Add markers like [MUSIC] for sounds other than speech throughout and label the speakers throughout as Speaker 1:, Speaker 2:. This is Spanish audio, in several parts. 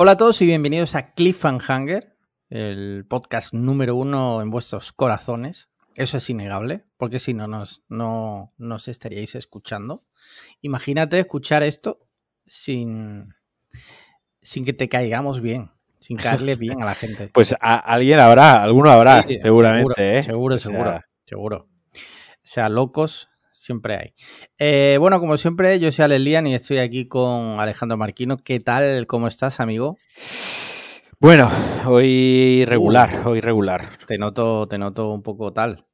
Speaker 1: Hola a todos y bienvenidos a Cliffhanger, el podcast número uno en vuestros corazones. Eso es innegable, porque si no nos, no nos estaríais escuchando. Imagínate escuchar esto sin, sin que te caigamos bien, sin caerle [LAUGHS] bien a la gente.
Speaker 2: Pues a, alguien habrá, alguno habrá, sí, seguramente.
Speaker 1: Seguro,
Speaker 2: ¿eh?
Speaker 1: seguro, seguro, seguro. O sea, locos siempre hay. Eh, bueno, como siempre, yo soy Alelian y estoy aquí con Alejandro Marquino. ¿Qué tal? ¿Cómo estás, amigo?
Speaker 2: Bueno, hoy regular, uh, hoy regular.
Speaker 1: Te noto, te noto un poco tal.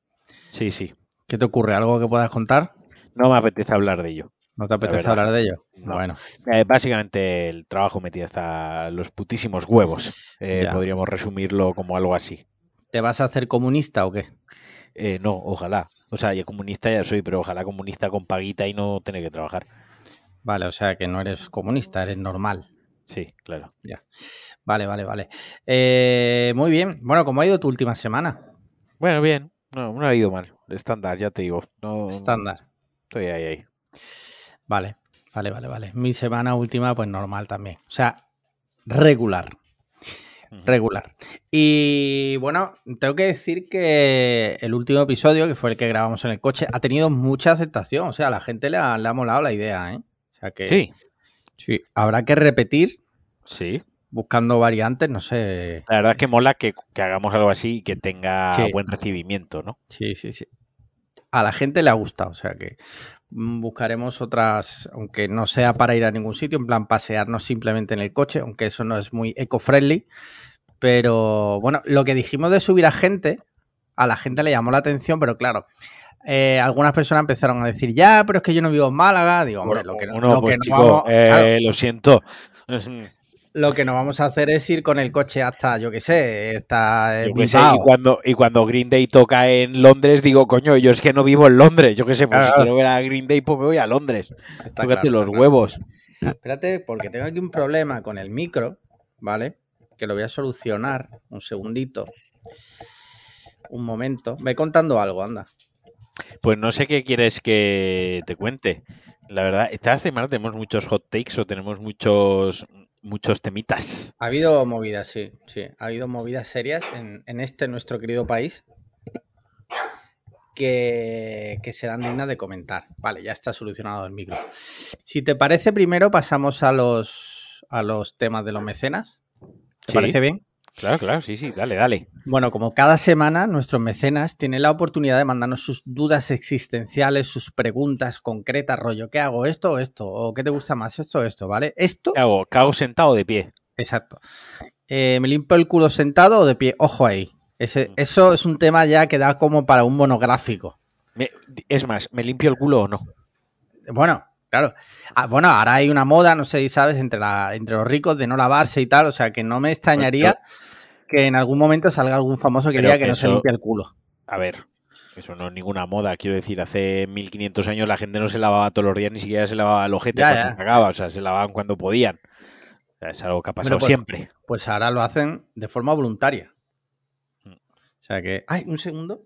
Speaker 2: Sí, sí.
Speaker 1: ¿Qué te ocurre? ¿Algo que puedas contar?
Speaker 2: No me apetece hablar de ello.
Speaker 1: ¿No te apetece hablar de ello?
Speaker 2: No.
Speaker 1: Bueno.
Speaker 2: Eh, básicamente el trabajo metido hasta los putísimos huevos. Eh, podríamos resumirlo como algo así.
Speaker 1: ¿Te vas a hacer comunista o qué?
Speaker 2: Eh, no, ojalá. O sea, yo comunista ya soy, pero ojalá comunista con paguita y no tener que trabajar.
Speaker 1: Vale, o sea que no eres comunista, eres normal.
Speaker 2: Sí, claro.
Speaker 1: Ya. Vale, vale, vale. Eh, muy bien. Bueno, ¿cómo ha ido tu última semana?
Speaker 2: Bueno, bien. No, no ha ido mal. Estándar, ya te digo. No,
Speaker 1: Estándar.
Speaker 2: Estoy ahí, ahí.
Speaker 1: Vale, vale, vale, vale. Mi semana última, pues normal también. O sea, regular. Regular. Y bueno, tengo que decir que el último episodio, que fue el que grabamos en el coche, ha tenido mucha aceptación. O sea, a la gente le ha, le ha molado la idea, ¿eh? O sea que.
Speaker 2: Sí.
Speaker 1: Sí. Habrá que repetir.
Speaker 2: Sí.
Speaker 1: Buscando variantes, no sé.
Speaker 2: La verdad es que mola que, que hagamos algo así y que tenga sí. buen recibimiento, ¿no?
Speaker 1: Sí, sí, sí. A la gente le ha gustado, o sea que buscaremos otras, aunque no sea para ir a ningún sitio, en plan pasearnos simplemente en el coche, aunque eso no es muy eco-friendly. Pero bueno, lo que dijimos de subir a gente, a la gente le llamó la atención, pero claro, eh, algunas personas empezaron a decir, ya, pero es que yo no vivo en Málaga. Digo, hombre, lo que,
Speaker 2: bueno,
Speaker 1: lo,
Speaker 2: pues
Speaker 1: que
Speaker 2: chico,
Speaker 1: no vamos,
Speaker 2: eh,
Speaker 1: claro,
Speaker 2: lo siento. [LAUGHS]
Speaker 1: lo que no vamos a hacer es ir con el coche hasta, yo qué sé, hasta
Speaker 2: yo que sé, y, cuando, y cuando Green Day toca en Londres, digo, coño, yo es que no vivo en Londres. Yo qué sé, pues
Speaker 1: Claro.
Speaker 2: si quiero ver a Green Day, pues me voy a Londres.
Speaker 1: Está
Speaker 2: Tócate
Speaker 1: claro,
Speaker 2: los
Speaker 1: claro.
Speaker 2: huevos.
Speaker 1: Espérate, porque tengo aquí un problema con el micro, ¿vale? Que lo voy a solucionar. Un segundito. Un momento. Ve contando algo, anda.
Speaker 2: Pues no sé qué quieres que te cuente. La verdad, esta semana tenemos muchos hot takes o tenemos muchos muchos temitas.
Speaker 1: Ha habido movidas, sí, sí. Ha habido movidas serias en, en este nuestro querido país que, que serán dignas de comentar. Vale, ya está solucionado el micro. Si te parece, primero pasamos a los, a los temas de los mecenas. ¿Te
Speaker 2: Sí.
Speaker 1: parece bien?
Speaker 2: Claro, claro, sí, sí, dale, dale.
Speaker 1: Bueno, como cada semana, nuestros mecenas tienen la oportunidad de mandarnos sus dudas existenciales, sus preguntas concretas, rollo, ¿qué hago esto o esto? ¿O qué te gusta más esto o esto? ¿Vale? Esto,
Speaker 2: ¿Qué hago? ¿Cago sentado o de pie?
Speaker 1: exacto. Eh, ¿Me limpio el culo sentado o de pie? Ojo ahí. Ese- eso es un tema ya que da como para un monográfico.
Speaker 2: Me- es más, ¿me limpio el culo o no?
Speaker 1: Bueno, claro. Ah, bueno, ahora hay una moda, no sé si sabes, entre, la, entre los ricos de no lavarse y tal, o sea que no me extrañaría que en algún momento salga algún famoso que diga que no se limpia el culo.
Speaker 2: A ver, eso no es ninguna moda. Quiero decir, hace 1500 años la gente no se lavaba todos los días, ni siquiera se lavaba el ojete
Speaker 1: Ya,
Speaker 2: cuando
Speaker 1: ya.
Speaker 2: cagaba, o sea, se lavaban cuando podían. O sea, es algo que ha pasado
Speaker 1: pues-
Speaker 2: siempre.
Speaker 1: Pues ahora lo hacen de forma voluntaria.
Speaker 2: Mm.
Speaker 1: O sea que. ¡Ay! Un segundo.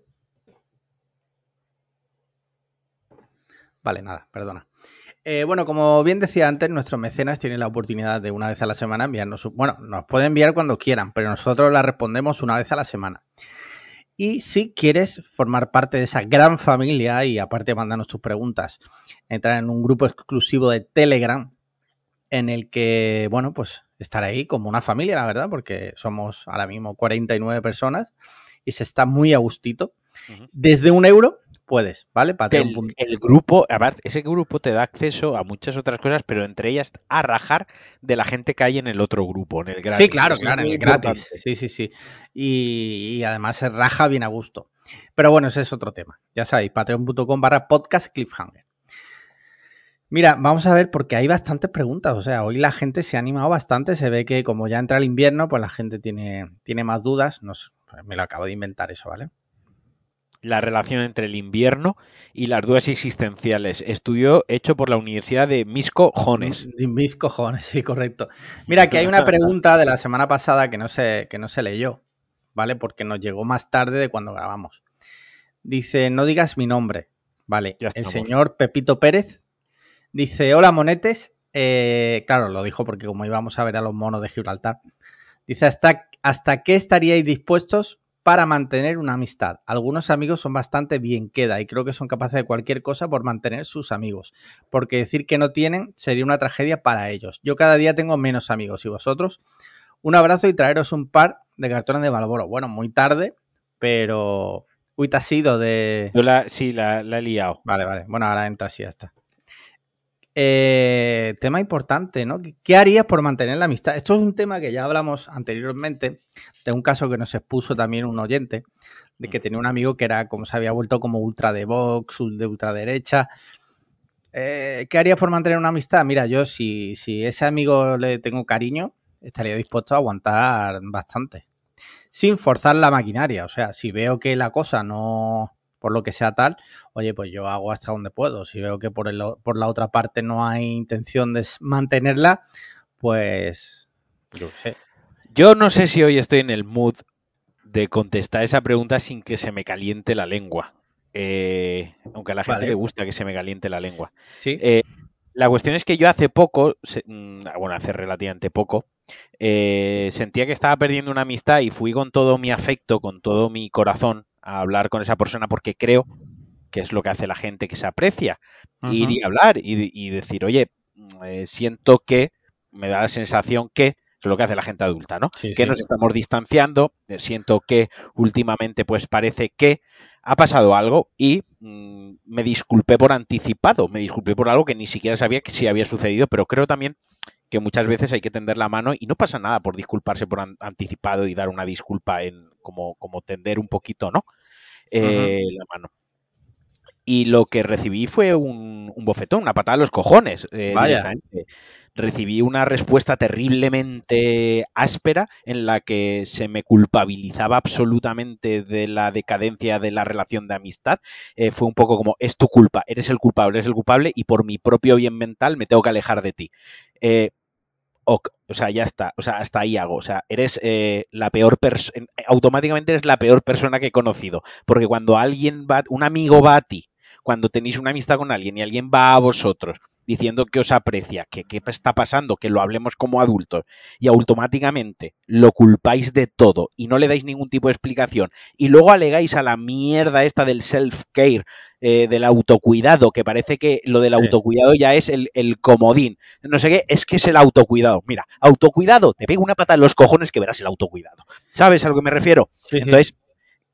Speaker 1: Vale, nada, perdona. Eh, bueno, como bien decía antes, nuestros mecenas tienen la oportunidad de una vez a la semana enviarnos. su- Bueno, nos pueden enviar cuando quieran, pero nosotros la respondemos una vez a la semana. Y si quieres formar parte de esa gran familia y aparte mandarnos tus preguntas, entrar en un grupo exclusivo de Telegram en el que, bueno, pues estar ahí como una familia, la verdad, porque somos ahora mismo 49 personas y se está muy a gustito. Desde un euro puedes, ¿vale?
Speaker 2: El,
Speaker 1: Patreon.
Speaker 2: el grupo, aparte, ese grupo te da acceso a muchas otras cosas, pero entre ellas a rajar de la gente que hay en el otro grupo, en el gratis.
Speaker 1: Sí, claro, claro, en el gratis. Sí, sí, sí. Y, y además se raja bien a gusto. Pero bueno, ese es otro tema. Ya sabéis, patreon.com barra podcast cliffhanger. Mira, vamos a ver porque hay bastantes preguntas. O sea, hoy la gente se ha animado bastante. Se ve que como ya entra el invierno, pues la gente tiene, tiene más dudas. No sé, pues me lo acabo de inventar eso, ¿vale?
Speaker 2: La relación entre el invierno y las dudas existenciales. Estudio hecho por la Universidad de Misco Jones.
Speaker 1: De mis cojones, sí, correcto. Mira, que hay una pregunta de la semana pasada que no se, que no se leyó, ¿vale? Porque nos llegó más tarde de cuando grabamos. Dice, no digas mi nombre, ¿vale? El señor Pepito Pérez dice, hola monetes, Eh, claro, lo dijo porque como íbamos a ver a los monos de Gibraltar. Dice, ¿hasta, ¿hasta qué estaríais dispuestos para mantener una amistad? Algunos amigos son bastante bien queda y creo que son capaces de cualquier cosa por mantener sus amigos. Porque decir que no tienen sería una tragedia para ellos. Yo cada día tengo menos amigos y vosotros. Un abrazo y traeros un par de cartones de Balboro. Bueno, muy tarde, pero... Uy, te has ido de...
Speaker 2: Yo la, sí, la, la he liado.
Speaker 1: Vale, vale. Bueno, ahora entras y ya está. Eh, tema importante, ¿no? ¿Qué harías por mantener la amistad? Esto es un tema que ya hablamos anteriormente, de un caso que nos expuso también un oyente, de que tenía un amigo que era como se había vuelto como ultra de Vox, de ultraderecha. Eh, ¿Qué harías por mantener una amistad? Mira, yo si, si ese amigo le tengo cariño, estaría dispuesto a aguantar bastante. Sin forzar la maquinaria. O sea, si veo que la cosa no, por lo que sea tal, oye, pues yo hago hasta donde puedo. Si veo que por, el, por la otra parte no hay intención de mantenerla, pues yo sé.
Speaker 2: Yo no sé si hoy estoy en el mood de contestar esa pregunta sin que se me caliente la lengua. Eh, aunque a la gente
Speaker 1: Vale.
Speaker 2: le gusta que se me caliente la lengua.
Speaker 1: Sí.
Speaker 2: Eh, la cuestión es que yo hace poco, mm, bueno, hace relativamente poco, eh, sentía que estaba perdiendo una amistad y fui con todo mi afecto, con todo mi corazón a hablar con esa persona porque creo que es lo que hace la gente que se aprecia. Ir y hablar y, y decir, oye, mm, eh, siento que, me da la sensación que, es lo que hace la gente adulta, ¿no?
Speaker 1: Sí,
Speaker 2: que
Speaker 1: sí.
Speaker 2: nos estamos distanciando, eh, siento que últimamente pues parece que ha pasado algo y mm, me disculpé por anticipado, me disculpé por algo que ni siquiera sabía que sí había sucedido, pero creo también que muchas veces hay que tender la mano y no pasa nada por disculparse por an- anticipado y dar una disculpa en como, como tender un poquito, ¿no? Eh, La mano. Y lo que recibí fue un, un bofetón, una patada a los cojones. eh,
Speaker 1: Vaya.
Speaker 2: Recibí una respuesta terriblemente áspera en la que se me culpabilizaba absolutamente de la decadencia de la relación de amistad. Eh, fue un poco como, es tu culpa, eres el culpable, eres el culpable y por mi propio bien mental me tengo que alejar de ti. Eh, o sea, ya está, o sea, hasta ahí hago, o sea, eres eh, la peor persona, automáticamente eres la peor persona que he conocido, porque cuando alguien va, un amigo va a ti, cuando tenéis una amistad con alguien y alguien va a vosotros diciendo que os aprecia, que qué está pasando, que lo hablemos como adultos y automáticamente lo culpáis de todo y no le dais ningún tipo de explicación y luego alegáis a la mierda esta del self-care, eh, del autocuidado, que parece que lo del
Speaker 1: Sí.
Speaker 2: autocuidado ya es el, el comodín, no sé qué, es que es el autocuidado. Mira, autocuidado, te pego una pata en los cojones que verás el autocuidado. ¿Sabes a lo que me refiero?
Speaker 1: Sí, sí.
Speaker 2: Entonces,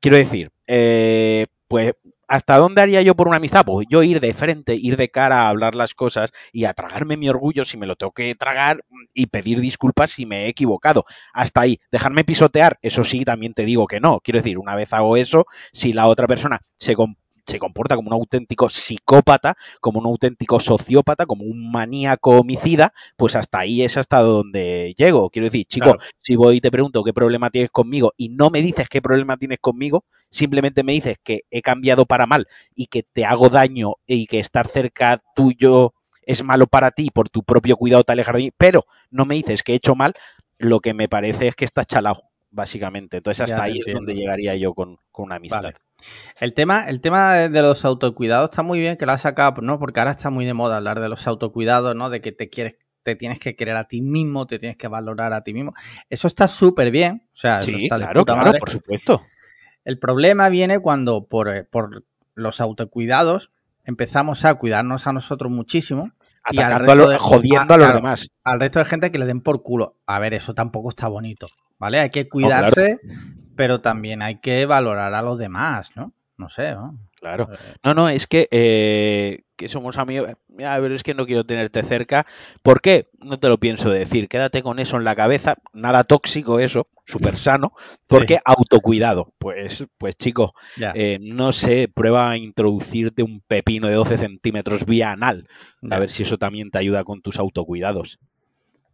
Speaker 2: quiero decir, eh, pues, ¿hasta dónde haría yo por una amistad? Pues yo ir de frente, ir de cara a hablar las cosas y a tragarme mi orgullo si me lo tengo que tragar y pedir disculpas si me he equivocado. Hasta ahí. Dejarme pisotear, eso sí, también te digo que no. Quiero decir, una vez hago eso, si la otra persona se, com- se comporta como un auténtico psicópata, como un auténtico sociópata, como un maníaco homicida, pues hasta ahí es hasta donde llego. Quiero decir, chico,
Speaker 1: Claro.
Speaker 2: si voy y te pregunto qué problema tienes conmigo y no me dices qué problema tienes conmigo, simplemente me dices que he cambiado para mal y que te hago daño y que estar cerca tuyo es malo para ti por tu propio cuidado te alejar de mí, pero no me dices que he hecho mal, lo que me parece es que estás chalado, básicamente. Entonces hasta ahí es donde llegaría yo con, con una amistad.
Speaker 1: Vale. El tema, el tema de de los autocuidados está muy bien que lo has sacado, ¿no? Porque ahora está muy de moda hablar de los autocuidados, ¿no? De que te quieres, te tienes que querer a ti mismo, te tienes que valorar a ti mismo. Eso está súper bien. O sea, eso
Speaker 2: Sí,
Speaker 1: está de
Speaker 2: claro,
Speaker 1: puta
Speaker 2: claro,
Speaker 1: madre.
Speaker 2: por supuesto.
Speaker 1: El problema viene cuando por, eh, por los autocuidados empezamos a cuidarnos a nosotros muchísimo y al
Speaker 2: a
Speaker 1: resto
Speaker 2: lo-
Speaker 1: de-
Speaker 2: jodiendo a los
Speaker 1: claro,
Speaker 2: demás.
Speaker 1: al resto de gente que le den por culo. A ver, eso tampoco está bonito, ¿vale? Hay que
Speaker 2: claro.
Speaker 1: cuidarse, pero también hay que valorar a los demás, ¿no? No sé, ¿no?
Speaker 2: Claro.
Speaker 1: Eh,
Speaker 2: No, no, es que, eh, que somos amigos. A ver, es que no quiero tenerte cerca. ¿Por qué? No te lo pienso decir. Quédate con eso en la cabeza. Nada tóxico eso, súper sano. Porque
Speaker 1: Sí.
Speaker 2: autocuidado. Pues, pues chico, eh, no sé, prueba a introducirte un pepino de 12 centímetros vía anal. A
Speaker 1: ya,
Speaker 2: ver si eso también te ayuda con tus autocuidados.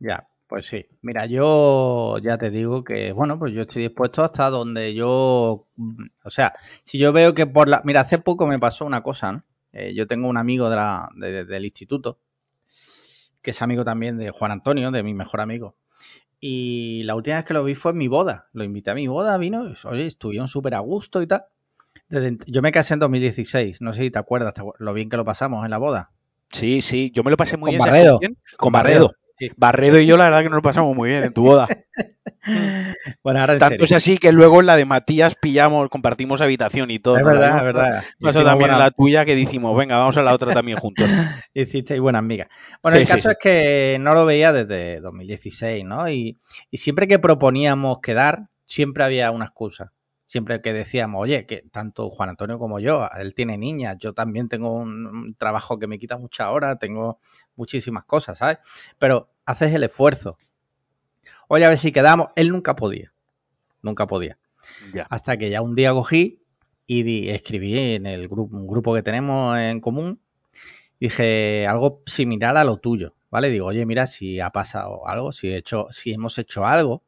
Speaker 1: ya, pues sí. Mira, yo ya te digo que, bueno, pues yo estoy dispuesto hasta donde yo, o sea, si yo veo que por la, mira, hace poco me pasó una cosa, ¿no? Eh, yo tengo un amigo de la, de- del instituto, que es amigo también de Juan Antonio, de mi mejor amigo. Y la última vez que lo vi fue en mi boda. Lo invité a mi boda, vino, y, oye, estuvieron súper a gusto y tal. Desde yo me casé en 2016, no sé si te acuerdas lo bien que lo pasamos en la boda.
Speaker 2: Sí, sí, yo me lo pasé muy
Speaker 1: Con
Speaker 2: bien. ¿sabes
Speaker 1: Barredo.
Speaker 2: Con Barredo.
Speaker 1: Barredo,
Speaker 2: y yo, la verdad que nos lo pasamos muy bien en tu boda. [LAUGHS]
Speaker 1: Bueno, ahora en
Speaker 2: Tanto
Speaker 1: serio.
Speaker 2: es así que luego en la de Matías pillamos, compartimos habitación y todo.
Speaker 1: Es verdad, es verdad.
Speaker 2: Pasó también en
Speaker 1: buena-
Speaker 2: la tuya que dijimos, venga, vamos a la otra también juntos. [LAUGHS]
Speaker 1: Hicisteis buenas migas. Bueno,
Speaker 2: Sí,
Speaker 1: el
Speaker 2: sí,
Speaker 1: caso
Speaker 2: sí.
Speaker 1: es que no lo veía desde 2016, ¿no? Y, y siempre que proponíamos quedar, siempre había una excusa. Siempre que decíamos, oye, que tanto Juan Antonio como yo, él tiene niñas, yo también tengo un, trabajo que me quita mucha hora, tengo muchísimas cosas, ¿sabes? Pero haces el esfuerzo. Oye, a ver si quedamos. Él nunca podía. Nunca podía.
Speaker 2: Ya.
Speaker 1: Hasta que ya un día cogí y di- escribí en el grupo, un grupo que tenemos en común. Dije algo similar a lo tuyo, ¿vale? Digo, oye, mira, si ha pasado algo, si, he hecho, si hemos hecho algo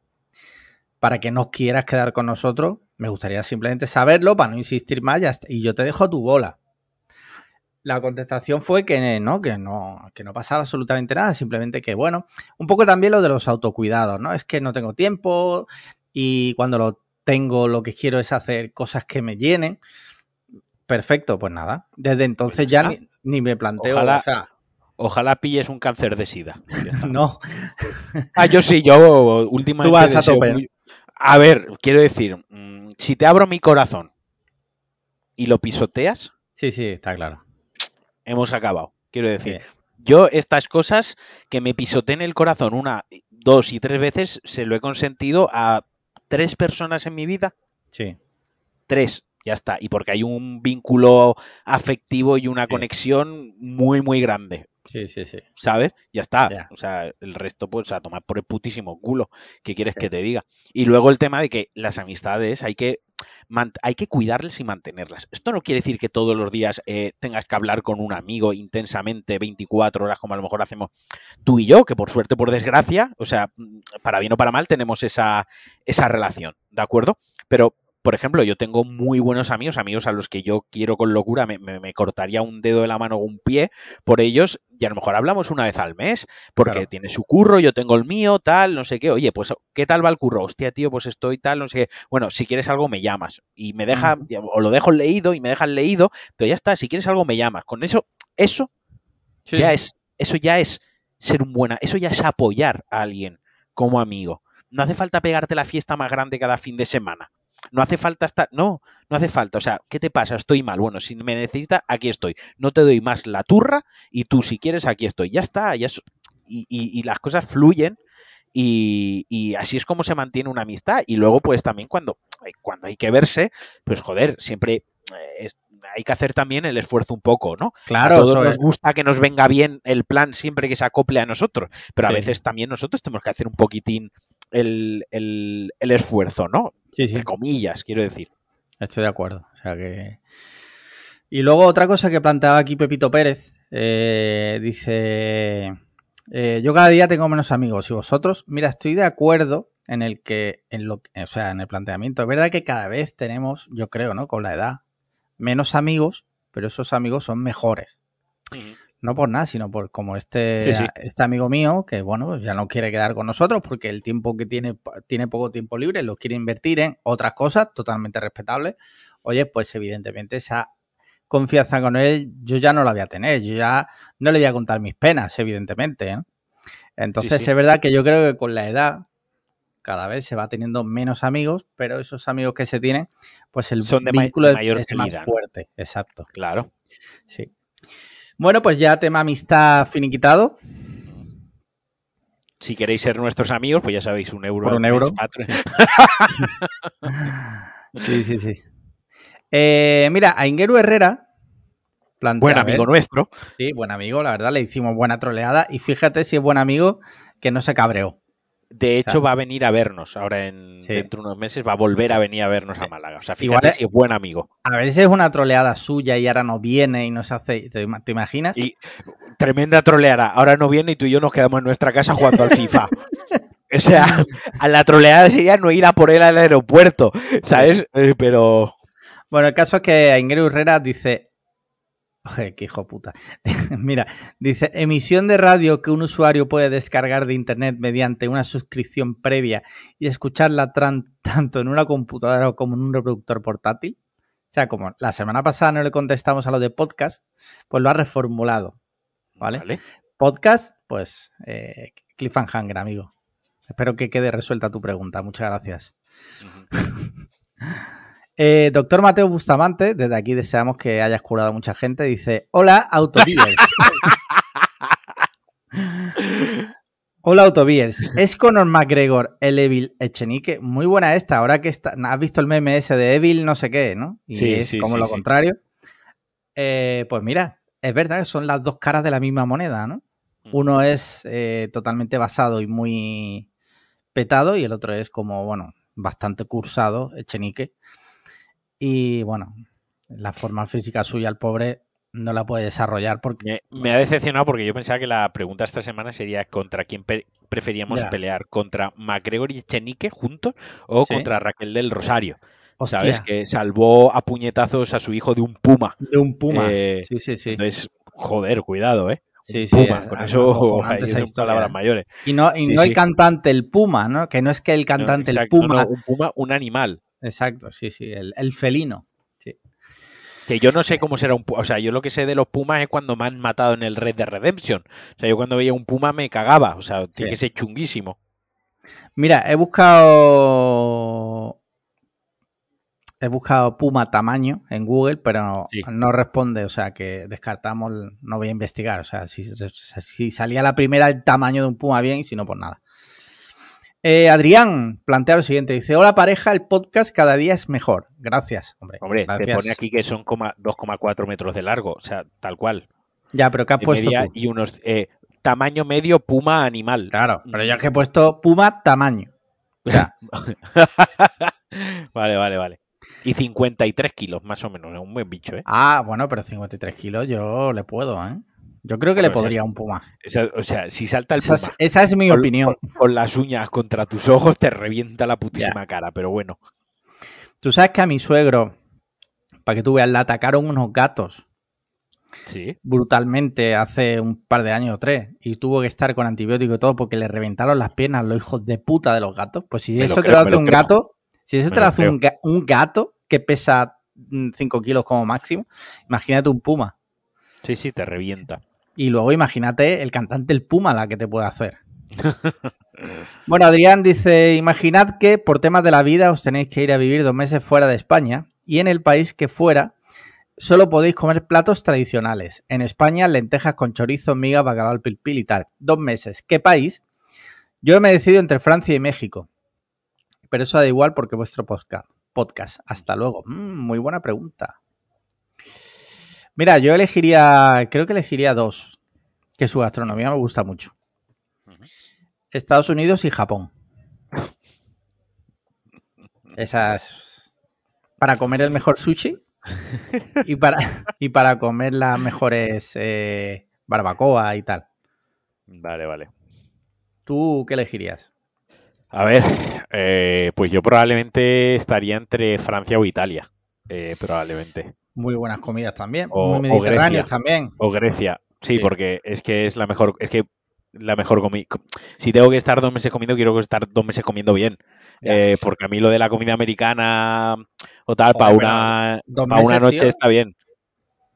Speaker 1: para que no quieras quedar con nosotros, me gustaría simplemente saberlo para no insistir más ya está. y yo te dejo tu bola. La contestación fue que no, que no, que no pasaba absolutamente nada, simplemente que, bueno, un poco también lo de los autocuidados, ¿no? Es que no tengo tiempo y cuando lo tengo lo que quiero es hacer cosas que me llenen. Perfecto, pues nada. Desde entonces
Speaker 2: Pues
Speaker 1: ya ni, ni me planteo,
Speaker 2: Ojalá-
Speaker 1: o sea,
Speaker 2: Ojalá pilles un cáncer de sida. [LAUGHS]
Speaker 1: No,
Speaker 2: Ah, yo sí, yo [LAUGHS] últimamente
Speaker 1: Tú vas a
Speaker 2: deseo
Speaker 1: tope.
Speaker 2: muy- A ver, quiero decir, mm, si te abro mi corazón y lo pisoteas,
Speaker 1: sí, sí, está claro.
Speaker 2: hemos acabado. Quiero decir,
Speaker 1: Sí.
Speaker 2: yo estas cosas que me pisoteen el corazón una, dos y tres veces, se lo he consentido a tres personas en mi vida.
Speaker 1: Sí,
Speaker 2: Tres, ya está. Y porque hay un vínculo afectivo y una
Speaker 1: Sí.
Speaker 2: conexión muy, muy grande.
Speaker 1: Sí, sí, sí.
Speaker 2: ¿sabes? Ya está.
Speaker 1: Ya.
Speaker 2: O sea, el resto, pues, a tomar por el putísimo culo. ¿Qué quieres que te diga? Y luego el tema de que las amistades hay que, hay que cuidarlas y mantenerlas. Esto no quiere decir que todos los días eh, tengas que hablar con un amigo intensamente 24 horas, como a lo mejor hacemos tú y yo, que por suerte, por desgracia, o sea, mm, para bien o para mal, tenemos esa, esa relación, ¿de acuerdo? Pero por ejemplo, yo tengo muy buenos amigos, amigos a los que yo quiero con locura, me, me- me cortaría un dedo de la mano o un pie por ellos, y a lo mejor hablamos una vez al mes, porque
Speaker 1: Claro.
Speaker 2: tiene su curro, yo tengo el mío, tal, no sé qué. Oye, pues, ¿qué tal va el curro? Hostia, tío, pues estoy tal, no sé qué. Bueno, si quieres algo, me llamas. Y me deja, o lo dejo leído y me dejan leído, pero ya está, si quieres algo, me llamas. Con eso, eso
Speaker 1: Sí,
Speaker 2: ya es, eso ya es ser un buena, eso ya es apoyar a alguien como amigo. No hace falta pegarte la fiesta más grande cada fin de semana. No hace falta estar, no, no hace falta. O sea, ¿qué te pasa? Estoy mal. Bueno, si me necesitas, aquí estoy. No te doy más la turra y tú si quieres, aquí estoy. Ya está, ya es- y, y- y las cosas fluyen y, y así es como se mantiene una amistad. Y luego, pues también cuando, cuando hay que verse, pues joder, siempre eh, es- hay que hacer también el esfuerzo un poco, ¿no?
Speaker 1: Claro,
Speaker 2: a todos nos gusta que nos venga bien el plan siempre que se acople a nosotros, pero
Speaker 1: Sí.
Speaker 2: a veces también nosotros tenemos que hacer un poquitín el, el- el esfuerzo, ¿no?
Speaker 1: Sí, sí.
Speaker 2: Entre comillas, quiero decir.
Speaker 1: Estoy de acuerdo. O sea que. Y luego otra cosa que planteaba aquí Pepito Pérez. eh, dice. eh, yo cada día tengo menos amigos. Y vosotros, mira, estoy de acuerdo en el que. En lo, o sea, en el planteamiento. Es verdad que cada vez tenemos, yo creo, ¿no? Con la edad, menos amigos, pero esos amigos son mejores. No por nada, sino por como este,
Speaker 2: Sí, sí.
Speaker 1: este amigo mío, que bueno, pues ya no quiere quedar con nosotros porque el tiempo que tiene, tiene poco tiempo libre, lo quiere invertir en otras cosas totalmente respetables. Oye, pues evidentemente esa confianza con él yo ya no la voy a tener, yo ya no le voy a contar mis penas, evidentemente. ¿no? Entonces
Speaker 2: sí.
Speaker 1: es verdad que yo creo que con la edad cada vez se va teniendo menos amigos, pero esos amigos que se tienen, pues el
Speaker 2: Son de ma-
Speaker 1: vínculo
Speaker 2: de mayor
Speaker 1: es más fuerte. Exacto.
Speaker 2: Claro.
Speaker 1: Sí. Bueno, pues ya tema amistad finiquitado.
Speaker 2: Si queréis ser nuestros amigos, pues ya sabéis, un euro.
Speaker 1: Por un euro. [LAUGHS] Sí, sí, sí. Eh, mira, a Ingeru Herrera. plantea,
Speaker 2: Buen amigo nuestro.
Speaker 1: Sí, buen amigo, la verdad, le hicimos buena troleada. Y fíjate si es buen amigo que no se cabreó.
Speaker 2: De hecho,
Speaker 1: Claro.
Speaker 2: va a venir a vernos ahora en
Speaker 1: Sí.
Speaker 2: dentro de unos meses, va a volver a venir a vernos a Málaga. O sea, fíjate
Speaker 1: es-
Speaker 2: si es buen amigo.
Speaker 1: A ver si es una troleada suya y ahora no viene y nos hace. ¿Te, te imaginas?
Speaker 2: Y tremenda troleada. Ahora no viene y tú y yo nos quedamos en nuestra casa jugando al FIFA. O sea, a la troleada sería no ir a por él al aeropuerto, ¿sabes? Eh, Pero
Speaker 1: Bueno, el caso es que Ingeru Herrera dice. Qué hijo puta. [LAUGHS] Mira, dice, emisión de radio que un usuario puede descargar de internet mediante una suscripción previa y escucharla tanto en una computadora como en un reproductor portátil. O sea, como la semana pasada no le contestamos a lo de podcast, pues lo ha reformulado. ¿vale? Podcast, pues eh, Cliffhanger, amigo. Espero que quede resuelta tu pregunta. Muchas gracias. [LAUGHS] Eh, doctor Mateo Bustamante, desde aquí deseamos que hayas curado a mucha gente. Dice: Hola, Autodealers. [LAUGHS] Hola, Autobeers. ¿Es Conor McGregor el Evil Echenique? Muy buena esta. Ahora que está, has visto el meme ese de Evil, no sé qué, ¿no? Y
Speaker 2: Sí,
Speaker 1: es
Speaker 2: sí,
Speaker 1: como
Speaker 2: sí,
Speaker 1: lo contrario. Eh, pues mira, es verdad que son las dos caras de la misma moneda, ¿no? Uno es eh, totalmente basado y muy petado, y el otro es como, bueno, bastante cursado, Echenique. Y bueno, la forma física suya, el pobre, no la puede desarrollar porque.
Speaker 2: Me, me ha decepcionado porque yo pensaba que la pregunta esta semana sería contra quién pe- preferíamos
Speaker 1: Ya.
Speaker 2: pelear, contra McGregor y Chenique juntos o
Speaker 1: Sí.
Speaker 2: contra Raquel del Rosario,
Speaker 1: Hostia,
Speaker 2: ¿sabes? Que salvó a puñetazos a su hijo de un puma.
Speaker 1: de un puma.
Speaker 2: Eh,
Speaker 1: sí, sí, sí.
Speaker 2: Entonces, joder, cuidado, ¿eh?
Speaker 1: Sí, sí,
Speaker 2: puma, con
Speaker 1: es
Speaker 2: eso [LAUGHS] son palabras mayores.
Speaker 1: Y no, y
Speaker 2: Sí,
Speaker 1: no el
Speaker 2: sí.
Speaker 1: cantante, el puma, ¿no? Que no es que el cantante, el
Speaker 2: exacto,
Speaker 1: puma.
Speaker 2: no, un puma, un animal.
Speaker 1: Exacto, sí, sí, el, el felino. Sí.
Speaker 2: Que yo no sé cómo será un puma. O sea, yo lo que sé de los pumas es cuando me han matado en el Red de Redemption. O sea, yo cuando veía un puma me cagaba. O sea, tiene
Speaker 1: Sí.
Speaker 2: que ser chunguísimo.
Speaker 1: Mira, he buscado. He buscado puma tamaño en Google, pero
Speaker 2: Sí.
Speaker 1: no responde, o sea que descartamos, no voy a investigar. O sea, si, si salía la primera el tamaño de un puma bien, y si no, pues nada. Eh, Adrián plantea lo siguiente: dice: Hola pareja, el podcast cada día es mejor. Gracias, hombre.
Speaker 2: Hombre, te pone aquí que son coma- 2,4 metros de largo. O sea, tal cual.
Speaker 1: Ya, pero ¿qué has
Speaker 2: De
Speaker 1: puesto tú?
Speaker 2: y unos. eh, tamaño medio puma animal.
Speaker 1: Claro, pero yo es que he puesto puma tamaño. [LAUGHS] O sea,
Speaker 2: vale, vale, vale. Y 53 kilos, más o menos. Es un buen bicho, ¿eh?
Speaker 1: ah, bueno, pero 53 kilos yo le puedo, ¿eh? Yo creo que le podría un puma.
Speaker 2: O sea, o sea, si salta el
Speaker 1: Esa
Speaker 2: puma
Speaker 1: es, esa es mi
Speaker 2: con-
Speaker 1: opinión.
Speaker 2: Con, con las uñas contra tus ojos, te revienta la putísima cara. Pero bueno.
Speaker 1: Tú sabes que a mi suegro, para que tú veas, le atacaron unos gatos
Speaker 2: Sí.
Speaker 1: brutalmente hace un par de años o tres y tuvo que estar con antibiótico y todo porque le reventaron las piernas los hijos de puta de los gatos. Pues si eso te lo hace un
Speaker 2: creo.
Speaker 1: gato, si eso
Speaker 2: Me
Speaker 1: te lo hace un, ga- un gato que pesa 5 kilos como máximo, imagínate un puma.
Speaker 2: Sí, sí, te revienta.
Speaker 1: Y luego imagínate el cantante el Puma la que te puede hacer. [LAUGHS] bueno, Adrián dice, imaginad que por temas de la vida os tenéis que ir a vivir dos meses fuera de España y en el país que fuera solo podéis comer platos tradicionales. En España, lentejas con chorizo, miga, bacalao al pil pil y tal. Dos meses. ¿Qué país? Yo me he decidido entre Francia y México. Pero eso da igual porque vuestro podcast. podcast. Hasta luego. Mm, muy buena pregunta. Mira, yo elegiría, creo que elegiría dos, que su gastronomía me gusta mucho. Estados Unidos y Japón. Esas para comer el mejor sushi y para, y para comer las mejores eh, barbacoa y tal.
Speaker 2: Vale, vale.
Speaker 1: ¿Tú qué elegirías?
Speaker 2: A ver, eh, pues yo probablemente estaría entre Francia o Italia. eh, probablemente.
Speaker 1: Muy buenas comidas también,
Speaker 2: O-
Speaker 1: muy mediterráneos
Speaker 2: Grecia.
Speaker 1: también.
Speaker 2: O Grecia. Sí,
Speaker 1: Sí.
Speaker 2: porque es que es la mejor. Es que la mejor comida. Si tengo que estar dos meses comiendo, quiero estar dos meses comiendo bien. Eh, porque a mí lo de la comida americana o tal, para una, pa' una noche
Speaker 1: tío.
Speaker 2: está bien.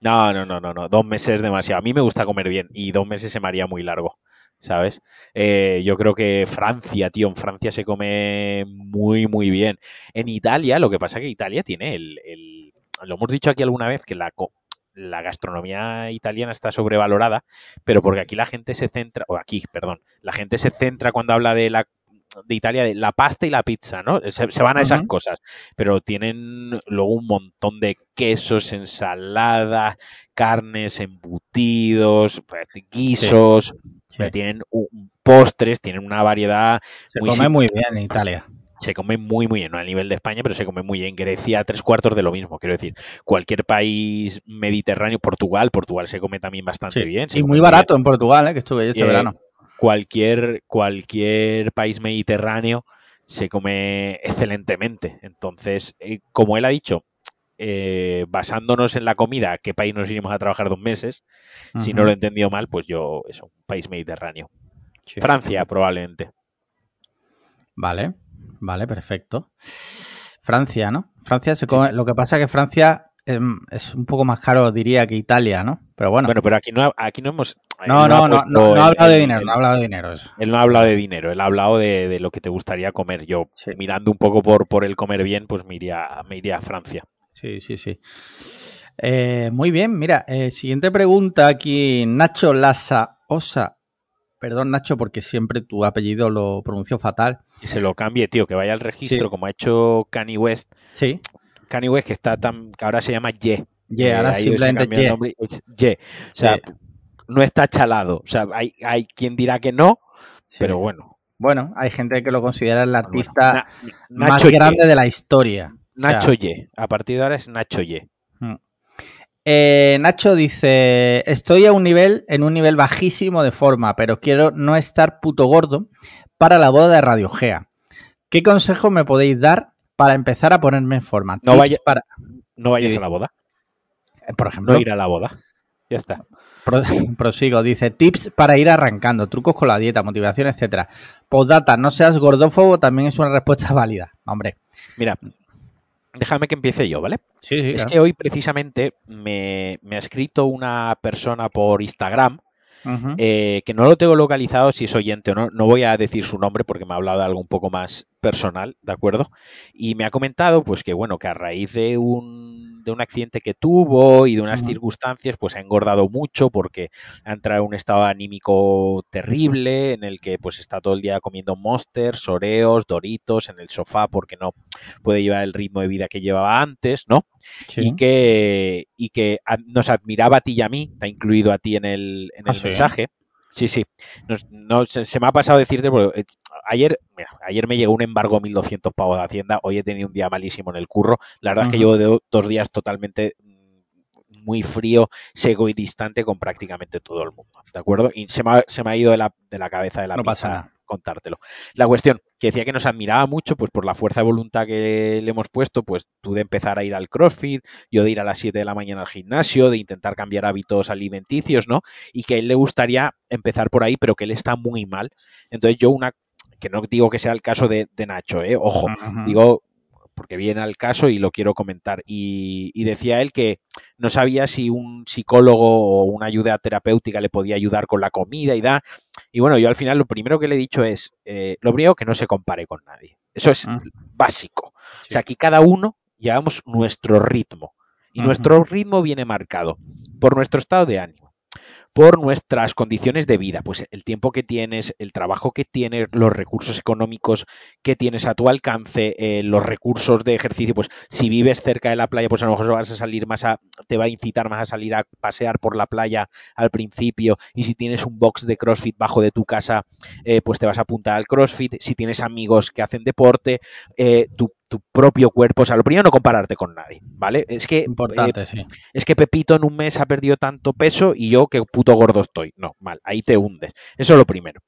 Speaker 2: No, no, no, no, no. Dos meses es demasiado. A mí me gusta comer bien y dos meses se me haría muy largo, ¿sabes? Eh, yo creo que Francia, tío, en Francia se come muy, muy bien. En Italia, lo que pasa es que Italia tiene el, el- Lo hemos dicho aquí alguna vez que la, gastronomía italiana está sobrevalorada, pero porque aquí la gente se centra, o aquí, perdón, la gente se centra cuando habla de la de Italia de la pasta y la pizza, ¿no? Se, se van a esas cosas, pero tienen luego un montón de quesos, ensaladas, carnes, embutidos, pues, guisos,
Speaker 1: Sí.
Speaker 2: tienen un- postres, tienen una variedad,
Speaker 1: Se
Speaker 2: muy
Speaker 1: come muy bien en Italia.
Speaker 2: Se come muy muy bien, no a nivel de España, pero se come muy bien. Grecia, tres cuartos de lo mismo, quiero decir, cualquier país mediterráneo, Portugal, Portugal se come también bastante
Speaker 1: Sí.
Speaker 2: bien.
Speaker 1: Y muy
Speaker 2: bien.
Speaker 1: barato en Portugal, ¿eh? que estuve yo este
Speaker 2: Eh,
Speaker 1: verano.
Speaker 2: Cualquier, cualquier país mediterráneo se come excelentemente. Entonces, eh, como él ha dicho, eh, basándonos en la comida, ¿a qué país nos iremos a trabajar dos meses? Si no lo he entendido mal, pues yo, eso, un país mediterráneo.
Speaker 1: Sí.
Speaker 2: Francia, probablemente.
Speaker 1: Vale, vale, perfecto. Francia, ¿no? Francia se come. Lo que pasa es que Francia em, es un poco más caro, diría, que Italia, ¿no? Pero bueno.
Speaker 2: Bueno, pero aquí no, aquí no hemos.
Speaker 1: no,
Speaker 2: él
Speaker 1: no, no, no, no ha hablado de dinero, no ha hablado de dinero.
Speaker 2: Él no ha hablado de dinero, él ha hablado de, de lo que te gustaría comer. Yo,
Speaker 1: Sí.
Speaker 2: mirando un poco por, por el comer bien, pues me iría, me iría a Francia.
Speaker 1: Sí, sí, sí. Eh, muy bien, mira, eh, siguiente pregunta aquí, Nacho Lasa Osa. Perdón, Nacho, porque siempre tu apellido lo pronuncio fatal.
Speaker 2: Que se lo cambie, tío, que vaya al registro,
Speaker 1: Sí.
Speaker 2: como ha hecho Kanye West.
Speaker 1: Sí,
Speaker 2: Kanye West que está tan. que ahora se llama Ye.
Speaker 1: Ye,
Speaker 2: Eh,
Speaker 1: ahora simplemente Ye.
Speaker 2: nombre, es Ye. O sea,
Speaker 1: Sí.
Speaker 2: no está chalado. O sea, hay, hay quien dirá que no,
Speaker 1: sí.
Speaker 2: pero bueno.
Speaker 1: Bueno, hay gente que lo considera el
Speaker 2: Bueno,
Speaker 1: artista
Speaker 2: Na-
Speaker 1: más
Speaker 2: Nacho Ye.
Speaker 1: grande de la historia. O sea,
Speaker 2: Nacho Ye. A partir de ahora es Nacho Ye.
Speaker 1: Eh, Nacho dice: Estoy a un nivel, en un nivel bajísimo de forma, pero quiero no estar puto gordo para la boda de Radio Gea. ¿Qué consejo me podéis dar para empezar a ponerme en forma?
Speaker 2: No vaya-
Speaker 1: para,
Speaker 2: No vayas
Speaker 1: Sí.
Speaker 2: a la boda.
Speaker 1: eh, por ejemplo,
Speaker 2: No ir a la boda. Ya está.
Speaker 1: Pro- [LAUGHS] prosigo, dice tips para ir arrancando, trucos con la dieta, motivación, etcétera. Postdata, no seas gordófobo, también es una respuesta [LAUGHS] válida. Hombre,
Speaker 2: Mira, déjame que empiece yo, ¿vale?
Speaker 1: sí, sí,
Speaker 2: Es que hoy precisamente me, me ha escrito una persona por Instagram eh, que no lo tengo localizado si es oyente o no. No voy a decir su nombre porque me ha hablado de algo un poco más personal, ¿de acuerdo? Y me ha comentado, pues que bueno, que a raíz de un, de un accidente que tuvo y de unas circunstancias, pues ha engordado mucho porque ha entrado en un estado anímico terrible en el que pues está todo el día comiendo monsters, oreos, doritos en el sofá porque no puede llevar el ritmo de vida que llevaba antes, ¿no?
Speaker 1: Sí.
Speaker 2: y que, y que a- nos admiraba a ti y a mí, te ha incluido a ti en el, en
Speaker 1: ¿Ah,
Speaker 2: el
Speaker 1: sí?
Speaker 2: mensaje. Sí, sí. Nos- no, se, se me ha pasado decirte, porque eh, ayer, mira, ayer me llegó un embargo 1.200 pavos de Hacienda, hoy he tenido un día malísimo en el curro. La verdad es que llevo de- dos días totalmente mm, muy frío, seco y distante con prácticamente todo el mundo, ¿de acuerdo? Y se me ha, se me ha ido de la, de la cabeza de la
Speaker 1: No pasa
Speaker 2: pinza
Speaker 1: nada.
Speaker 2: contártelo. La cuestión, que decía que nos admiraba mucho, pues por la fuerza de voluntad que le hemos puesto, pues tú de empezar a ir al CrossFit, yo de ir a las 7 de la mañana al gimnasio, de intentar cambiar hábitos alimenticios, ¿no? Y que a él le gustaría empezar por ahí, pero que él está muy mal. Entonces yo una, que no digo que sea el caso de, de Nacho, ¿eh? Ojo, digo porque viene al caso y lo quiero comentar. Y, y decía él que no sabía si un psicólogo o una ayuda terapéutica le podía ayudar con la comida y da. Y bueno, yo al final lo primero que le he dicho es, eh, lo primero que no se compare con nadie. Eso es básico. O sea, aquí cada uno llevamos nuestro ritmo. Y nuestro ritmo viene marcado por nuestro estado de ánimo, por nuestras condiciones de vida, pues el tiempo que tienes, el trabajo que tienes, los recursos económicos que tienes a tu alcance, eh, los recursos de ejercicio, pues si vives cerca de la playa, pues a lo mejor vas a salir más a, te va a incitar más a salir a pasear por la playa al principio, y si tienes un box de CrossFit bajo de tu casa, eh, pues te vas a apuntar al CrossFit, si tienes amigos que hacen deporte, eh, tu, tu propio cuerpo, o sea, lo primero no compararte con nadie, ¿vale? Es que eh,
Speaker 1: Importante, sí.
Speaker 2: es que Pepito en un mes ha perdido tanto peso y yo que puto gordo estoy. No, mal, ahí te hundes. Eso es lo primero.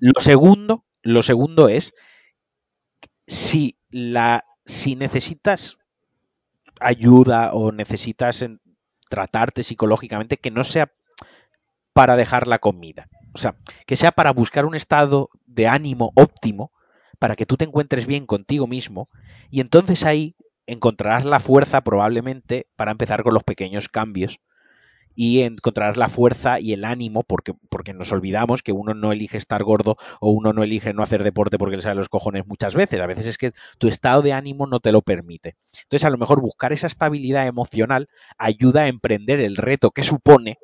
Speaker 2: Lo segundo, lo segundo es si la si necesitas ayuda o necesitas en- tratarte psicológicamente que no sea para dejar la comida, o sea, que sea para buscar un estado de ánimo óptimo para que tú te encuentres bien contigo mismo y entonces ahí encontrarás la fuerza probablemente para empezar con los pequeños cambios y encontrarás la fuerza y el ánimo porque, porque nos olvidamos que uno no elige estar gordo o uno no elige no hacer deporte porque le sale los cojones muchas veces. A veces es que tu estado de ánimo no te lo permite. Entonces a lo mejor buscar esa estabilidad emocional ayuda a emprender el reto que supone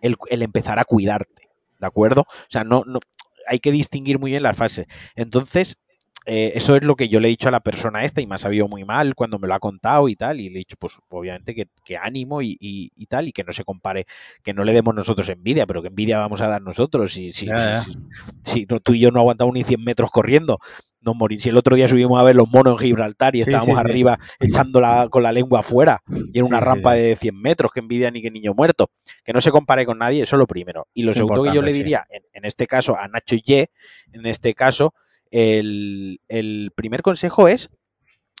Speaker 2: el, el empezar a cuidarte. ¿De acuerdo? O sea, no, no, hay que distinguir muy bien las fases. Entonces, eh, eso es lo que yo le he dicho a la persona esta y me ha sabido muy mal cuando me lo ha contado y tal. Y le he dicho, pues obviamente que, que ánimo y, y- y tal, y que no se compare, que no le demos nosotros envidia, pero que envidia vamos a dar nosotros. Si, si, si- si no, tú y yo no aguantamos ni 100 metros corriendo, nos morir. Si el otro día subimos a ver los monos en Gibraltar y estábamos
Speaker 1: sí, sí.
Speaker 2: arriba echándola con la lengua afuera y en una rampa de 100 metros, que envidia ni que niño muerto. Que no se compare con nadie, eso es lo primero. Y lo
Speaker 1: Es
Speaker 2: segundo que yo le diría, en, en este caso a Nacho Ye, en este caso, el, el primer consejo es,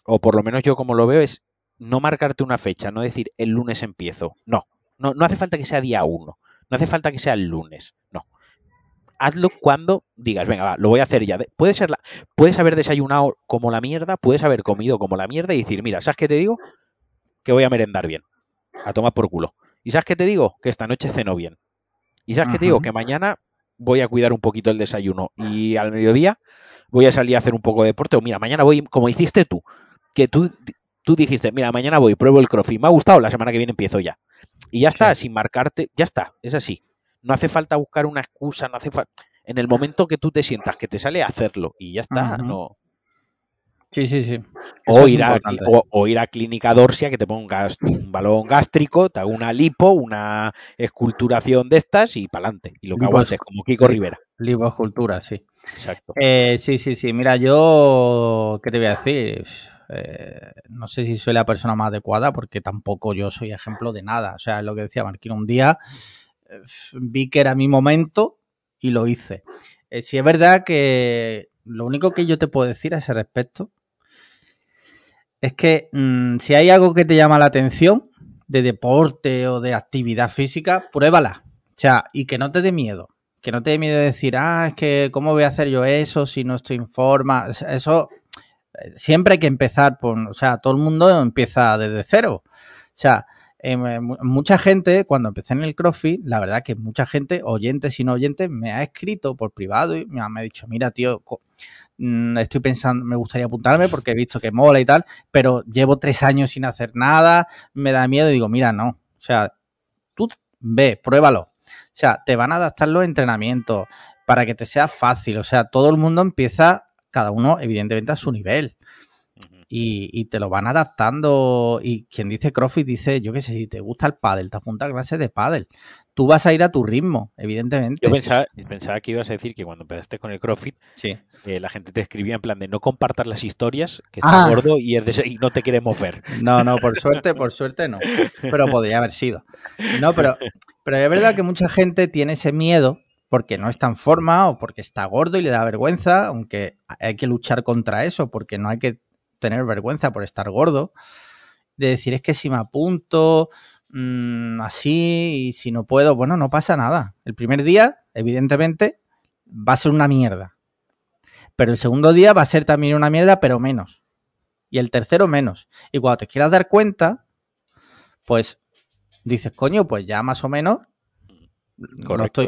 Speaker 2: o por lo menos yo como lo veo, es no marcarte una fecha, no decir el lunes empiezo. No, no, no hace falta que sea día uno, no hace falta que sea el lunes, no. Hazlo cuando digas, venga, va, lo voy a hacer ya. De- Puede ser la, puedes haber desayunado como la mierda, puedes haber comido como la mierda y decir, mira, ¿sabes qué te digo? que voy a merendar bien. A tomar por culo. ¿Y sabes qué te digo? Que esta noche ceno bien. ¿Y sabes qué te digo? Que mañana voy a cuidar un poquito el desayuno y al mediodía voy a salir a hacer un poco de deporte. O mira, mañana voy, como hiciste tú, que tú, tú dijiste, mira, mañana voy, pruebo el crossfit. Me ha gustado, la semana que viene empiezo ya. Y ya está, sin marcarte, ya está, es así. No hace falta buscar una excusa, no hace falta. En el momento que tú te sientas que te sale, hacerlo y ya está. No,
Speaker 1: Sí, sí, sí.
Speaker 2: O ir, a, o, ir, a, Clínica Dorsia que te pongas un balón gástrico, te hago una lipo, una esculturación de estas y para adelante. Y lo que aguantes, como Kiko Rivera.
Speaker 1: Escultura, sí.
Speaker 2: Exacto.
Speaker 1: Eh, sí, sí, sí. Mira, yo, ¿qué te voy a decir? Eh, no sé si soy la persona más adecuada porque tampoco yo soy ejemplo de nada. O sea, es lo que decía Marquino. Un día eh, vi que era mi momento y lo hice. si es verdad que lo único que yo te puedo decir a ese respecto es que mm, si hay algo que te llama la atención de deporte o de actividad física, pruébala. O sea, y que no te dé miedo. Que no te dé miedo de decir, ah, es que, ¿cómo voy a hacer yo eso si no estoy en forma? Eso eh, siempre hay que empezar por, o sea, todo el mundo empieza desde cero. O sea, eh, mucha gente, cuando empecé en el CrossFit, la verdad que mucha gente, oyentes y no oyentes, me ha escrito por privado y me ha dicho, mira, tío, Mm, estoy pensando, me gustaría apuntarme porque he visto que mola y tal, pero llevo tres años sin hacer nada, me da miedo y digo, mira, no, o sea, tú ve, pruébalo. O sea, te van a adaptar los entrenamientos para que te sea fácil. O sea, todo el mundo empieza, cada uno evidentemente a su nivel y, te lo van adaptando. Y quien dice CrossFit dice, yo qué sé, si te gusta el pádel, te apunta a clases de pádel. Tú vas a ir a tu ritmo, evidentemente.
Speaker 2: Yo pensaba, pensaba que ibas a decir que cuando empezaste con el CrossFit,
Speaker 1: sí.
Speaker 2: Eh, la gente te escribía en plan de no compartas las historias, que estás ah. gordo y, y no te queremos ver.
Speaker 1: No, no, por suerte, por suerte no. Pero podría haber sido. No, pero, pero es verdad que mucha gente tiene ese miedo porque no está en forma o porque está gordo y le da vergüenza, aunque hay que luchar contra eso, porque no hay que tener vergüenza por estar gordo, de decir es que si me apunto mm, así y si no puedo, bueno, no pasa nada. El primer día, evidentemente, va a ser una mierda. Pero el segundo día va a ser también una mierda, pero menos. Y el tercero menos. Y cuando te quieras dar cuenta, pues dices, coño, pues ya más o menos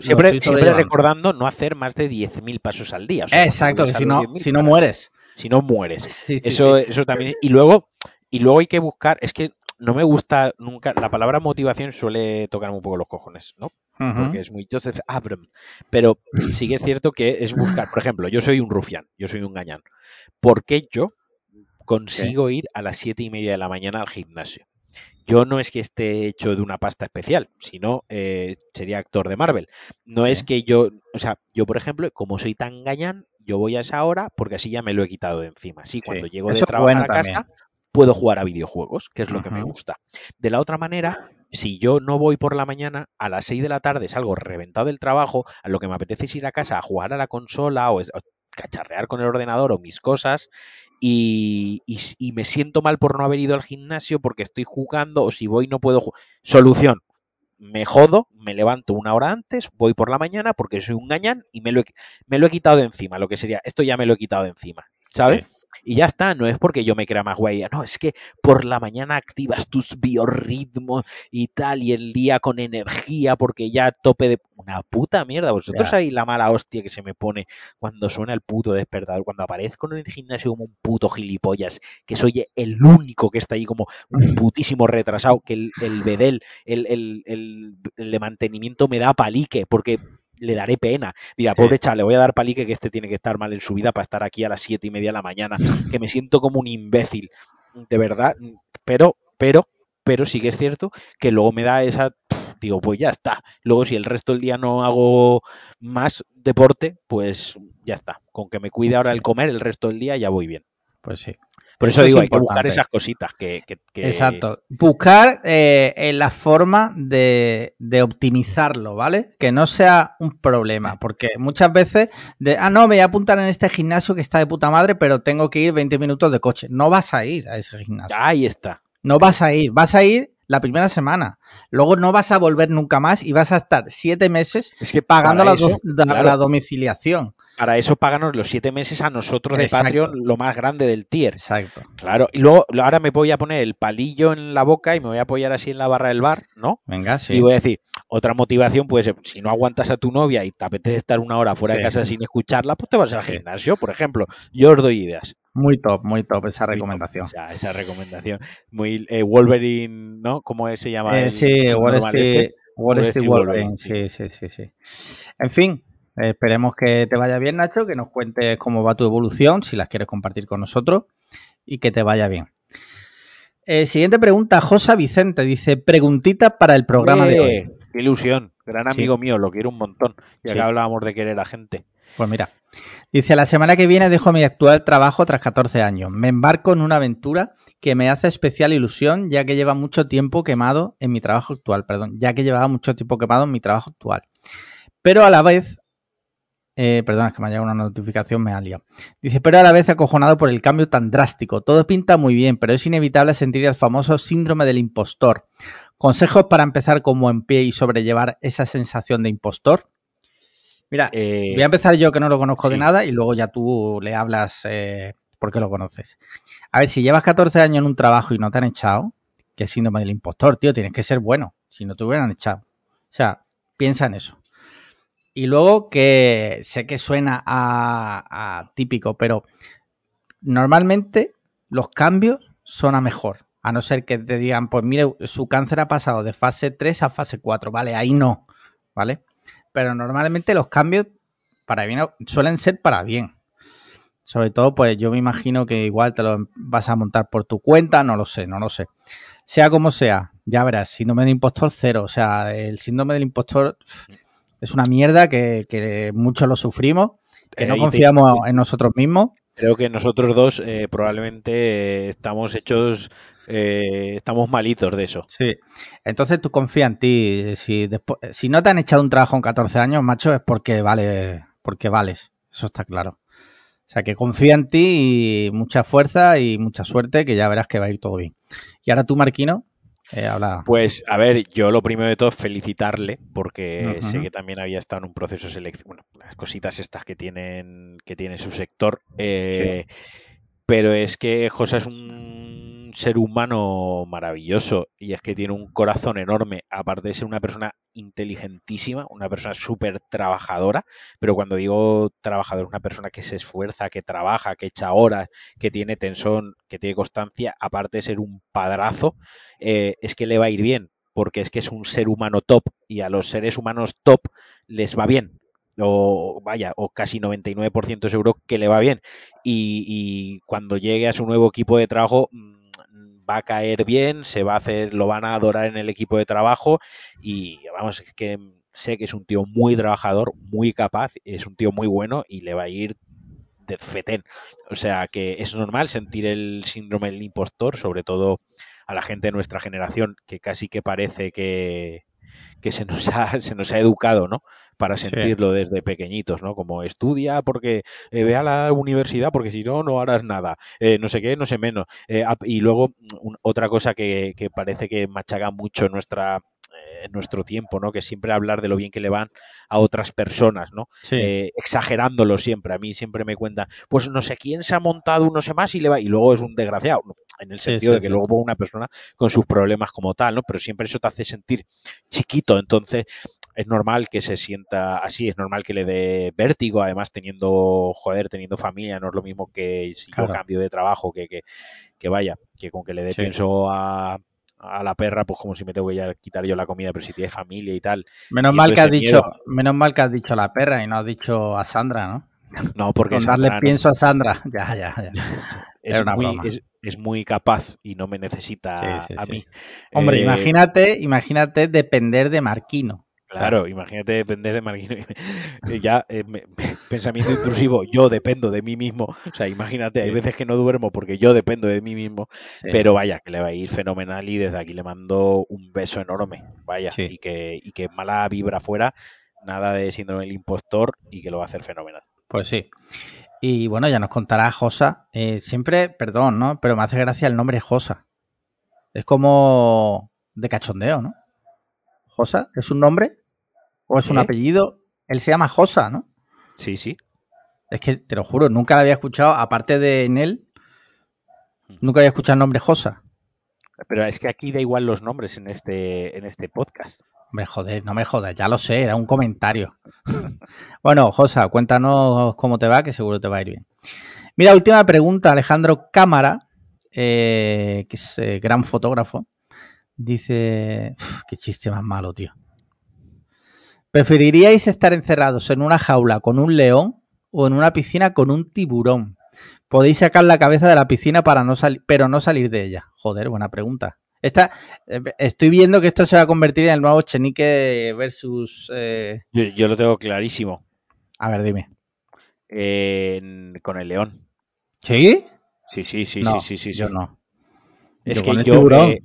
Speaker 2: siempre, recordando no hacer más de 10.000 pasos al día.
Speaker 1: Exacto, que si no, si no mueres
Speaker 2: si no mueres. eso, eso también. Y luego, y luego hay que buscar, es que no me gusta nunca, la palabra motivación suele tocarme un poco los cojones, ¿no? Porque es muy Joseph Abram. Pero sí que es cierto que es buscar, por ejemplo, yo soy un rufián, yo soy un gañán. ¿Por qué yo consigo ir a las siete y media de la mañana al gimnasio? Yo no es que esté hecho de una pasta especial, sino eh, sería actor de Marvel. No es que yo, o sea, yo por ejemplo, como soy tan gañán, yo voy a esa hora porque así ya me lo he quitado de encima. Así cuando llego de trabajar a casa puedo jugar a videojuegos, que es lo que me gusta. De la otra manera, si yo no voy por la mañana, a las 6 de la tarde salgo reventado del trabajo, a lo que me apetece es ir a casa a jugar a la consola o, cacharrear con el ordenador o mis cosas y, y, me siento mal por no haber ido al gimnasio porque estoy jugando o si voy no puedo jugar. Solución, me jodo, me levanto una hora antes, voy por la mañana porque soy un gañán y me lo he, me lo he quitado de encima, lo que sería, esto ya me lo he quitado de encima, ¿sabes? Y ya está, no es porque yo me crea más guay, no, es que por la mañana activas tus biorritmos y tal, y el día con energía, porque ya tope de. Una puta mierda. Vosotros ahí la mala hostia que se me pone cuando suena el puto despertador, cuando aparezco en el gimnasio como un puto gilipollas, que soy el único que está ahí como un [LAUGHS] putísimo retrasado, que el, el bedel, el, el, el, el de mantenimiento me da palique, porque le daré pena. Dirá, pobre chaval, le voy a dar palique que este tiene que estar mal en su vida para estar aquí a las siete y media de la mañana, que me siento como un imbécil, de verdad. Pero, pero, pero sí que es cierto que luego me da esa, digo, pues ya está. Luego si el resto del día no hago más deporte, pues ya está. Con que me cuide ahora el comer, el resto del día ya voy bien.
Speaker 1: Pues sí.
Speaker 2: Por eso, digo, hay que buscar esas cositas que...
Speaker 1: Exacto. Buscar eh, la forma de, optimizarlo, ¿vale? Que no sea un problema, porque muchas veces, de, ah, no, me voy a apuntar en este gimnasio que está de puta madre, pero tengo que ir 20 minutos de coche. No vas a ir a ese gimnasio.
Speaker 2: Ahí está.
Speaker 1: No vas a ir, vas a ir la primera semana. Luego no vas a volver nunca más y vas a estar siete meses
Speaker 2: Es que
Speaker 1: pagando la, do-
Speaker 2: eso,
Speaker 1: la-
Speaker 2: claro,
Speaker 1: la domiciliación.
Speaker 2: para eso páganos los siete meses a nosotros de
Speaker 1: Exacto.
Speaker 2: Patreon, lo más grande del tier.
Speaker 1: Exacto.
Speaker 2: Claro, y luego ahora me voy a poner el palillo en la boca y me voy a apoyar así en la barra del bar, ¿no?
Speaker 1: Venga, sí.
Speaker 2: Y voy a decir, otra motivación puede ser, si no aguantas a tu novia y te apetece estar una hora fuera de casa sin escucharla, pues te vas al gimnasio, por ejemplo. Yo os doy ideas.
Speaker 1: Muy top, muy top esa
Speaker 2: top.
Speaker 1: recomendación.
Speaker 2: Esa recomendación. Muy eh, Wolverine, ¿no? ¿Cómo se llama?
Speaker 1: Eh,
Speaker 2: el
Speaker 1: sí, Wall Street,
Speaker 2: este?
Speaker 1: Wolverine, sí, sí, sí, sí. En fin, esperemos que te vaya bien, Nacho, que nos cuentes cómo va tu evolución, si las quieres compartir con nosotros, y que te vaya bien. Eh, siguiente pregunta, Josa Vicente dice, preguntita para el programa de hoy.
Speaker 2: Qué ilusión. Gran
Speaker 1: Sí.
Speaker 2: amigo mío, lo quiero un montón. Ya
Speaker 1: Sí.
Speaker 2: que hablábamos de querer a gente.
Speaker 1: Pues mira, dice, la semana que viene dejo mi actual trabajo tras 14 años. Me embarco en una aventura que me hace especial ilusión, ya que lleva mucho tiempo quemado en mi trabajo actual, perdón, ya que llevaba mucho tiempo quemado en mi trabajo actual. Pero a la vez, eh, perdón, es que me ha llegado una notificación, me ha liado. Dice, pero a la vez acojonado por el cambio tan drástico. Todo pinta muy bien, pero es inevitable sentir el famoso síndrome del impostor. Consejos para empezar como en pie y sobrellevar esa sensación de impostor. Mira,
Speaker 2: Eh,
Speaker 1: Voy a empezar yo que no lo conozco de nada y luego ya tú le hablas eh, porque lo conoces. A ver, si llevas 14 años en un trabajo y no te han echado, que síndrome del impostor, tío, tienes que ser bueno. Si no te hubieran echado. O sea, piensa en eso. Y luego que sé que suena a, a típico, pero normalmente los cambios son a mejor. A no ser que te digan, pues mire, su cáncer ha pasado de fase 3 a fase 4. Vale, ahí no. ¿Vale? Pero normalmente los cambios para bien suelen ser para bien. Sobre todo, pues yo me imagino que igual te lo vas a montar por tu cuenta, no lo sé, no lo sé. Sea como sea, ya verás, síndrome del impostor cero. O sea, el síndrome del impostor es una mierda que, que muchos lo sufrimos, que
Speaker 2: Eh,
Speaker 1: no
Speaker 2: te-
Speaker 1: confiamos en nosotros mismos.
Speaker 2: Creo que nosotros dos eh, probablemente eh, estamos hechos, eh, estamos malitos de eso.
Speaker 1: Sí. Entonces tú confía en ti. Si, después, si no te han echado un trabajo en 14 años, macho, es porque vale, porque vales. Eso está claro. O sea que confía en ti y mucha fuerza y mucha suerte, que ya verás que va a ir todo bien. Y ahora tú, Marquino, eh.
Speaker 2: Pues, a ver, yo lo primero de todo felicitarle, porque sé que también había estado en un proceso de selección, bueno, las cositas estas que tienen, que tiene su sector. eh, Pero es que José es un ser humano maravilloso y es que tiene un corazón enorme, aparte de ser una persona inteligentísima, una persona súper trabajadora, pero cuando digo trabajador, una persona que se esfuerza, que trabaja, que echa horas, que tiene tensión, que tiene constancia, aparte de ser un padrazo, eh, es que le va a ir bien, porque es que es un ser humano top y a los seres humanos top les va bien. O vaya, o casi 99% seguro que le va bien. Y, y cuando llegue a su nuevo equipo de trabajo mm, va a caer bien, se va a hacer, lo van a adorar en el equipo de trabajo y vamos, es que sé que es un tío muy trabajador, muy capaz, es un tío muy bueno y le va a ir de fetén. O sea que es normal sentir el síndrome del impostor, sobre todo a la gente de nuestra generación, que casi que parece que, que se, nos ha, [LAUGHS] se nos ha educado, ¿no? Para
Speaker 1: Sí.
Speaker 2: sentirlo desde pequeñitos, ¿no? Como estudia porque eh, ve a la universidad, porque si no, no harás nada. Eh, no sé qué, no sé menos. Eh, y luego, un- otra cosa que, que parece que machaca mucho en nuestra en nuestro tiempo, ¿no? Que siempre hablar de lo bien que le van a otras personas, ¿no?
Speaker 1: Sí.
Speaker 2: eh, exagerándolo siempre. A mí siempre me cuentan, pues no sé quién se ha montado un no sé más y le va, y luego es un desgraciado, en el sentido
Speaker 1: sí,
Speaker 2: de que luego una persona con sus problemas como tal, ¿no? Pero siempre eso te hace sentir chiquito, entonces es normal que se sienta así, es normal que le dé vértigo, además teniendo, joder, teniendo familia, no es lo mismo que si
Speaker 1: Claro.
Speaker 2: yo cambio de trabajo, que, que, que vaya, que con que le dé
Speaker 1: Sí.
Speaker 2: pienso a, a la perra, pues como si me tengo que ya quitar yo la comida, pero si tiene familia y tal,
Speaker 1: Menos
Speaker 2: y
Speaker 1: mal que has dicho, menos mal que has dicho a la perra y no has dicho a Sandra, ¿no?
Speaker 2: no, porque
Speaker 1: Con darle
Speaker 2: Sandra no-
Speaker 1: pienso a Sandra. [LAUGHS] Ya, ya, ya.
Speaker 2: es, muy, es, es muy capaz y no me necesita
Speaker 1: Sí, sí,
Speaker 2: a
Speaker 1: sí.
Speaker 2: mí.
Speaker 1: Hombre,
Speaker 2: Eh,
Speaker 1: imagínate, imagínate depender de Marquino.
Speaker 2: Claro, imagínate depender de Marquino. Ya, eh, me- pensamiento intrusivo, yo dependo de mí mismo. O sea, imagínate, hay veces que no duermo porque yo dependo de mí mismo,
Speaker 1: Sí.
Speaker 2: pero vaya, que le va a ir fenomenal y desde aquí le mando un beso enorme. Vaya,
Speaker 1: Sí.
Speaker 2: y, que, y que mala vibra fuera, nada de síndrome del impostor y que lo va a hacer fenomenal.
Speaker 1: Pues sí. Y bueno, ya nos contará Josa. Eh, siempre, perdón, ¿no? Pero me hace gracia el nombre Josa. Es como de cachondeo, ¿no? Josa, ¿es un nombre? ¿O es un
Speaker 2: ¿Eh?
Speaker 1: apellido? Él se llama Josa, ¿no?
Speaker 2: Sí, sí.
Speaker 1: Es que te lo juro, nunca lo había escuchado, aparte de en él, nunca había escuchado el nombre Josa.
Speaker 2: Pero es que aquí da igual los nombres en este, en este podcast.
Speaker 1: Me joder, no me jodas, ya lo sé, era un comentario. [LAUGHS] bueno, Josa, cuéntanos cómo te va, que seguro te va a ir bien. Mira, última pregunta, Alejandro Cámara, eh, que es eh, gran fotógrafo, dice, "Uf, qué chiste más malo, tío. ¿Preferiríais estar encerrados en una jaula con un león o en una piscina con un tiburón? Podéis sacar la cabeza de la piscina para no salir, pero no salir de ella. Joder, buena pregunta. Esta, eh, estoy viendo que esto se va a convertir en el nuevo Chenique versus. eh,
Speaker 2: Yo, yo lo tengo clarísimo.
Speaker 1: A ver, dime.
Speaker 2: Con el león.
Speaker 1: ¿Sí?
Speaker 2: Sí, sí, sí,
Speaker 1: No,
Speaker 2: sí, sí, sí,
Speaker 1: Yo
Speaker 2: sí.
Speaker 1: no.
Speaker 2: Es
Speaker 1: Yo
Speaker 2: que
Speaker 1: con el
Speaker 2: yo.
Speaker 1: tiburón.
Speaker 2: eh,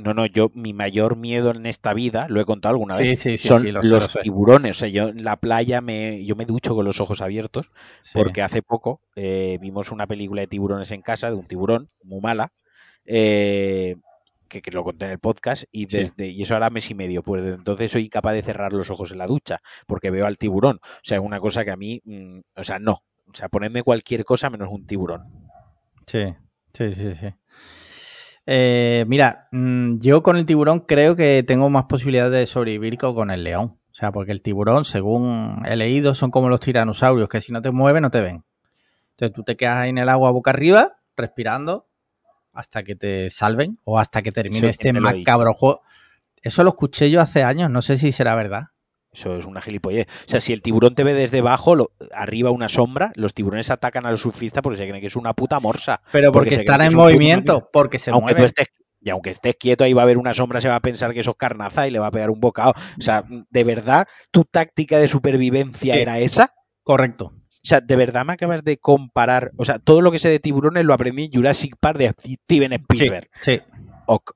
Speaker 2: no, no, yo, mi mayor miedo en esta vida, lo he contado alguna
Speaker 1: Sí,
Speaker 2: vez,
Speaker 1: sí, sí,
Speaker 2: son
Speaker 1: sé,
Speaker 2: los
Speaker 1: lo
Speaker 2: tiburones. O sea, yo en la playa me, yo me ducho con los ojos abiertos porque hace poco eh, vimos una película de tiburones en casa, de un tiburón, muy mala, eh, que, que lo conté en el podcast, y
Speaker 1: Sí.
Speaker 2: desde y eso ahora mes y medio. Pues desde entonces soy incapaz de cerrar los ojos en la ducha porque veo al tiburón. O sea, es una cosa que a mí, mm, o sea, no. O sea, ponedme cualquier cosa menos un tiburón.
Speaker 1: Sí, sí, sí, sí. Eh, mira, mm, yo con el tiburón creo que tengo más posibilidades de sobrevivir que con el león. O sea, porque el tiburón, según he leído, son como los tiranosaurios, que si no te mueves no te ven. Entonces tú te quedas ahí en el agua boca arriba, respirando, hasta que te salven o hasta que termine este
Speaker 2: ¿quién te lo ha
Speaker 1: macabro juego. Eso lo escuché yo hace años, no sé si será verdad.
Speaker 2: Eso es una gilipollez. O sea, si el tiburón te ve desde abajo, lo- arriba una sombra, los tiburones atacan a los surfistas porque se creen que es una puta morsa.
Speaker 1: Pero porque,
Speaker 2: Porque
Speaker 1: están en
Speaker 2: es un puto
Speaker 1: movimiento, porque se
Speaker 2: aunque tú estés y aunque estés quieto ahí va a haber una sombra, se va a pensar que eso es carnaza y le va a pegar un bocado. O sea, de verdad, tu táctica de supervivencia
Speaker 1: Sí.
Speaker 2: era esa.
Speaker 1: Correcto.
Speaker 2: O sea, de verdad me acabas de comparar. O sea, todo lo que sé de tiburones lo aprendí en Jurassic Park de Steven
Speaker 1: Sí,
Speaker 2: Spielberg.
Speaker 1: sí.
Speaker 2: Ok.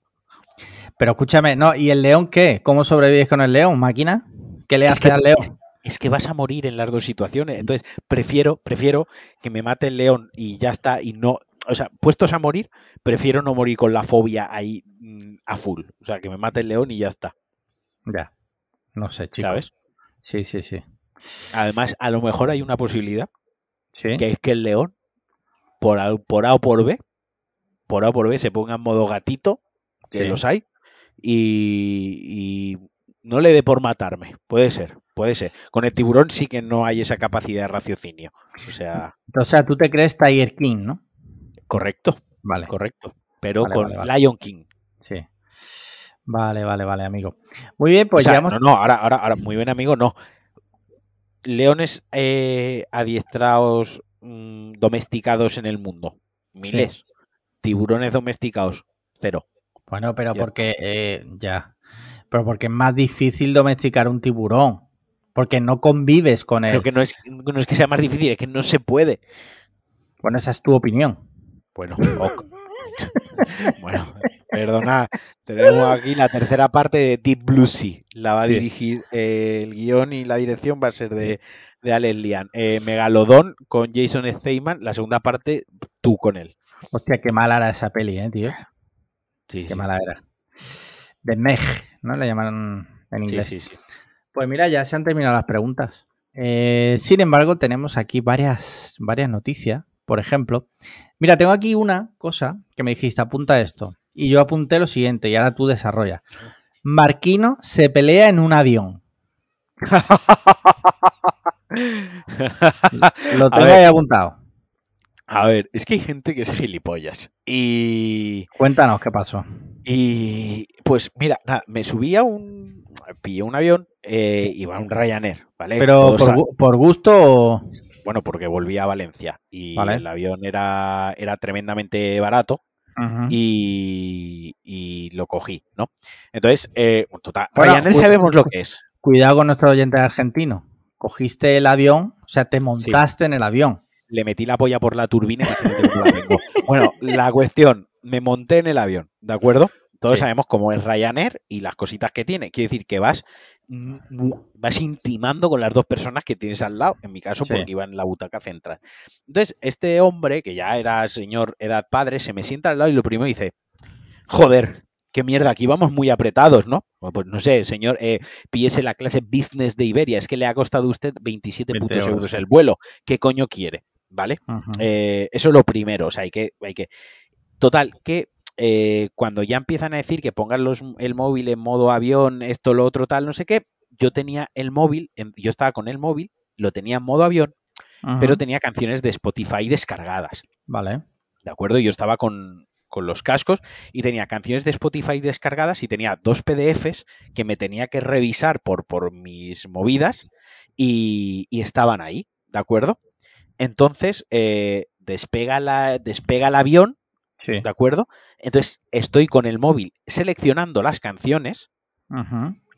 Speaker 1: Pero escúchame, no, ¿y el león qué? ¿Cómo sobrevives con el león, máquina? ¿Qué le
Speaker 2: Es
Speaker 1: hace
Speaker 2: que-
Speaker 1: al león?
Speaker 2: Es que vas a morir en las dos situaciones. Entonces, prefiero, prefiero que me mate el león y ya está. Y no. O sea, puestos a morir, prefiero no morir con la fobia ahí mm, a full. O sea, que me mate el león y ya está.
Speaker 1: Ya. No sé, chico.
Speaker 2: ¿Sabes?
Speaker 1: Sí, sí, sí.
Speaker 2: Además, a lo mejor hay una posibilidad
Speaker 1: Sí.
Speaker 2: que es que el león, por A, por A o por B, por A o por B, se ponga en modo gatito, que
Speaker 1: Sí.
Speaker 2: los hay, y, y no le dé por matarme. Puede ser, puede ser. Con el tiburón sí que no hay esa capacidad de raciocinio. O sea, [LAUGHS]
Speaker 1: O sea, tú te crees Tiger King, ¿no?
Speaker 2: correcto,
Speaker 1: Vale.
Speaker 2: correcto. Pero
Speaker 1: Vale,
Speaker 2: con
Speaker 1: vale.
Speaker 2: Lion King.
Speaker 1: Sí. Vale, vale, vale, amigo. Muy bien, pues
Speaker 2: o sea,
Speaker 1: llevamos.
Speaker 2: no, no, ahora, ahora, ahora, muy bien, amigo, no. Leones eh, adiestrados, mm, domesticados en el mundo. Miles. Tiburones domesticados, cero.
Speaker 1: Bueno, pero
Speaker 2: Ya
Speaker 1: porque. eh, ya. Pero porque es más difícil domesticar un tiburón. Porque no convives con él.
Speaker 2: Pero que no es, no es que sea más difícil, es que no se puede.
Speaker 1: Bueno, esa es tu opinión.
Speaker 2: Bueno, ok. [LAUGHS] bueno, perdona, tenemos aquí la tercera parte de Deep Blue Sea. La va a dirigir eh, el guion y la dirección va a ser de, de Alex Lian. Eh, Megalodón con Jason Statham, la segunda parte tú con él.
Speaker 1: Hostia, qué mala era esa peli, ¿eh, tío?
Speaker 2: Sí,
Speaker 1: Qué
Speaker 2: sí.
Speaker 1: mala era. De Meg, ¿no? Le llaman en
Speaker 2: Sí,
Speaker 1: inglés.
Speaker 2: sí, sí.
Speaker 1: Pues mira, ya se han terminado las preguntas. Eh, sin embargo, tenemos aquí varias, varias noticias. Por ejemplo, mira, tengo aquí una cosa que me dijiste, apunta esto. Y yo apunté lo siguiente, y ahora tú desarrollas. Marquino se pelea en un avión. [LAUGHS] Lo tengo ahí apuntado.
Speaker 2: A ver, es que hay gente que es gilipollas. Y,
Speaker 1: Cuéntanos qué pasó.
Speaker 2: y pues mira, nada, me subí a un. Pillé un avión, eh, iba a un Ryanair, ¿vale?
Speaker 1: Pero por, gusto o...
Speaker 2: Bueno, porque volví a Valencia y
Speaker 1: Vale.
Speaker 2: el avión era, era tremendamente barato y, y lo cogí, ¿no? Entonces, eh, total,
Speaker 1: Bueno,
Speaker 2: Ryanair sabemos lo que es.
Speaker 1: Cuidado con nuestro oyente argentino. Cogiste el avión, o sea, te montaste en el avión.
Speaker 2: Le metí la polla por la turbina y imagínate cómo la tengo. [LAUGHS] Bueno, la cuestión, me monté en el avión, ¿de acuerdo? Todos
Speaker 1: Sí.
Speaker 2: sabemos cómo es Ryanair y las cositas que tiene. Quiere decir que vas, vas intimando con las dos personas que tienes al lado, en mi caso
Speaker 1: Sí.
Speaker 2: porque iba en la butaca central. Entonces, este hombre, que ya era señor edad padre, se me sienta al lado y lo primero dice, joder, qué mierda, aquí vamos muy apretados, ¿no? Pues no sé, señor, eh, píese la clase business de Iberia, es que le ha costado a usted 27 putos euros, euros el vuelo. ¿Qué coño quiere? ¿Vale? eh, eso es lo primero, o sea, hay que, hay que... Total, que eh, cuando ya empiezan a decir que pongan los, el móvil en modo avión, esto, lo otro, tal, no sé qué, yo tenía el móvil, yo estaba con el móvil, lo tenía en modo avión, pero tenía canciones de Spotify descargadas.
Speaker 1: Vale.
Speaker 2: ¿De acuerdo? Yo estaba con, con los cascos y tenía canciones de Spotify descargadas y tenía dos PDFs que me tenía que revisar por, por mis movidas y, estaban ahí, ¿de acuerdo? Entonces, eh, despega, la, despega el avión, ¿de acuerdo? Entonces, estoy con el móvil seleccionando las canciones.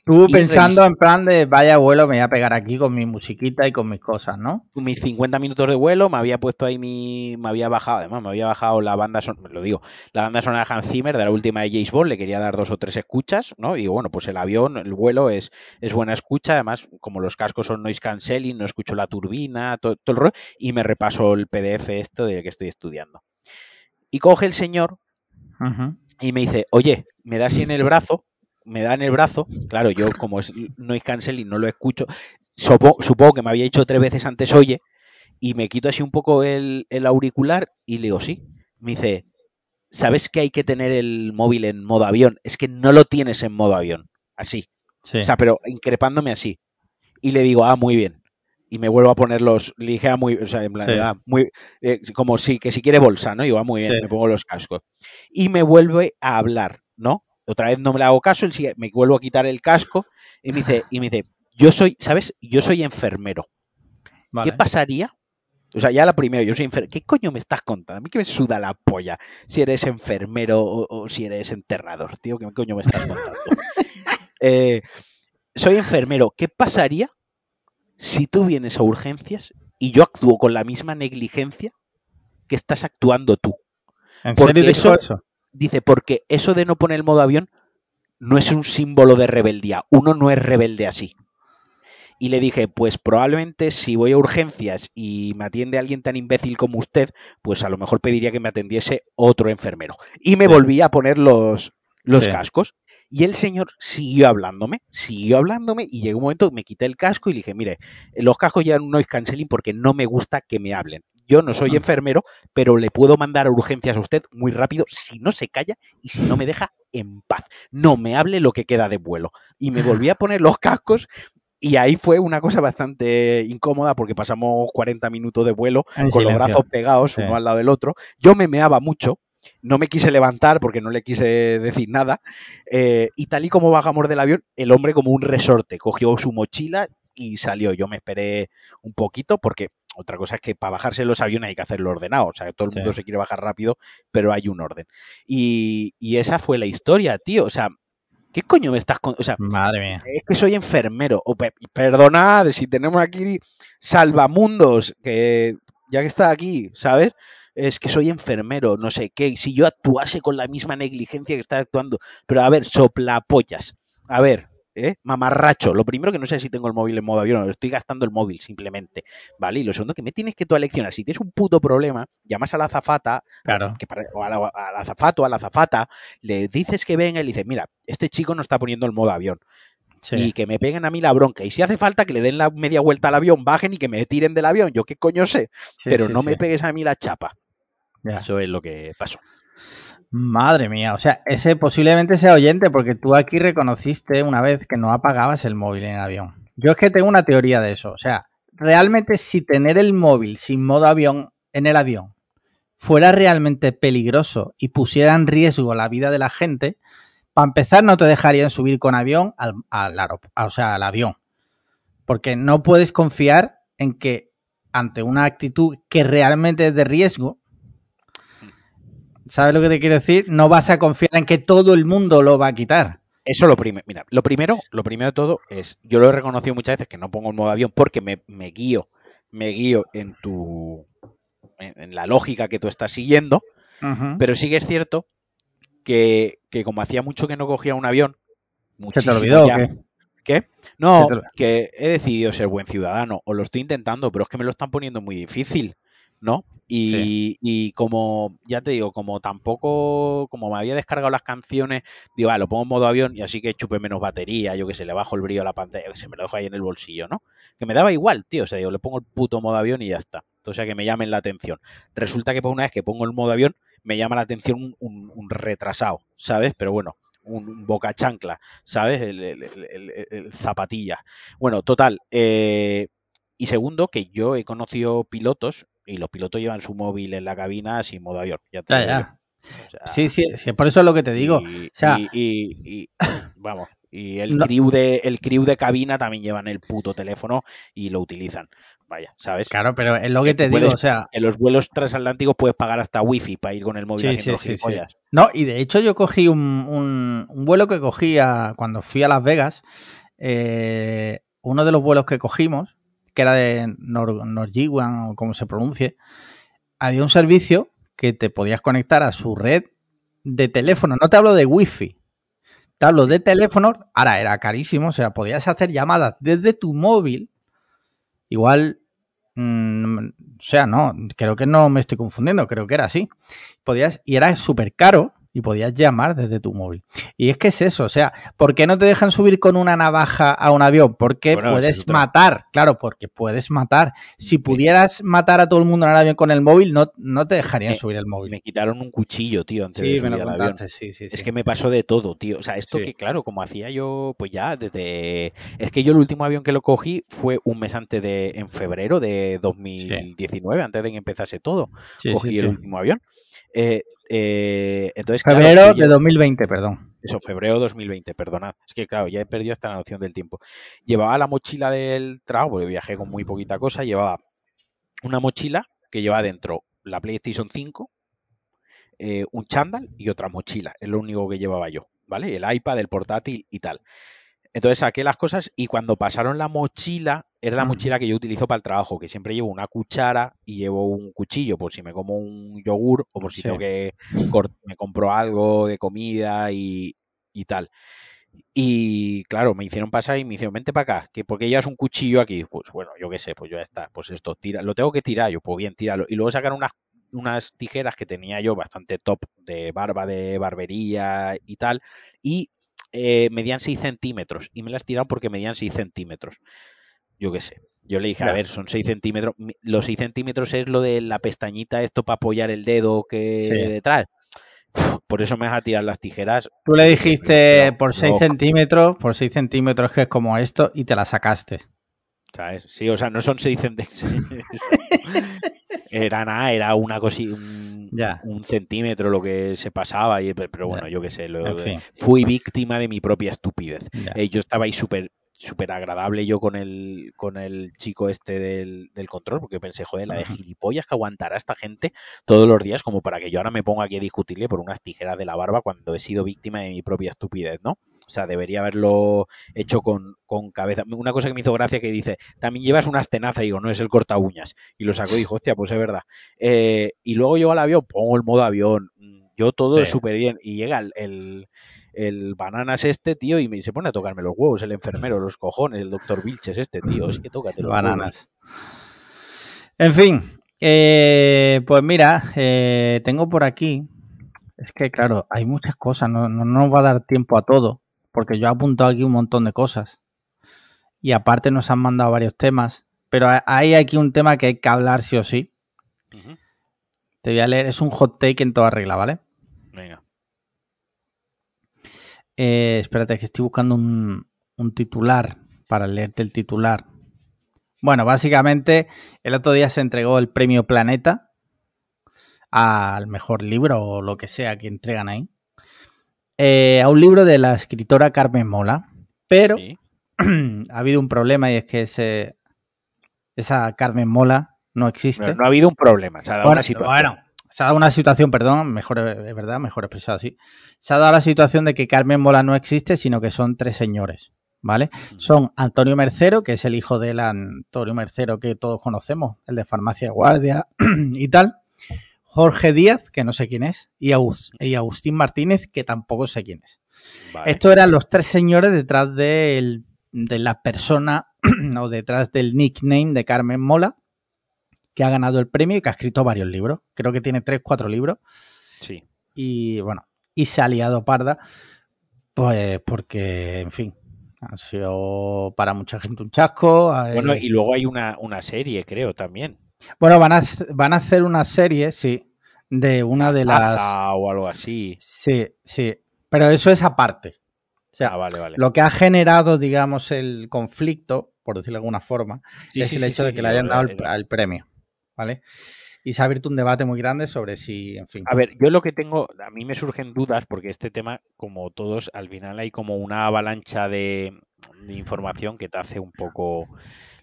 Speaker 1: Tú pensando en plan de vaya vuelo, me voy a pegar aquí con mi musiquita y con mis cosas, ¿no?
Speaker 2: Con mis 50 minutos de vuelo, me había puesto ahí mi. Me había bajado, además, me había bajado la banda sonora, lo digo, la banda sonora de Hans Zimmer de la última de James Bond, le quería dar dos o tres escuchas, ¿no? Y digo, bueno, pues el avión, el vuelo es, es buena escucha, además, como los cascos son noise cancelling, no escucho la turbina, todo, el rollo, y me repaso el PDF esto de que estoy estudiando. Y coge el señor y me dice, oye, me da así en el brazo me da en el brazo, claro, yo como es noise canceling no lo escucho, supongo, que me había dicho tres veces antes oye, y me quito así un poco el, auricular y le digo, sí. Me dice, ¿sabes que hay que tener el móvil en modo avión? Es que no lo tienes en modo avión, así. O sea, pero increpándome así. Y le digo, ah, muy bien. Y me vuelvo a poner los, le dije, ah, muy, o sea, en plan, ah, muy, eh, como si, que si quiere bolsa, ¿no? Y va ah, muy bien, me pongo los cascos. Y me vuelve a hablar, ¿no? Otra vez no me le hago caso, me vuelvo a quitar el casco y me dice, y me dice, yo soy, ¿sabes? Yo soy enfermero. ¿Qué pasaría? O sea, ya la primera, yo soy enfermero. ¿Qué coño me estás contando? A mí que me suda la polla si eres enfermero o, si eres enterrador, tío. ¿Qué coño me estás contando? [LAUGHS] Eh, soy enfermero. ¿Qué pasaría si tú vienes a urgencias y yo actúo con la misma negligencia que estás actuando tú?
Speaker 1: ¿En serio eso, eso?
Speaker 2: Dice, porque eso de no poner el modo avión no es un símbolo de rebeldía. Uno no es rebelde así. Y le dije, pues probablemente si voy a urgencias y me atiende alguien tan imbécil como usted, pues a lo mejor pediría que me atendiese otro enfermero. Y me volví a poner los, los cascos. Y el señor siguió hablándome, siguió hablándome y llegó un momento que me quité el casco y le dije, mire, los cascos ya no es canceling porque no me gusta que me hablen yo no soy enfermero, pero le puedo mandar a urgencias a usted muy rápido si no se calla y si no me deja en paz. No me hable lo que queda de vuelo. Y me volví a poner los cascos y ahí fue una cosa bastante incómoda porque pasamos 40 minutos de vuelo con los brazos pegados uno al lado del otro. Yo me meaba mucho, no me quise levantar porque no le quise decir nada. Eh, y tal y como bajamos del avión, el hombre como un resorte cogió su mochila y salió. Yo me esperé un poquito porque otra cosa es que para bajarse los aviones hay que hacerlo ordenado. O sea, todo el mundo se quiere bajar rápido, pero hay un orden. Y, esa fue la historia, tío. O sea, ¿qué coño me estás con... O sea,
Speaker 1: Madre mía.
Speaker 2: es que soy enfermero. O, perdonad si tenemos aquí salvamundos, que ya que está aquí, ¿sabes? Es que soy enfermero, no sé qué. Si yo actuase con la misma negligencia que está actuando. Pero a ver, soplapollas. A ver, ¿eh? mamarracho. Lo primero que no sé si tengo el móvil en modo avión, estoy gastando el móvil simplemente, ¿vale? Y lo segundo que me tienes que tú eleccionar, si tienes un puto problema, llamas a la azafata,
Speaker 1: claro.
Speaker 2: o al azafato, a la azafata, le dices que venga y le dices, mira, este chico no está poniendo el modo avión. Y que me peguen a mí la bronca. Y si hace falta que le den la media vuelta al avión, bajen y que me tiren del avión. Yo qué coño sé. Pero no me pegues a mí la chapa. Eso es lo que pasó.
Speaker 1: Madre mía, o sea, ese posiblemente sea oyente porque tú aquí reconociste una vez que no apagabas el móvil en el avión. Yo es que tengo una teoría de eso, o sea, realmente si tener el móvil sin modo avión en el avión fuera realmente peligroso y pusiera en riesgo la vida de la gente, para empezar no te dejarían subir con avión al, al, o sea, al avión, porque no puedes confiar en que ante una actitud que realmente es de riesgo, ¿Sabes lo que te quiero decir? No vas a confiar en que todo el mundo lo va a quitar.
Speaker 2: Eso lo primero. Mira, lo primero, lo primero de todo es, yo lo he reconocido muchas veces que no pongo el modo avión porque me, guío, me guío en tu, en, la lógica que tú estás siguiendo, pero sí que es cierto que, como hacía mucho que no cogía un avión,
Speaker 1: ¿Se te olvidó qué?
Speaker 2: ¿Qué? No, que he decidido ser buen ciudadano, o lo estoy intentando, pero es que me lo están poniendo muy difícil ¿no? Y, y, como, ya te digo, como tampoco, como me había descargado las canciones, digo, ah, lo pongo en modo avión y así que chupe menos batería, yo que sé, le bajo el brillo a la pantalla, que se me lo dejo ahí en el bolsillo, ¿no? Que me daba igual, tío, o sea, digo, le pongo el puto modo avión y ya está. O sea, que me llamen la atención. Resulta que por una vez que pongo el modo avión, me llama la atención un, retrasado, ¿sabes? Pero bueno, un, boca chancla, ¿sabes? El, zapatilla. Bueno, total. Eh, y segundo, que yo he conocido pilotos y los pilotos llevan su móvil en la cabina sin modo avión. Ya,
Speaker 1: ya, sí, sí, sí, por eso es lo que te digo.
Speaker 2: Y, y, [COUGHS] vamos, y el, crew de, el crew de cabina también llevan el puto teléfono y lo utilizan. Vaya, ¿sabes?
Speaker 1: Claro, pero es lo que te digo, o sea...
Speaker 2: En los vuelos transatlánticos puedes pagar hasta wifi para ir con el móvil
Speaker 1: sí, sí, sí, No, y de hecho yo cogí un, vuelo que cogí cuando fui a Las Vegas. Eh, uno de los vuelos que cogimos que era de Nor o como se pronuncie, había un servicio que te podías conectar a su red de teléfono. No te hablo de wifi, te hablo de teléfono. Ahora era carísimo, o sea, podías hacer llamadas desde tu móvil. Igual, mm, o sea, no, creo que no me estoy confundiendo, creo que era así. Podías, y era súper caro y podías llamar desde tu móvil. Y es que es eso, o sea, ¿por qué no te dejan subir con una navaja a un avión? Porque puedes matar, claro, porque puedes matar. Si pudieras matar a todo el mundo en el avión con el móvil, no, no te dejarían subir el móvil.
Speaker 2: Me quitaron un cuchillo, tío, antes de subir al avión. es que me pasó de todo, tío. O sea, esto que, claro, como hacía yo, pues ya desde... Es que yo el último avión que lo cogí fue un mes antes de... en febrero de 2019, antes de que empezase todo. cogí el último avión. Eh, eh, entonces,
Speaker 1: febrero de 2020, perdón.
Speaker 2: Eso, febrero de 2020, perdonad. Es que, claro, ya he perdido hasta la noción del tiempo. Llevaba la mochila del trabajo, porque viajé con muy poquita cosa. Llevaba una mochila que llevaba dentro la PlayStation 5, eh, un chándal y otra mochila. Es lo único que llevaba yo, ¿vale? El iPad, el portátil y tal. Entonces saqué las cosas y cuando pasaron la mochila, era la mochila que yo utilizo para el trabajo, que siempre llevo una cuchara y llevo un cuchillo por si me como un yogur o por si tengo que me compro algo de comida y, tal. Y claro, me hicieron pasar y me hicieron, vente para acá, que porque llevas un cuchillo aquí. Pues bueno, yo qué sé, pues ya está, pues esto, tira, lo tengo que tirar, yo pues bien, tíralo. Y luego sacaron unas, unas tijeras que tenía yo bastante top de barba, de barbería y tal. Y eh, medían 6 centímetros y me las tiraron porque medían 6 centímetros. Yo qué sé. Yo le dije, a ver, son 6 centímetros. Los 6 centímetros es lo de la pestañita, esto para apoyar el dedo que detrás. Por eso me vas a tirar las tijeras.
Speaker 1: Tú le dijiste por 6 centímetros, por 6 centímetros que es como esto, y te la sacaste.
Speaker 2: Sí, o sea, no son 6 centímetros. [LAUGHS] era nada, era una cosita, un, centímetro lo que se pasaba, y, pero bueno, yo qué sé, fui víctima de mi propia estupidez. Eh, yo estaba ahí súper súper agradable yo con el, con el chico este del, control, porque pensé, joder, la de gilipollas que aguantará esta gente todos los días, como para que yo ahora me ponga aquí a discutirle por unas tijeras de la barba cuando he sido víctima de mi propia estupidez, ¿no? O sea, debería haberlo hecho con, cabeza. Una cosa que me hizo gracia que dice, también llevas unas tenazas, y digo, no es el corta uñas. Y lo sacó y dijo, hostia, pues es verdad. Eh, y luego yo al avión, pongo el modo avión, yo todo es súper bien. Y llega el el bananas este, tío, y me se pone a tocarme los huevos, el enfermero, los cojones, el doctor Vilches este, tío, es que tócate los bananas.
Speaker 1: En fin, eh, pues mira, eh, tengo por aquí, es que claro, hay muchas cosas, no, no nos va a dar tiempo a todo, porque yo he apuntado aquí un montón de cosas. Y aparte nos han mandado varios temas, pero hay aquí un tema que hay que hablar sí o sí. Te voy a leer, es un hot take en toda regla, ¿vale? Venga. Eh, espérate, que estoy buscando un, titular para leerte el titular. Bueno, básicamente el otro día se entregó el premio Planeta al mejor libro o lo que sea que entregan ahí. Eh, a un libro de la escritora Carmen Mola. Pero [CLEARS THROAT] ha habido un problema y es que ese, esa Carmen Mola no existe.
Speaker 2: No, ha habido un problema, se ha dado una situación
Speaker 1: se ha dado una situación, perdón, mejor, es verdad, mejor expresado así. Se ha dado la situación de que Carmen Mola no existe, sino que son tres señores, ¿vale? Son Antonio Mercero, que es el hijo del Antonio Mercero que todos conocemos, el de Farmacia Guardia [CLEARS THROAT] y tal. Jorge Díaz, que no sé quién es, y, Agustín Martínez, que tampoco sé quién es. Estos eran los tres señores detrás de la persona [CLEARS THROAT] o detrás del nickname de Carmen Mola que ha ganado el premio y que ha escrito varios libros. Creo que tiene tres, cuatro libros.
Speaker 2: Sí.
Speaker 1: Y bueno, y se ha liado parda, pues porque, en fin, ha sido para mucha gente un chasco.
Speaker 2: Bueno, y luego hay una, una serie, creo, también.
Speaker 1: Bueno, van a, van a hacer una serie, sí, de una de las...
Speaker 2: o algo así.
Speaker 1: Sí, sí, pero eso es aparte. O sea,
Speaker 2: Ah, vale, vale.
Speaker 1: lo que ha generado, digamos, el conflicto, por decirlo de alguna forma,
Speaker 2: Sí,
Speaker 1: es
Speaker 2: sí,
Speaker 1: el hecho
Speaker 2: sí,
Speaker 1: de que le hayan dado el premio, ¿vale? Y se ha abierto un debate muy grande sobre si, en fin.
Speaker 2: A ver, yo lo que tengo, a mí me surgen dudas porque este tema, como todos, al final hay como una avalancha de, de información que te hace un poco...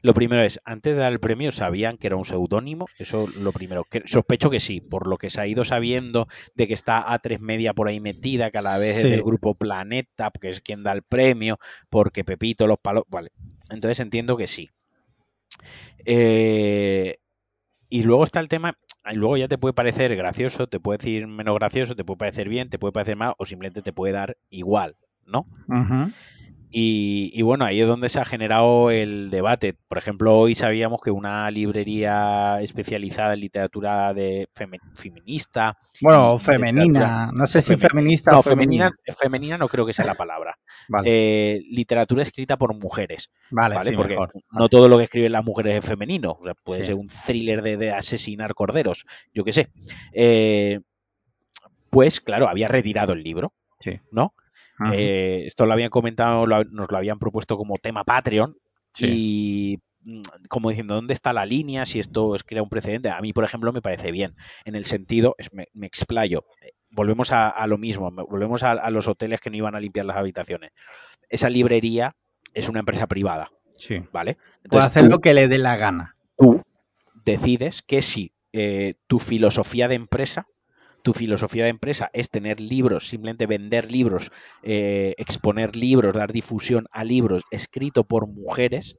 Speaker 2: Lo primero es, antes de dar el premio, ¿sabían que era un seudónimo? Eso lo primero. Que, sospecho que sí, por lo que se ha ido sabiendo de que está A3 Media por ahí metida, que a la vez
Speaker 1: Sí.
Speaker 2: es del grupo Planeta, que es quien da el premio, porque Pepito, los palos... Vale, entonces entiendo que sí. Eh, y luego está el tema, y luego ya te puede parecer gracioso, te puede decir menos gracioso, te puede parecer bien, te puede parecer mal o simplemente te puede dar igual, ¿no? Y, y bueno, ahí es donde se ha generado el debate. Por ejemplo, hoy sabíamos que una librería especializada en literatura de feme- feminista.
Speaker 1: Bueno, femenina, no sé si
Speaker 2: femen-
Speaker 1: feminista
Speaker 2: no,
Speaker 1: o femenina.
Speaker 2: femenina, femenina no creo que sea la palabra. [LAUGHS]
Speaker 1: Vale,
Speaker 2: Eh, literatura escrita por mujeres.
Speaker 1: vale,
Speaker 2: ¿vale?
Speaker 1: sí,
Speaker 2: Porque
Speaker 1: mejor.
Speaker 2: no todo lo que escriben las mujeres es femenino. O sea, puede
Speaker 1: Sí.
Speaker 2: ser un thriller de, de asesinar corderos, yo qué sé. Eh, pues claro, había retirado el libro,
Speaker 1: Sí.
Speaker 2: ¿no? Eh, esto lo habían comentado, lo- nos lo habían propuesto como tema Patreon
Speaker 1: Sí.
Speaker 2: y mm, como diciendo, ¿dónde está la línea? Si esto es crea un precedente. A mí, por ejemplo, me parece bien. En el sentido, es- me, me explayo. Eh, Volvemos a, a lo mismo, volvemos a, a los hoteles que no iban a limpiar las habitaciones. Esa librería es una empresa privada,
Speaker 1: Sí.
Speaker 2: ¿vale?
Speaker 1: Puede
Speaker 2: Entonces,
Speaker 1: hacer
Speaker 2: tú-
Speaker 1: lo que le dé la gana.
Speaker 2: tú decides que si eh, tu filosofía de empresa, tu filosofía de empresa es tener libros, simplemente vender libros, eh, exponer libros, dar difusión a libros escritos por mujeres,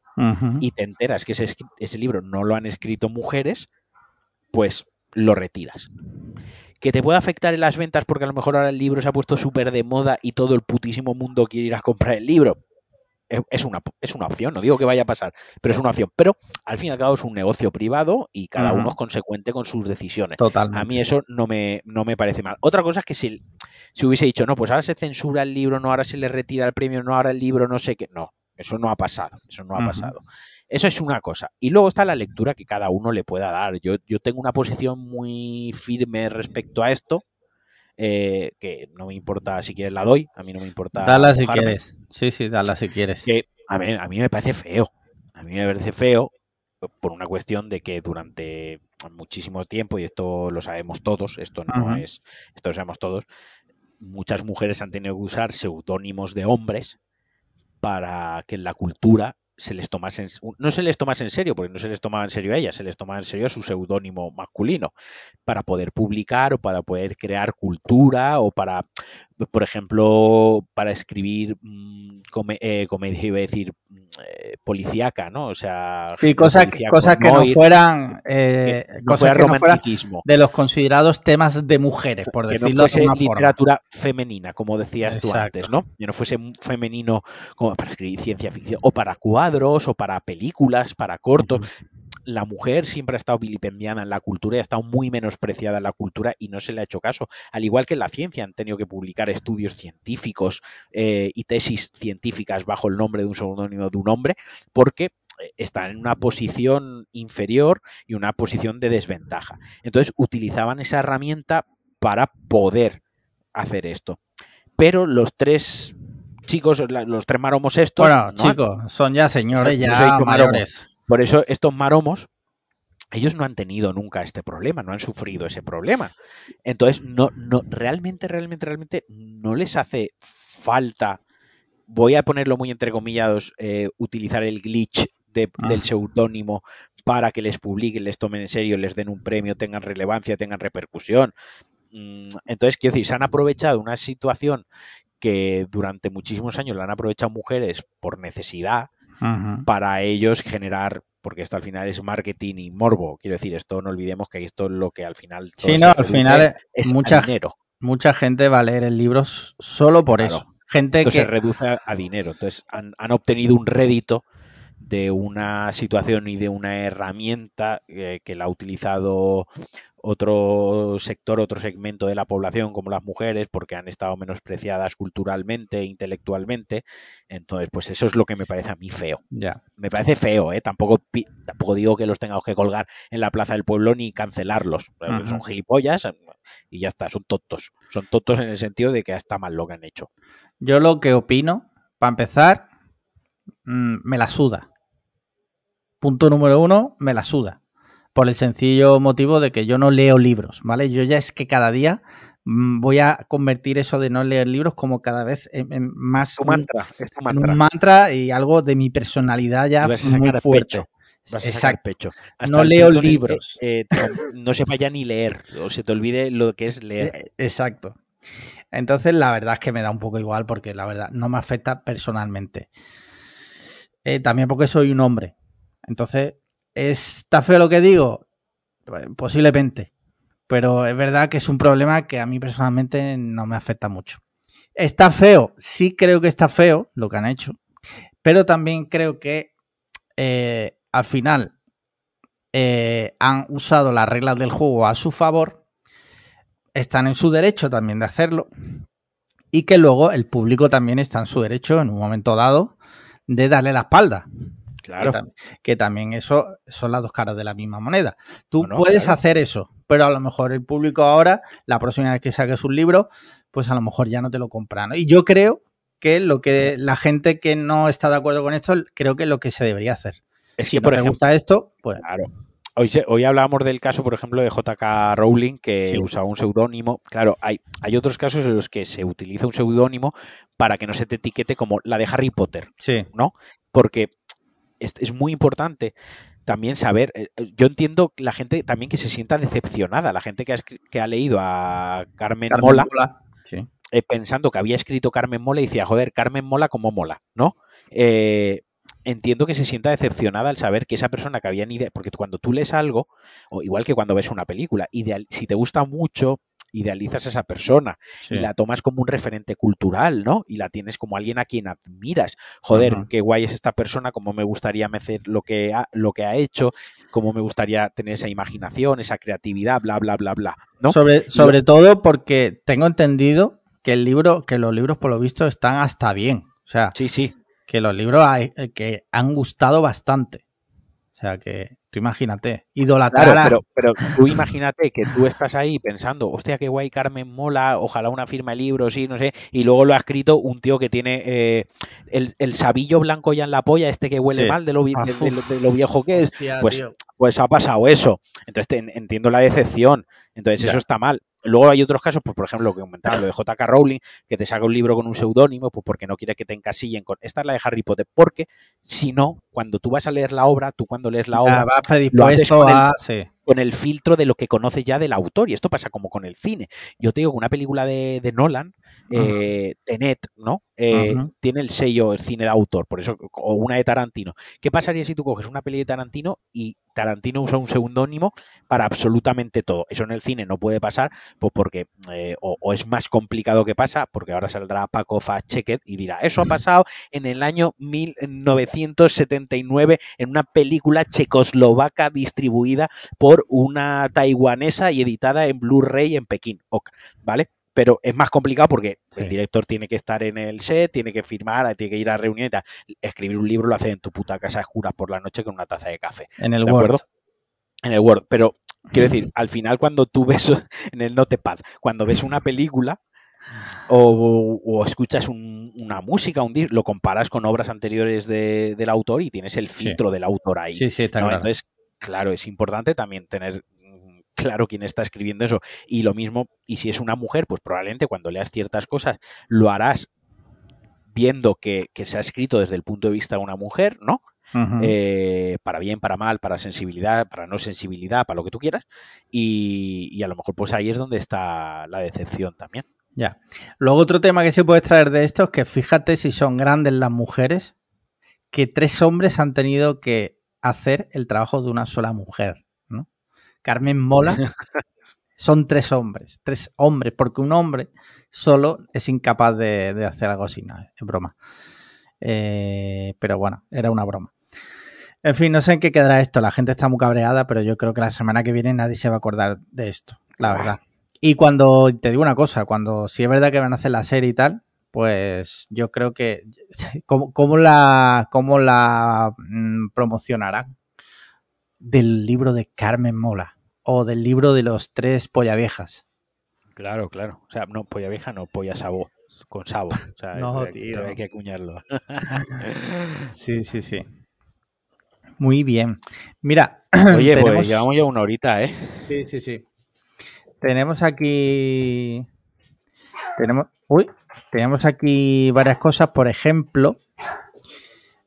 Speaker 2: y te enteras que ese, ese libro no lo han escrito mujeres, pues lo retiras. Que te puede afectar en las ventas porque a lo mejor ahora el libro se ha puesto súper de moda y todo el putísimo mundo quiere ir a comprar el libro. Es- una, es una opción, no digo que vaya a pasar, pero es una opción. Pero al fin y al cabo es un negocio privado y cada uno es consecuente con sus decisiones.
Speaker 1: Totalmente.
Speaker 2: A mí eso no me, no me parece mal. Otra cosa es que si, si hubiese dicho, no, pues ahora se censura el libro, no, ahora se le retira el premio, no, ahora el libro, no sé qué. No, eso no ha pasado. Eso no ha pasado. Eso es una cosa. Y luego está la lectura que cada uno le pueda dar. Yo, yo tengo una posición muy firme respecto a esto. Eh, que no me importa si quieres la doy, a mí no me importa.
Speaker 1: Dala si
Speaker 2: mojarme,
Speaker 1: quieres. Sí, sí, dala si quieres.
Speaker 2: que a mí, a mí me parece feo. A mí me parece feo por una cuestión de que durante muchísimo tiempo, y esto lo sabemos todos, esto no es, esto lo sabemos todos, muchas mujeres han tenido que usar seudónimos de hombres para que en la cultura se les tomase en- no se les tomase en serio, porque no se les tomaba en serio a ellas, se les tomaba en serio a su seudónimo masculino, para poder publicar o para poder crear cultura o para, por ejemplo, para escribir mm, come- eh, comedia, iba a decir, mm, eh, policíaca, ¿no? O sea,
Speaker 1: Sí, cosas, cosas que no fueran,
Speaker 2: que
Speaker 1: eh,
Speaker 2: no
Speaker 1: cosas
Speaker 2: fuera
Speaker 1: que no de los considerados temas de mujeres, por
Speaker 2: que no
Speaker 1: decirlo de
Speaker 2: fuese
Speaker 1: forma.
Speaker 2: literatura femenina, como decías tú antes, ¿no? Que no fuese femenino como para escribir ciencia ficción, o para cuadros, o para películas, para cortos. La mujer siempre ha estado vilipendiada en la cultura y ha estado muy menospreciada en la cultura y no se le ha hecho caso. Al igual que en la ciencia han tenido que publicar estudios científicos eh, y tesis científicas bajo el nombre de un seudónimo de un hombre, porque eh, están en una posición inferior y una posición de desventaja. Entonces utilizaban esa herramienta para poder hacer esto. Pero los tres chicos, los tres maromos estos,
Speaker 1: Bueno,
Speaker 2: no
Speaker 1: chicos, son ya señores, ya mayores.
Speaker 2: Por eso estos maromos, ellos no han tenido nunca este problema, no han sufrido ese problema. Entonces, no, no, realmente, realmente, realmente no les hace falta, voy a ponerlo muy entre comillas, eh, utilizar el glitch de-
Speaker 1: Ah.
Speaker 2: del seudónimo para que les publiquen, les tomen en serio, les den un premio, tengan relevancia, tengan repercusión. Mm, Entonces, quiero decir, se han aprovechado una situación que durante muchísimos años la han aprovechado mujeres por necesidad, Para ellos generar, porque esto al final es marketing y morbo, quiero decir, esto no olvidemos que esto es lo que al final
Speaker 1: Sí,
Speaker 2: se
Speaker 1: no, al final
Speaker 2: es
Speaker 1: mucha-
Speaker 2: dinero.
Speaker 1: Mucha gente va a leer el libro solo por
Speaker 2: Claro.
Speaker 1: eso. Gente
Speaker 2: Esto se
Speaker 1: que...
Speaker 2: reduce a, a dinero. Entonces han, han obtenido un rédito de una situación y de una herramienta eh, que la ha utilizado otro sector, otro segmento de la población, como las mujeres, porque han estado menospreciadas culturalmente e intelectualmente. Entonces, pues eso es lo que me parece a mí feo.
Speaker 1: Ya.
Speaker 2: Me parece feo, ¿eh? Tampoco, tampoco digo que los tengamos que colgar en la Plaza del Pueblo ni cancelarlos. Son gilipollas y ya está, son tontos. Son tontos en el sentido de que está mal lo que han hecho.
Speaker 1: Yo lo que opino, para empezar, mm, me la suda. Punto número uno, me la suda por el sencillo motivo de que yo no leo libros, ¿vale? Yo ya es que cada día mm, voy a convertir eso de no leer libros como cada vez en, más
Speaker 2: un mantra,
Speaker 1: un mantra y algo de mi personalidad ya muy fuerte.
Speaker 2: Exacto. Pecho.
Speaker 1: no leo libros.
Speaker 2: Eh, no se vaya ni leer, o se te olvide lo que es leer. Eh,
Speaker 1: exacto. Entonces, la verdad es que me da un poco igual porque la verdad no me afecta personalmente. Eh, también porque soy un hombre. Entonces, ¿Está feo lo que digo? Pues, posiblemente. Pero es verdad que es un problema que a mí personalmente no me afecta mucho. ¿Está feo? Sí creo que está feo lo que han hecho. Pero también creo que eh, al final eh, han usado las reglas del juego a su favor. Están en su derecho también de hacerlo. Y que luego el público también está en su derecho en un momento dado de darle la espalda.
Speaker 2: Claro.
Speaker 1: Que, también eso son las dos caras de la misma moneda. Tú puedes hacer eso, pero a lo mejor el público ahora, la próxima vez que saques un libro, pues a lo mejor ya no te lo compra. Y yo creo que lo que la gente que no está de acuerdo con esto, creo que es lo que se debería hacer.
Speaker 2: Es
Speaker 1: si
Speaker 2: que, por ejemplo,
Speaker 1: gusta esto, pues.
Speaker 2: Claro. Hoy, hoy hablábamos del caso, por ejemplo, de JK Rowling, que usa un seudónimo. Claro, hay, hay otros casos en los que se utiliza un seudónimo para que no se te etiquete como la de Harry Potter.
Speaker 1: Sí.
Speaker 2: ¿No? Porque es, muy importante también saber, eh, eh, yo entiendo la gente también que se sienta decepcionada, la gente que ha, que ha leído a Carmen, Mola, eh, pensando que había escrito Carmen Mola y decía, joder, Carmen Mola como mola, ¿no? entiendo que se sienta decepcionada al saber que esa persona que había ni idea, porque cuando tú lees algo, o igual que cuando ves una película, ideal, si te gusta mucho, idealizas a esa persona y la tomas como un referente cultural, ¿no? Y la tienes como alguien a quien admiras. Joder, qué guay es esta persona, cómo me gustaría hacer lo que ha, lo que ha hecho, cómo me gustaría tener esa imaginación, esa creatividad, bla, bla, bla, bla. ¿no?
Speaker 1: Sobre, sobre todo porque tengo entendido que el libro, que los libros por lo visto están hasta bien. O sea,
Speaker 2: sí, sí.
Speaker 1: que los libros eh, que han gustado bastante. O sea que Tú imagínate, idolatrar
Speaker 2: pero, pero tú imagínate que tú estás ahí pensando, hostia, qué guay Carmen mola, ojalá una firma de libros, sí, no sé, y luego lo ha escrito un tío que tiene eh, el, sabillo blanco ya en la polla, este que huele mal de lo, ah, de, lo, viejo que es, pues, pues ha pasado eso. Entonces entiendo la decepción, entonces eso está mal. Luego hay otros casos, pues por ejemplo, lo que comentaba, lo de JK Rowling, que te saca un libro con un seudónimo, pues porque no quiere que te encasillen con. Esta es la de Harry Potter, porque si no, cuando tú vas a leer la obra, tú cuando lees la obra, lo haces con, el, con, el, filtro de lo que conoces ya del autor, y esto pasa como con el cine. Yo te digo que una película de, de Nolan, eh, Tenet, ¿no? Eh, tiene el sello, el cine de autor, por eso, o una de Tarantino. ¿Qué pasaría si tú coges una peli de Tarantino y Tarantino usa un seudónimo para absolutamente todo? Eso en el cine no puede pasar, pues porque eh, o, es más complicado que pasa, porque ahora saldrá Paco Checket y dirá, eso ha pasado en el año 1979 en una película checoslovaca distribuida por una taiwanesa y editada en Blu-ray en Pekín, ¿vale? Pero es más complicado porque el director tiene que estar en el set, tiene que firmar, tiene que ir a reuniones. Escribir un libro lo haces en tu puta casa a oscuras por la noche con una taza de café.
Speaker 1: En el Word.
Speaker 2: En el Word. Pero quiero decir, al final cuando tú ves [LAUGHS] en el Notepad, cuando ves una película o, escuchas una música, un lo comparas con obras anteriores del autor y tienes el filtro del autor ahí.
Speaker 1: Sí, sí, está
Speaker 2: Entonces, claro, es importante también tener claro quién está escribiendo eso. Y lo mismo, y si es una mujer, pues probablemente cuando leas ciertas cosas lo harás viendo que, se ha escrito desde el punto de vista de una mujer, ¿no? Eh, para bien, para mal, para sensibilidad, para no sensibilidad, para lo que tú quieras. Y, a lo mejor pues ahí es donde está la decepción también.
Speaker 1: Ya. Luego otro tema que se puede extraer de esto es que fíjate si son grandes las mujeres, que tres hombres han tenido que hacer el trabajo de una sola mujer. Carmen Mola, [LAUGHS] son tres hombres, tres hombres, porque un hombre solo es incapaz de, hacer algo así, no, es broma. Eh, pero bueno, era una broma. En fin, no sé en qué quedará esto. La gente está muy cabreada, pero yo creo que la semana que viene nadie se va a acordar de esto, la verdad. Y cuando, te digo una cosa, cuando si es verdad que van a hacer la serie y tal, pues yo creo que [LAUGHS] cómo, la, cómo la mm, promocionarán del libro de Carmen Mola o del libro de los tres polla viejas.
Speaker 2: Claro, claro. O sea, no, polla vieja, no, polla sabo, con sabo. O sea, [LAUGHS]
Speaker 1: no, tío.
Speaker 2: Hay que acuñarlo. [LAUGHS]
Speaker 1: sí, sí, sí. [LAUGHS] Muy bien. Mira. [CLEARS THROAT]
Speaker 2: Oye, pues llevamos ya una horita, ¿eh?
Speaker 1: Sí, sí, sí. Tenemos aquí. Tenemos. Uy, tenemos aquí varias cosas. Por ejemplo,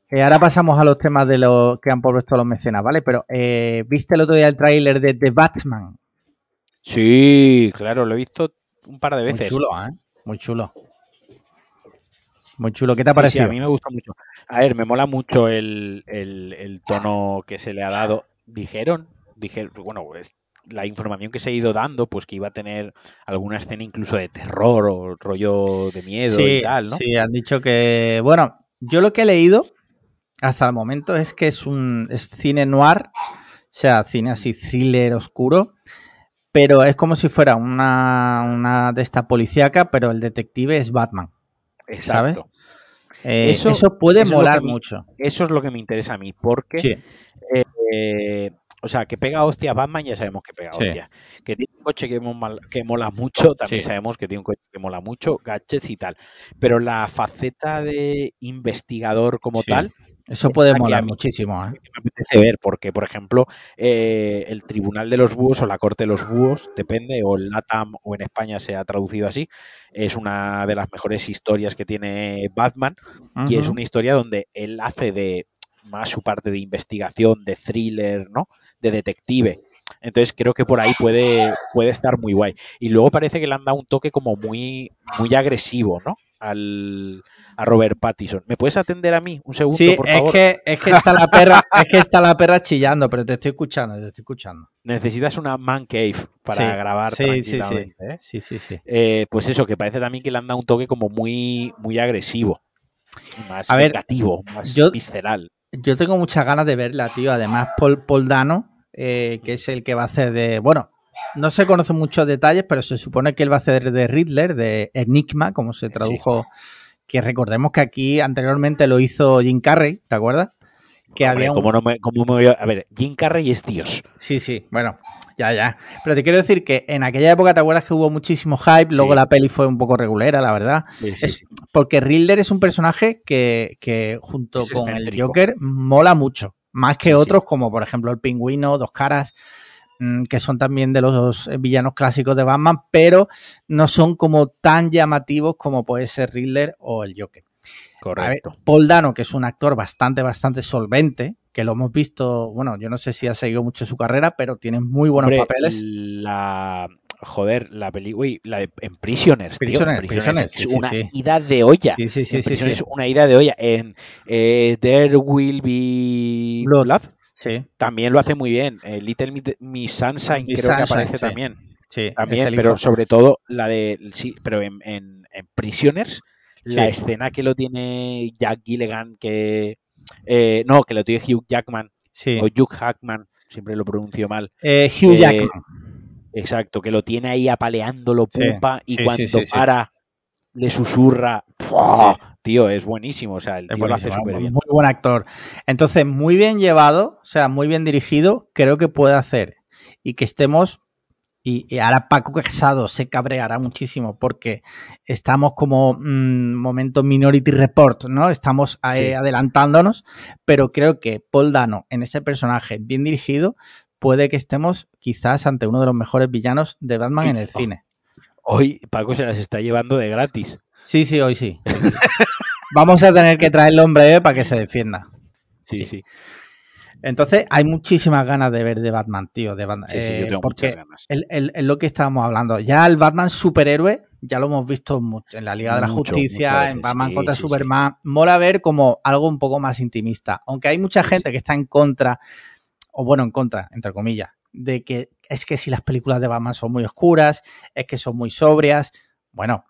Speaker 1: eh, ahora pasamos a los temas de lo que han puesto los mecenas, ¿vale? Pero, eh, ¿viste el otro día el tráiler de The Batman?
Speaker 2: Sí, claro, lo he visto un par de veces.
Speaker 1: Muy chulo, ¿eh? Muy chulo. Muy chulo. ¿Qué te ha parecido?
Speaker 2: Sí, a mí me gusta mucho. A ver, me mola mucho el, el, tono que se le ha dado. Dijeron, dijeron, bueno, pues la información que se ha ido dando, pues que iba a tener alguna escena incluso de terror o rollo de miedo y tal, ¿no?
Speaker 1: Sí, han dicho que, bueno, yo lo que he leído hasta el momento es que es un cine noir, o sea, cine así thriller oscuro, pero es como si fuera una, una de esta policíaca, pero el detective es Batman. Exacto. Eh, eso, puede molar mucho.
Speaker 2: Eso es lo que me interesa a mí, porque eh, o sea, que pega hostia Batman ya sabemos que pega hostia. Que tiene un coche que, mola, mucho, también sabemos que tiene un coche que mola mucho, gadgets y tal. Pero la faceta de investigador como tal...
Speaker 1: Eso puede molar muchísimo. ¿eh?
Speaker 2: Me apetece ver, porque, por ejemplo, eh, el Tribunal de los Búhos o la Corte de los Búhos, depende, o el LATAM o en España se ha traducido así, es una de las mejores historias que tiene Batman y es una historia donde él hace de más su parte de investigación, de thriller, ¿no? De detective. Entonces creo que por ahí puede, puede estar muy guay. Y luego parece que le han dado un toque como muy, muy agresivo, ¿no? Al, a Robert Pattinson. ¿Me puedes atender a mí un segundo,
Speaker 1: sí,
Speaker 2: por
Speaker 1: favor? Es que, es que está la perra, [LAUGHS] es que está la perra chillando, pero te estoy escuchando, te estoy escuchando.
Speaker 2: Necesitas una man cave para grabar tranquilamente.
Speaker 1: ¿eh? Sí, sí, sí.
Speaker 2: Eh, pues eso, que parece también que le han dado un toque como muy, muy agresivo. Más negativo, más visceral.
Speaker 1: Yo tengo muchas ganas de verla, tío. Además, Paul, Dano, eh, que es el que va a hacer de. Bueno, no se conocen muchos detalles, pero se supone que él va a hacer de Riddler, de Enigma, como se tradujo. Que recordemos que aquí anteriormente lo hizo Jim Carrey, ¿te acuerdas?
Speaker 2: Que había un... no me, a ver, Jim Carrey es Dios.
Speaker 1: Sí, sí, bueno, ya, ya. Pero te quiero decir que en aquella época, ¿te acuerdas que hubo muchísimo hype? Luego la peli fue un poco regulera, la verdad. porque Riddler es un personaje que, junto con el Joker mola mucho. Más que otros, como por ejemplo el pingüino, dos caras, que son también de los villanos clásicos de Batman, pero no son como tan llamativos como puede ser Riddler o el Joker.
Speaker 2: Correcto.
Speaker 1: Paul Dano, que es un actor bastante, bastante solvente, que lo hemos visto, bueno, yo no sé si ha seguido mucho su carrera, pero tiene muy buenos papeles.
Speaker 2: La joder, la película, la de en Prisoners,
Speaker 1: Prisoners,
Speaker 2: es una ida de olla.
Speaker 1: Sí, sí, sí,
Speaker 2: sí, Es una ida de olla. En eh, There Will Be Blood,
Speaker 1: sí.
Speaker 2: también lo hace muy bien. Eh, Little Miss Sunshine creo que aparece también. Sí, también, pero sobre todo la de sí, pero en, en, Prisoners, la escena que lo tiene Jack Gilligan que eh, no, que lo tiene Hugh Jackman. O Hugh Hackman, siempre lo pronuncio mal.
Speaker 1: Eh, Hugh eh, Jackman.
Speaker 2: Exacto, que lo tiene ahí apaleándolo pupa y cuando para le susurra. Tío, es buenísimo. O sea, el tío lo hace súper bien.
Speaker 1: Muy buen actor. Entonces, muy bien llevado, o sea, muy bien dirigido, creo que puede hacer. Y que estemos y, ahora Paco Casado se cabreará muchísimo porque estamos como mm, momento Minority Report, ¿no? Estamos adelantándonos, pero creo que Paul Dano en ese personaje bien dirigido puede que estemos quizás ante uno de los mejores villanos de Batman en el [LAUGHS] cine.
Speaker 2: Hoy Paco se las está llevando de gratis.
Speaker 1: Sí, sí, hoy sí. Vamos a tener que traerle hombre para que se defienda.
Speaker 2: sí. sí.
Speaker 1: Entonces, hay muchísimas ganas de ver de Batman, tío. De Batman,
Speaker 2: sí, sí, yo eh, tengo porque muchas ganas.
Speaker 1: Es lo que estábamos hablando. Ya el Batman superhéroe, ya lo hemos visto mucho, en la Liga de la Justicia, en Batman contra Superman. Mola ver como algo un poco más intimista. Aunque hay mucha gente que está en contra, o bueno, en contra, entre comillas, de que es que si las películas de Batman son muy oscuras, es que son muy sobrias. Bueno,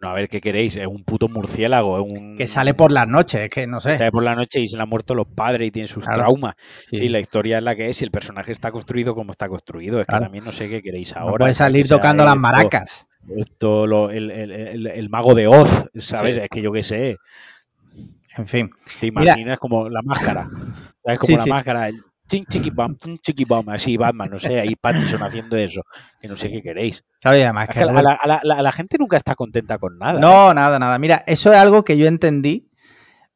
Speaker 2: No, a ver, ¿qué queréis? Es un puto murciélago. Un...
Speaker 1: Que sale por las noches, es que no sé.
Speaker 2: Sale por la noche y se le han muerto los padres y tiene sus
Speaker 1: Claro.
Speaker 2: traumas.
Speaker 1: Sí.
Speaker 2: Y la historia es la que es y el personaje está construido como está construido. Es
Speaker 1: Claro.
Speaker 2: que también no sé qué queréis
Speaker 1: No
Speaker 2: ahora.
Speaker 1: puede
Speaker 2: es que
Speaker 1: salir tocando las
Speaker 2: esto-
Speaker 1: maracas.
Speaker 2: Esto, lo- el, el- el- el mago de Oz, ¿sabes?
Speaker 1: Sí.
Speaker 2: Es que yo qué sé.
Speaker 1: En fin.
Speaker 2: Te
Speaker 1: Mira.
Speaker 2: imaginas como la máscara. ¿Sabes? Como
Speaker 1: Sí,
Speaker 2: la máscara. Ching chiqui bam, ching chiqui bam, así Batman, no sé, ahí Pattinson haciendo eso. Que no sé qué queréis.
Speaker 1: Claro, y además
Speaker 2: Es
Speaker 1: que
Speaker 2: la, gente nunca está contenta con nada. ¿eh?
Speaker 1: No, nada, nada. Mira, eso es algo que yo entendí.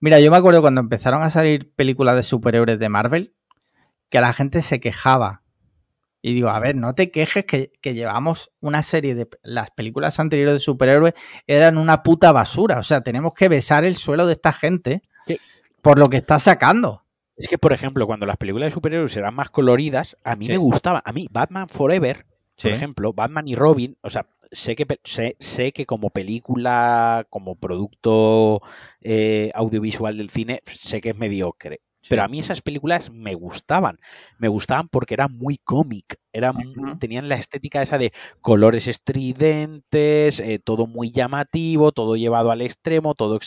Speaker 1: Mira, yo me acuerdo cuando empezaron a salir películas de superhéroes de Marvel, que la gente se quejaba. Y digo, a ver, no te quejes que, que llevamos una serie de... Las películas anteriores de superhéroes eran una puta basura. O sea, tenemos que besar el suelo de esta gente por lo que está sacando.
Speaker 2: Es que, por ejemplo, cuando las películas de superhéroes eran más coloridas, a mí
Speaker 1: Sí.
Speaker 2: me gustaba. A mí, Batman Forever,
Speaker 1: Sí.
Speaker 2: por ejemplo, Batman y Robin, o sea, sé que, sé, sé que como película, como producto eh, audiovisual del cine, sé que es mediocre. Pero a mí esas películas me gustaban. Me gustaban porque eran muy cómic. Tenían la estética esa de colores estridentes, eh, todo muy llamativo, todo llevado al extremo, todo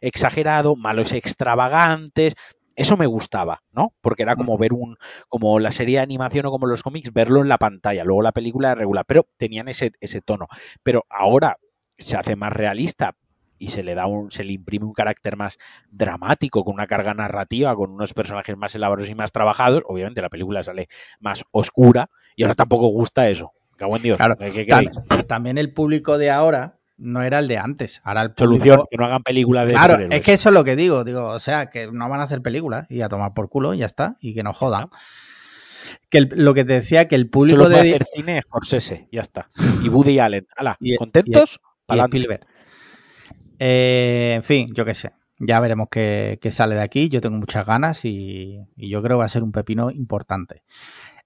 Speaker 2: exagerado, malos extravagantes. Eso me gustaba, ¿no? Porque era como ver un, como la serie de animación o como los cómics, verlo en la pantalla. Luego la película era regular, pero tenían ese, ese tono. Pero ahora se hace más realista y se le da un, se le imprime un carácter más dramático, con una carga narrativa, con unos personajes más elaborados y más trabajados. Obviamente la película sale más oscura y ahora tampoco gusta eso. Cago en Dios.
Speaker 1: Claro,
Speaker 2: ¿Qué
Speaker 1: Tam-
Speaker 2: queréis?
Speaker 1: también el público de ahora no era el de antes. Ahora el público...
Speaker 2: Solución, que no hagan películas de
Speaker 1: Claro, es que eso es lo que digo, digo, o sea, que no van a hacer películas y a tomar por culo, y ya está, y que nos jodan. Que el- lo que te decía, que el público
Speaker 2: Solo puede
Speaker 1: de
Speaker 2: hacer cine es Scorsese, ya está. Y Woody Allen. Hala,
Speaker 1: Y-
Speaker 2: ¿contentos?
Speaker 1: y. Spielberg. Eh, en fin, yo qué sé. Ya veremos qué, qué sale de aquí. Yo tengo muchas ganas y, y yo creo que va a ser un pepino importante.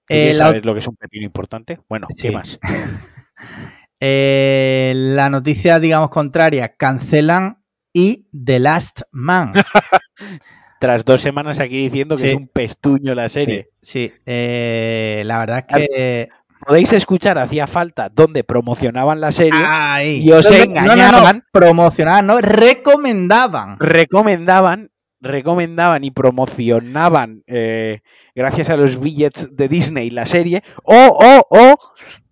Speaker 2: ¿Tú
Speaker 1: Eh, la,
Speaker 2: saber lo que es un pepino importante? Bueno, ¿qué
Speaker 1: Sí.
Speaker 2: más? [LAUGHS]
Speaker 1: eh, la noticia, digamos, contraria, cancelan y The Last Man. [LAUGHS]
Speaker 2: Tras dos semanas aquí diciendo que
Speaker 1: Sí.
Speaker 2: es un pestuño la serie.
Speaker 1: Sí, eh, la verdad es que...
Speaker 2: Podéis escuchar, hacía falta, donde promocionaban la serie,
Speaker 1: Ay,
Speaker 2: y os
Speaker 1: no,
Speaker 2: engañaban.
Speaker 1: No, no, promocionaban, no, recomendaban.
Speaker 2: recomendaban, recomendaban y promocionaban, eh, gracias a los billets de Disney, la serie, o, o, o,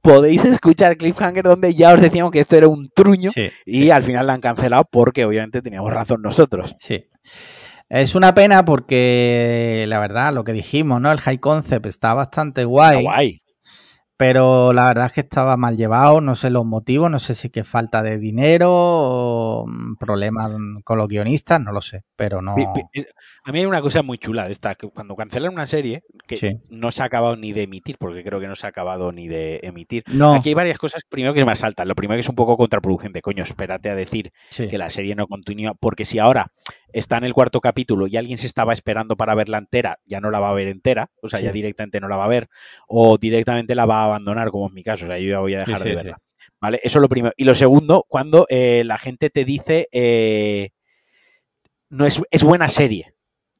Speaker 2: podéis escuchar Cliffhanger donde ya os decíamos que esto era un truño
Speaker 1: Sí,
Speaker 2: y al final la han cancelado porque obviamente teníamos razón nosotros.
Speaker 1: sí. Es una pena porque la verdad, lo que dijimos, ¿no? El high concept está bastante guay,
Speaker 2: Guay.
Speaker 1: pero la verdad es que estaba mal llevado, no sé los motivos, no sé si que falta de dinero o mm, problemas con los guionistas, no lo sé, pero no.
Speaker 2: A mí hay una cosa muy chula de esta, que cuando cancelan una serie, que
Speaker 1: Sí.
Speaker 2: no se ha acabado ni de emitir, porque creo que no se ha acabado ni de emitir.
Speaker 1: No,
Speaker 2: Aquí hay varias cosas, primero que me saltan. Lo primero que es un poco contraproducente, coño, espérate a decir
Speaker 1: sí,
Speaker 2: que la serie no continúa, porque si ahora está en el cuarto capítulo y alguien se estaba esperando para verla entera, ya no la va a ver entera, o sea,
Speaker 1: Sí.
Speaker 2: ya directamente no la va a ver, o directamente la va a abandonar, como es mi caso, o sea, yo ya voy a dejar de verla. ¿Vale? Eso es lo primero. Y lo segundo, cuando eh, la gente te dice, eh, no es, es buena serie,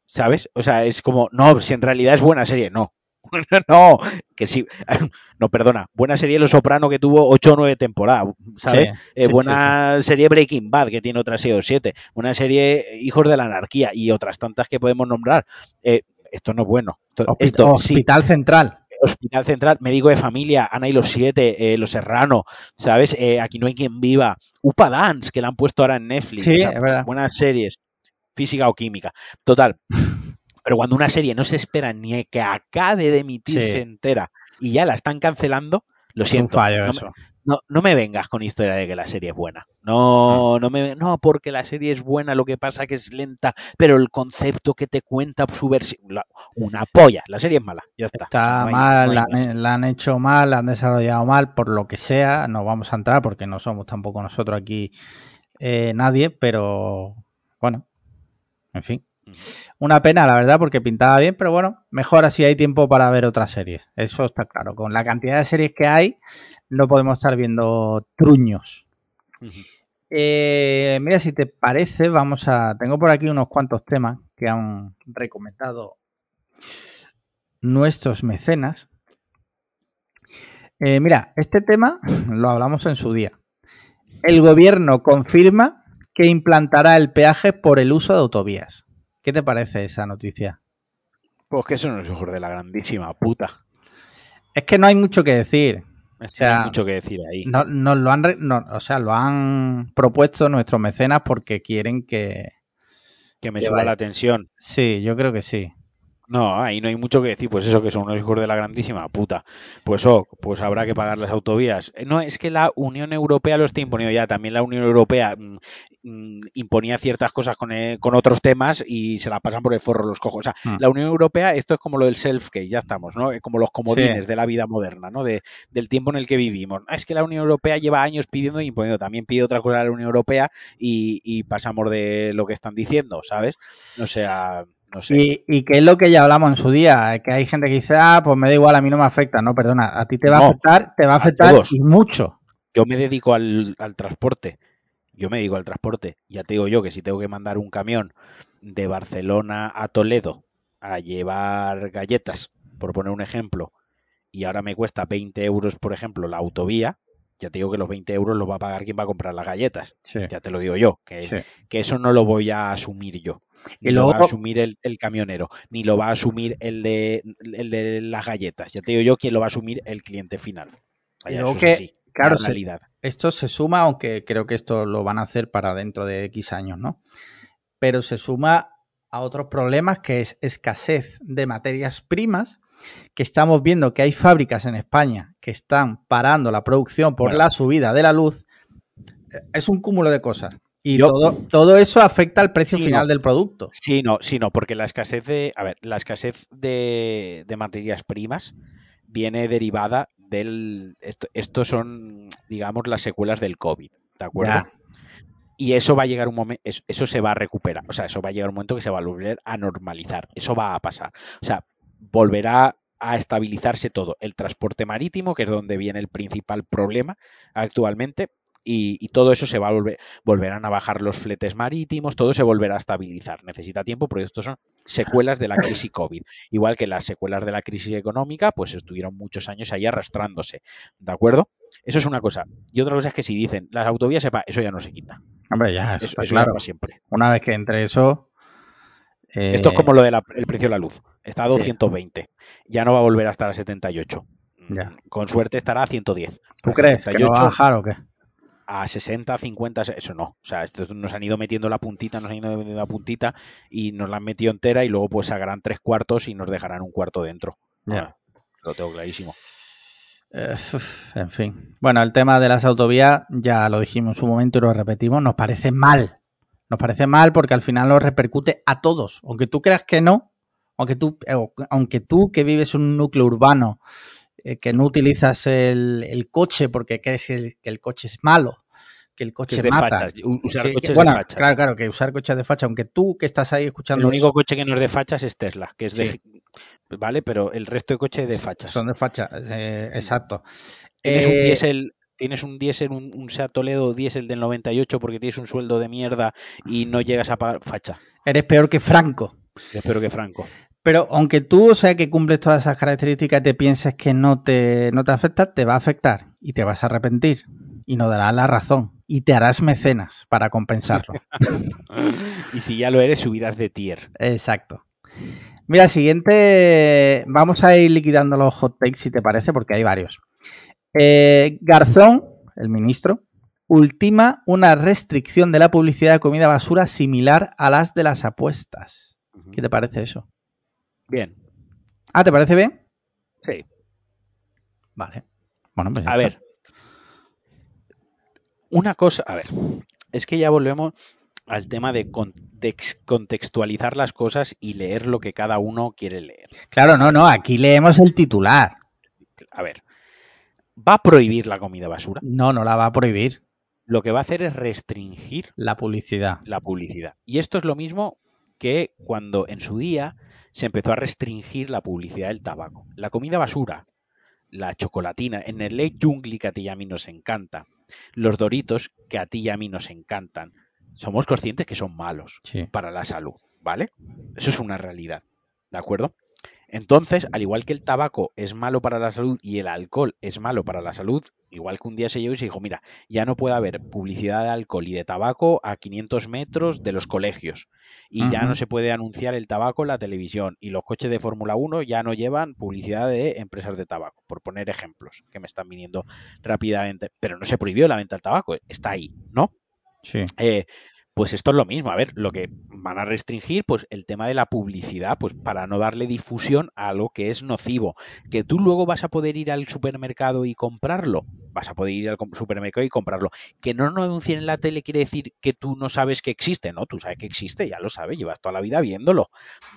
Speaker 2: ¿sabes? O sea, es como, no, si en realidad es buena serie, no. [LAUGHS] no, que sí, [LAUGHS] no, perdona, buena serie Los Soprano que tuvo 8 o 9 temporadas, ¿sabes?
Speaker 1: sí,
Speaker 2: Eh,
Speaker 1: sí,
Speaker 2: buena serie Breaking Bad, que tiene otras 6 o 7. Buena serie Hijos de la Anarquía y otras tantas que podemos nombrar. Eh, esto no es bueno. Esto, esto
Speaker 1: Hospital Central.
Speaker 2: Hospital Central, Médico de Familia, Ana y los Siete, eh, Los Serrano, ¿sabes? Eh, Aquí no hay quien viva. Upa Dance, que la han puesto ahora en Netflix.
Speaker 1: Sí,
Speaker 2: o sea,
Speaker 1: es verdad.
Speaker 2: buenas series. Física o química. Total. [LAUGHS] Pero cuando una serie no se espera ni que acabe de emitirse
Speaker 1: Sí.
Speaker 2: entera y ya la están cancelando, lo
Speaker 1: Es un
Speaker 2: siento.
Speaker 1: fallo
Speaker 2: no me-
Speaker 1: eso.
Speaker 2: no, no me vengas con historia de que la serie es buena. No, no me no, porque la serie es buena, lo que pasa que es lenta, pero el concepto que te cuenta su versión. Una polla. La serie es mala. Ya está.
Speaker 1: Está
Speaker 2: No hay-
Speaker 1: mal,
Speaker 2: no
Speaker 1: la, han, la han hecho mal, la han desarrollado mal, por lo que sea. No vamos a entrar porque no somos tampoco nosotros aquí eh, nadie, pero en fin. Una pena, la verdad, porque pintaba bien, pero bueno, mejor así hay tiempo para ver otras series. Eso está claro. Con la cantidad de series que hay, no podemos estar viendo truños. Eh, mira, si te parece, vamos a. Tengo por aquí unos cuantos temas que han recomendado nuestros mecenas. Eh, mira, este tema lo hablamos en su día. el gobierno confirma que implantará el peaje por el uso de autovías. ¿Qué te parece esa noticia?
Speaker 2: Pues que eso no es mejor de la grandísima puta.
Speaker 1: Es que no hay mucho que decir.
Speaker 2: Es que no hay mucho que decir ahí.
Speaker 1: No, nos lo han, no, o sea, lo han propuesto nuestros mecenas porque quieren que...
Speaker 2: Que me suba la tensión.
Speaker 1: Sí, yo creo que sí.
Speaker 2: No, ahí no hay mucho que decir, pues eso, que son unos hijos de la grandísima puta. Pues oh, pues habrá que pagar las autovías. Eh, no, es que la Unión Europea lo está imponiendo ya. También la Unión Europea mm, mm, imponía ciertas cosas con, eh, con, otros temas y se las pasan por el forro los cojos. O sea, hmm. la Unión Europea, esto es como lo del self-que, ya estamos, ¿no? Como los comodines de la vida moderna, ¿no? De, del tiempo en el que vivimos. Es que la Unión Europea lleva años pidiendo y imponiendo. También pide otra cosa a la Unión Europea y, y pasamos de lo que están diciendo, ¿sabes? O sea
Speaker 1: y, que es lo que ya hablamos en su día, que hay gente que dice, ah, pues me da igual, a mí no me afecta. No, perdona, a ti te va a afectar, te va a afectar y mucho.
Speaker 2: Yo me dedico al, transporte. Yo me dedico al transporte. Ya te digo yo que si tengo que mandar un camión de Barcelona a Toledo a llevar galletas, por poner un ejemplo, y ahora me cuesta 20 euros, por ejemplo, la autovía, ya te digo que los 20 euros los va a pagar quien va a comprar las galletas. Ya te lo digo yo, que, que, eso no lo voy a asumir yo. Ni lo va a asumir el, camionero, ni lo va a asumir el de, el de las galletas. Ya te digo yo quién lo va a asumir el cliente final.
Speaker 1: y luego que, claro, esto se suma, aunque creo que esto lo van a hacer para dentro de X años, ¿no? Pero se suma a otros problemas que es escasez de materias primas que estamos viendo que hay fábricas en España que están parando la producción por la subida de la luz, es un cúmulo de cosas. Y todo, todo eso afecta al precio final del producto.
Speaker 2: Sí, no, sí, no, porque la escasez de, a ver, la escasez de, materias primas viene derivada del, esto, esto, son, digamos, las secuelas del COVID, ¿de acuerdo? Y eso va a llegar un momento, eso se va a recuperar, o sea, eso va a llegar un momento que se va a volver a normalizar, eso va a pasar. O sea, volverá a estabilizarse todo. El transporte marítimo, que es donde viene el principal problema actualmente, y, todo eso se va a volver, volverán a bajar los fletes marítimos, todo se volverá a estabilizar. Necesita tiempo porque estos son secuelas de la crisis COVID. Igual que las secuelas de la crisis económica, pues estuvieron muchos años ahí arrastrándose. ¿De acuerdo? Eso es una cosa. Y otra cosa es que si dicen las autovías, sepa, eso ya no se quita.
Speaker 1: Hombre, ya, eso, claro. siempre. Una vez que entre eso,
Speaker 2: esto es eh, como lo del precio de la luz. Está a 220. Ya no va a volver a estar a 78. Mm, con suerte estará a 110.
Speaker 1: ¿Tú crees que va a bajar o qué?
Speaker 2: A 60, 50, eso no. O sea, esto nos han ido metiendo la puntita, nos han ido metiendo la puntita y nos la han metido entera y luego pues sacarán tres cuartos y nos dejarán un cuarto dentro. Ya. lo tengo clarísimo.
Speaker 1: Eh, en fin. Bueno, el tema de las autovías ya lo dijimos en su momento y lo repetimos. Nos parece mal nos parece mal porque al final nos repercute a todos. Aunque tú creas que no, aunque tú, eh, aunque tú que vives en un núcleo urbano, eh, que no utilizas el, coche porque crees que el, coche es malo, que el coche es mata.
Speaker 2: Usar coches de fachas.
Speaker 1: Claro, claro, que usar coches de facha, aunque tú que estás ahí escuchando.
Speaker 2: El único coche que no es de fachas es Tesla, que es de. ¿Vale? Pero el resto de coches de fachas.
Speaker 1: Son de facha, eh, exacto.
Speaker 2: Tienes un diésel tienes un diésel, un, un Seat Toledo diésel del 98 porque tienes un sueldo de mierda y no llegas a pagar facha.
Speaker 1: Eres peor que Franco.
Speaker 2: Eres peor que Franco.
Speaker 1: Pero aunque tú, o sea, que cumples todas esas características, te pienses que no te, no te afecta, te va a afectar y te vas a arrepentir y no darás la razón y te harás mecenas para compensarlo. [LAUGHS]
Speaker 2: y si ya lo eres, subirás de tier.
Speaker 1: Exacto. Mira, siguiente, vamos a ir liquidando los hot takes si te parece, porque hay varios. Eh, Garzón, el ministro, ultima una restricción de la publicidad de comida basura similar a las de las apuestas. ¿Qué te parece eso?
Speaker 2: Bien.
Speaker 1: Ah, ¿te parece bien?
Speaker 2: Sí.
Speaker 1: Vale. Bueno, pues
Speaker 2: a ver. Una cosa, a ver, es que ya volvemos al tema de contextualizar las cosas y leer lo que cada uno quiere leer.
Speaker 1: Claro, no, no, aquí leemos el titular.
Speaker 2: A ver, ¿Va a prohibir la comida basura?
Speaker 1: No, no la va a prohibir.
Speaker 2: Lo que va a hacer es restringir
Speaker 1: la publicidad.
Speaker 2: La publicidad. Y esto es lo mismo que cuando en su día se empezó a restringir la publicidad del tabaco. La comida basura, la chocolatina, en el ley jungli que a ti y a mí nos encanta, los doritos que a ti y a mí nos encantan, somos conscientes que son malos para la salud, ¿vale? Eso es una realidad, ¿de acuerdo? Entonces, al igual que el tabaco es malo para la salud y el alcohol es malo para la salud, igual que un día se llegó y se dijo, mira, ya no puede haber publicidad de alcohol y de tabaco a 500 metros de los colegios. Y ya no se puede anunciar el tabaco en la televisión. Y los coches de Fórmula 1 ya no llevan publicidad de empresas de tabaco, por poner ejemplos que me están viniendo rápidamente. Pero no se prohibió la venta del tabaco, está ahí, ¿no?
Speaker 1: Sí.
Speaker 2: Eh, pues esto es lo mismo. A ver, lo que van a restringir, pues el tema de la publicidad, pues para no darle difusión a lo que es nocivo. Que tú luego vas a poder ir al supermercado y comprarlo. Vas a poder ir al supermercado y comprarlo. Que no lo anuncien en la tele quiere decir que tú no sabes que existe. No, tú sabes que existe, ya lo sabes, llevas toda la vida viéndolo.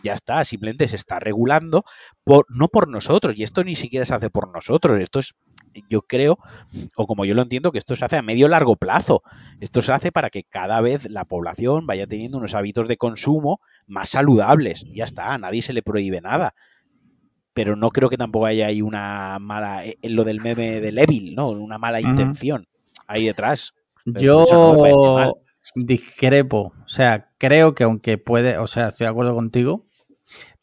Speaker 2: Ya está, simplemente se está regulando, por, no por nosotros. Y esto ni siquiera se hace por nosotros. Esto es yo creo, o como yo lo entiendo, que esto se hace a medio largo plazo. Esto se hace para que cada vez la población vaya teniendo unos hábitos de consumo más saludables. Ya está, a nadie se le prohíbe nada. Pero no creo que tampoco haya ahí una mala, en eh, lo del meme de Evil, ¿no? Una mala intención ahí detrás.
Speaker 1: yo discrepo. O sea, creo que aunque puede, o sea, estoy de acuerdo contigo,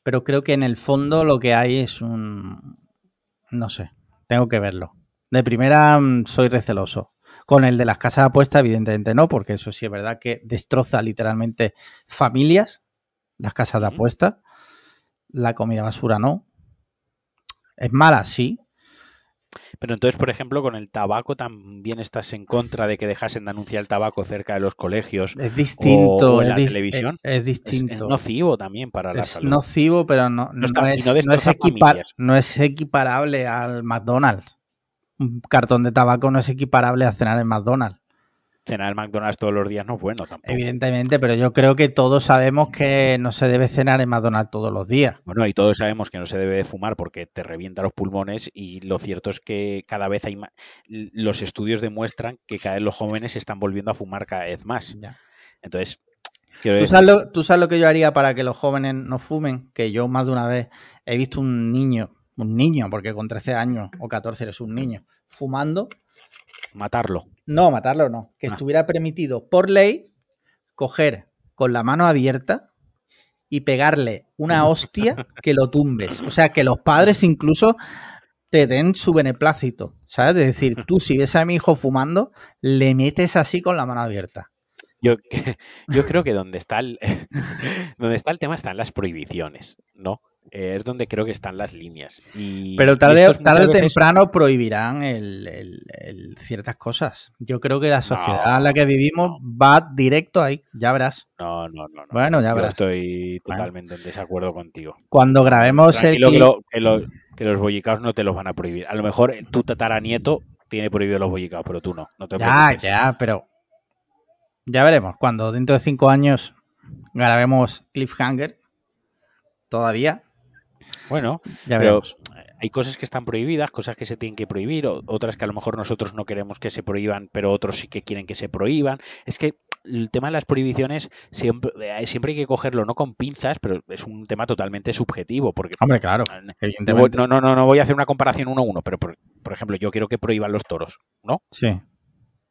Speaker 1: pero creo que en el fondo lo que hay es un, no sé, tengo que verlo. De primera mm, soy receloso. Con el de las casas de apuestas, evidentemente no, porque eso sí es verdad que destroza literalmente familias, las casas de apuestas. La comida basura no. Es mala, sí,
Speaker 2: pero entonces, por ejemplo, con el tabaco también estás en contra de que dejasen de anunciar el tabaco cerca de los colegios.
Speaker 1: Es distinto.
Speaker 2: O en la televisión.
Speaker 1: Es, distinto. Es,
Speaker 2: nocivo también para la salud.
Speaker 1: Es nocivo, pero no, no, es, no es equiparable al McDonald's. Un cartón de tabaco no es equiparable a cenar en McDonald's
Speaker 2: cenar en McDonald's todos los días no es bueno tampoco.
Speaker 1: Evidentemente, pero yo creo que todos sabemos que no se debe cenar en McDonald's todos los días.
Speaker 2: Bueno, y todos sabemos que no se debe fumar porque te revienta los pulmones y lo cierto es que cada vez hay más... Los estudios demuestran que cada vez los jóvenes se están volviendo a fumar cada vez más. Entonces...
Speaker 1: ¿Tú sabes, lo, ¿Tú sabes lo que yo haría para que los jóvenes no fumen? Que yo más de una vez he visto un niño, un niño, porque con 13 años o 14 eres un niño, fumando
Speaker 2: matarlo.
Speaker 1: No, matarlo no. Que ah. estuviera permitido por ley coger con la mano abierta y pegarle una [LAUGHS] hostia que lo tumbes. O sea, que los padres incluso te den su beneplácito. ¿Sabes? Es decir, [LAUGHS] tú si ves a mi hijo fumando, le metes así con la mano abierta.
Speaker 2: Yo, [LAUGHS] yo creo que donde está el, donde está el tema están las prohibiciones, ¿no? Es donde creo que están las líneas.
Speaker 1: Pero tarde, tarde o temprano prohibirán el, ciertas cosas. Yo creo que la sociedad en la que vivimos va directo ahí, ya verás.
Speaker 2: No, no, no.
Speaker 1: Bueno, ya verás.
Speaker 2: estoy totalmente en desacuerdo contigo.
Speaker 1: Cuando grabemos
Speaker 2: el... Que, que, los bollicaos no te los van a prohibir. A lo mejor tu tataranieto tiene prohibido los bollicaos, pero tú no. no te
Speaker 1: ya, ya, pero... Ya veremos. Cuando dentro de cinco años grabemos Cliffhanger, todavía
Speaker 2: bueno, ya pero hay cosas que están prohibidas, cosas que se tienen que prohibir, otras que a lo mejor nosotros no queremos que se prohíban, pero otros sí que quieren que se prohíban. Es que el tema de las prohibiciones siempre, eh, siempre hay que cogerlo no con pinzas, pero es un tema totalmente subjetivo. Porque,
Speaker 1: Hombre, claro.
Speaker 2: No, no, no, no voy a hacer una comparación uno a uno, pero por, por ejemplo, yo quiero que prohíban los toros, ¿no?
Speaker 1: Sí.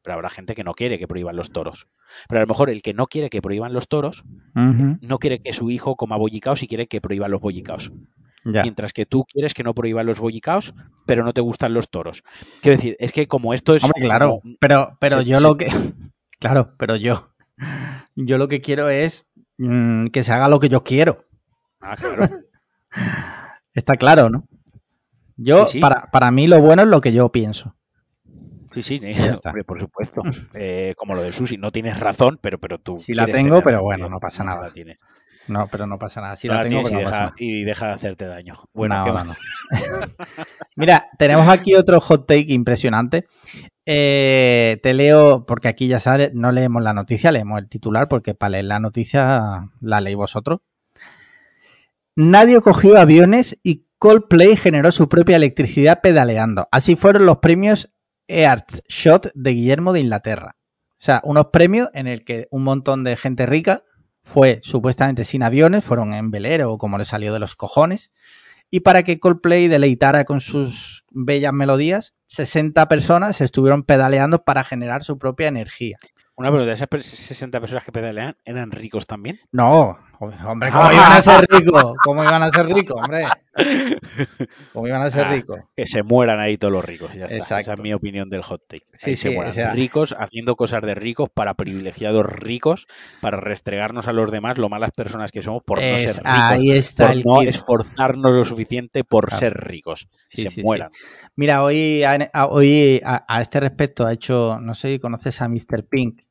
Speaker 2: Pero habrá gente que no quiere que prohíban los toros. Pero a lo mejor el que no quiere que prohíban los toros, no quiere que su hijo coma bollicaos y quiere que prohíban los bollicaos. Mientras que tú quieres que no prohíban los bollicaos, pero no te gustan los toros. Quiero decir, es que como esto es.
Speaker 1: claro, pero, pero yo lo que. [LAUGHS] Claro, pero yo. Yo lo que quiero es mm, que se haga lo que yo quiero.
Speaker 2: Ah, claro. [LAUGHS]
Speaker 1: Está claro, ¿no? Yo, Para, para mí, lo bueno es lo que yo pienso.
Speaker 2: Sí, sí, por supuesto. Eh, como lo del sushi, no tienes razón, pero, pero tú.
Speaker 1: Sí la tengo, pero bueno, no pasa nada. Tienes. No, pero no pasa nada. La, tengo,
Speaker 2: y, deja, de hacerte daño. Bueno, [LAUGHS]
Speaker 1: Mira, tenemos aquí otro hot take impresionante. Eh, te leo, porque aquí ya sabes, no leemos la noticia, leemos el titular, porque para leer la noticia la leí vosotros. Nadie cogió aviones y Coldplay generó su propia electricidad pedaleando. Así fueron los premios Shot de Guillermo de Inglaterra. O sea, unos premios en el que un montón de gente rica fue supuestamente sin aviones, fueron en velero o como le salió de los cojones. Y para que Coldplay deleitara con sus bellas melodías, 60 personas estuvieron pedaleando para generar su propia energía.
Speaker 2: Una pregunta, ¿esas 60 personas que pedalean eran ricos también?
Speaker 1: No, Hombre, ¿cómo iban a ser ricos? ¿Cómo iban a ser ricos, hombre? ¿Cómo iban a ser
Speaker 2: Ah,
Speaker 1: ricos?
Speaker 2: Que se mueran ahí todos los ricos. Ya está. Esa es mi opinión del hot take.
Speaker 1: Sí,
Speaker 2: Ahí se mueran
Speaker 1: o sea-
Speaker 2: ricos haciendo cosas de ricos para privilegiados ricos, para restregarnos a los demás lo malas personas que somos por no ser ricos.
Speaker 1: ahí está
Speaker 2: por
Speaker 1: el
Speaker 2: no
Speaker 1: kit.
Speaker 2: esforzarnos lo suficiente por
Speaker 1: Claro.
Speaker 2: ser ricos.
Speaker 1: Sí,
Speaker 2: se mueran.
Speaker 1: Mira, hoy, a, a- hoy a, a este respecto ha hecho, no sé si conoces a Mr. Pink,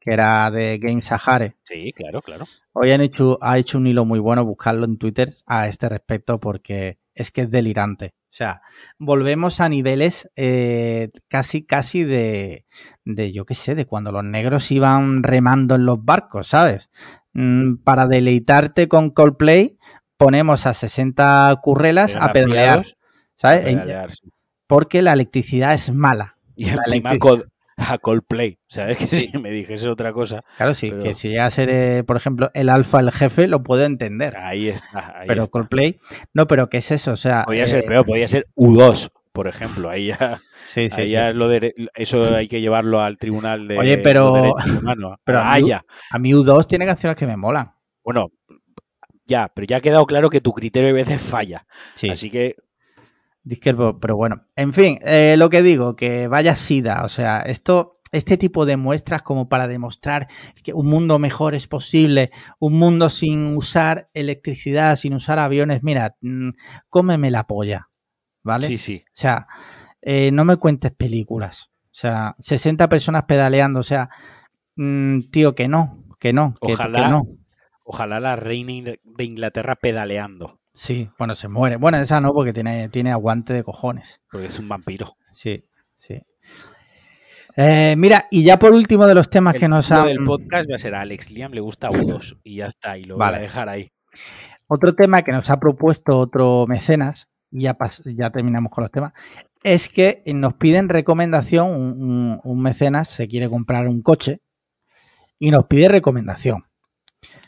Speaker 1: que era de Game Sahare.
Speaker 2: Sí, claro, claro.
Speaker 1: Hoy han hecho, ha hecho un hilo muy bueno, buscarlo en Twitter a este respecto porque es que es delirante. O sea, volvemos a niveles eh, casi, casi de, de, yo qué sé, de cuando los negros iban remando en los barcos, ¿sabes? Mm, para deleitarte con Coldplay, ponemos a 60 currelas a pedalear, ¿sabes?
Speaker 2: a pedalear, sí.
Speaker 1: Porque la electricidad es mala.
Speaker 2: Y
Speaker 1: La
Speaker 2: encima
Speaker 1: electricidad. [LAUGHS]
Speaker 2: A Coldplay. ¿Sabes? Que si me dijese otra cosa,
Speaker 1: Claro, sí,
Speaker 2: Pero-
Speaker 1: que si llega a ser, eh, por ejemplo, el alfa, el jefe, lo puedo entender.
Speaker 2: ahí está. Ahí
Speaker 1: pero
Speaker 2: está.
Speaker 1: Coldplay, no, pero ¿qué es eso? O sea,
Speaker 2: Podía
Speaker 1: eh,
Speaker 2: ser peor, podía ser U2, por ejemplo. Ahí ya, [LAUGHS]
Speaker 1: sí, sí,
Speaker 2: ahí
Speaker 1: sí.
Speaker 2: ya es lo de, eso hay que llevarlo al tribunal de
Speaker 1: Oye, pero-
Speaker 2: derechos [LAUGHS] humanos.
Speaker 1: pero
Speaker 2: a
Speaker 1: mí-. A mí U2 tiene canciones que me molan.
Speaker 2: Bueno, ya, pero ya ha quedado claro que tu criterio a veces falla.
Speaker 1: Sí,
Speaker 2: Así que
Speaker 1: Disque, pero bueno. En fin, eh, lo que digo, que vaya sida. O sea, esto, este tipo de muestras como para demostrar que un mundo mejor es posible, un mundo sin usar electricidad, sin usar aviones, mira, mm, cómeme la polla. ¿Vale?
Speaker 2: sí, sí.
Speaker 1: O sea, eh, no me cuentes películas. O sea, 60 personas pedaleando. O sea, mm, tío, que no, que no, que,
Speaker 2: Ojalá.
Speaker 1: que no.
Speaker 2: Ojalá la reina In- de Inglaterra pedaleando,
Speaker 1: Sí, bueno, se muere. Bueno, esa no, porque tiene, tiene aguante de cojones.
Speaker 2: porque es un vampiro.
Speaker 1: Sí, sí. Eh, mira, y ya por último de los temas que nos han...
Speaker 2: del podcast va a ser a Alex Liam le gusta U2 [LAUGHS] y ya está, y lo
Speaker 1: Vale.
Speaker 2: voy a dejar ahí.
Speaker 1: Otro tema que nos ha propuesto otro mecenas, y ya, ya terminamos con los temas, es que nos piden recomendación, un, un- un mecenas se quiere comprar un coche y nos pide recomendación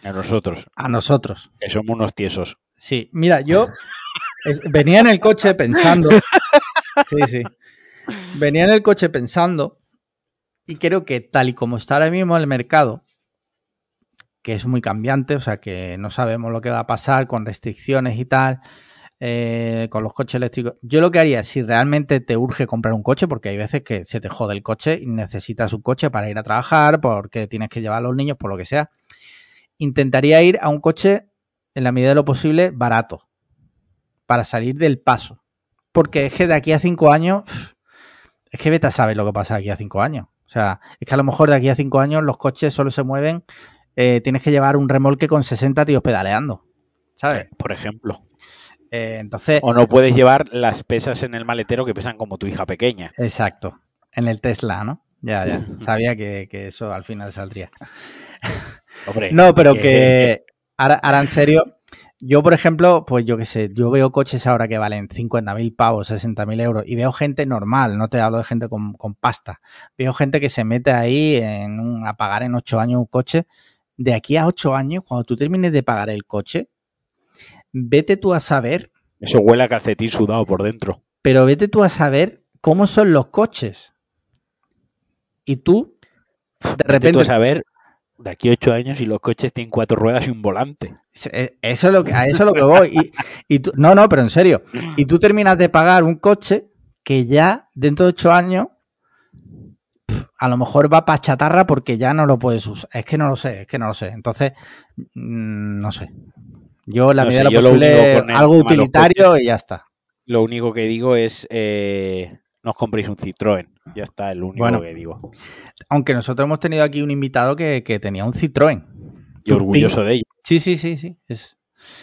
Speaker 2: A nosotros,
Speaker 1: a nosotros.
Speaker 2: que somos unos tiesos.
Speaker 1: Sí, mira, yo [LAUGHS] venía en el coche pensando. Sí, sí. Venía en el coche pensando. Y creo que tal y como está ahora mismo el mercado, que es muy cambiante, o sea que no sabemos lo que va a pasar con restricciones y tal, eh, con los coches eléctricos. Yo lo que haría, si realmente te urge comprar un coche, porque hay veces que se te jode el coche y necesitas un coche para ir a trabajar, porque tienes que llevar a los niños, por lo que sea, intentaría ir a un coche en la medida de lo posible barato para salir del paso. Porque es que de aquí a cinco años, es que vete a saber lo que pasa de aquí a cinco años. O sea, es que a lo mejor de aquí a cinco años los coches solo se mueven, eh, tienes que llevar un remolque con 60 tíos pedaleando. ¿Sabes?
Speaker 2: Por ejemplo.
Speaker 1: Eh, entonces,
Speaker 2: O no puedes llevar las pesas en el maletero que pesan como tu hija pequeña.
Speaker 1: exacto. En el Tesla, ¿no? Ya, ya. [LAUGHS] Sabía que, que eso al final saldría.
Speaker 2: Hombre,
Speaker 1: No, pero que ahora, ahora en serio, yo por ejemplo, pues yo qué sé, yo veo coches ahora que valen 50.000 pavos, 60.000 euros y veo gente normal, no te hablo de gente con, con pasta, veo gente que se mete ahí en un- a pagar en 8 años un coche. De aquí a 8 años, cuando tú termines de pagar el coche, vete tú a saber,
Speaker 2: Eso huele a calcetín sudado por dentro.
Speaker 1: pero vete tú a saber cómo son los coches. Y tú, de
Speaker 2: Vete tú
Speaker 1: repente,
Speaker 2: a saber de aquí a ocho años y los coches tienen cuatro ruedas y un volante.
Speaker 1: Eh, Eso es lo que, a eso es lo que voy. Y, y tú- no, no, pero en serio. Y tú terminas de pagar un coche que ya dentro de ocho años a lo mejor va para chatarra porque ya no lo puedes usar. Es que no lo sé, es que no lo sé. Entonces, mm, no sé. Yo la
Speaker 2: No
Speaker 1: medida
Speaker 2: sé,
Speaker 1: de lo posible, algo utilitario
Speaker 2: coches-
Speaker 1: y ya está.
Speaker 2: Lo único que digo es eh, no os compréis un Citroën. Ya está, es lo único
Speaker 1: Bueno.
Speaker 2: que digo.
Speaker 1: Aunque nosotros hemos tenido aquí un invitado que, que tenía un Citroën.
Speaker 2: Y orgulloso de ello.
Speaker 1: Sí, sí, sí, sí. Es,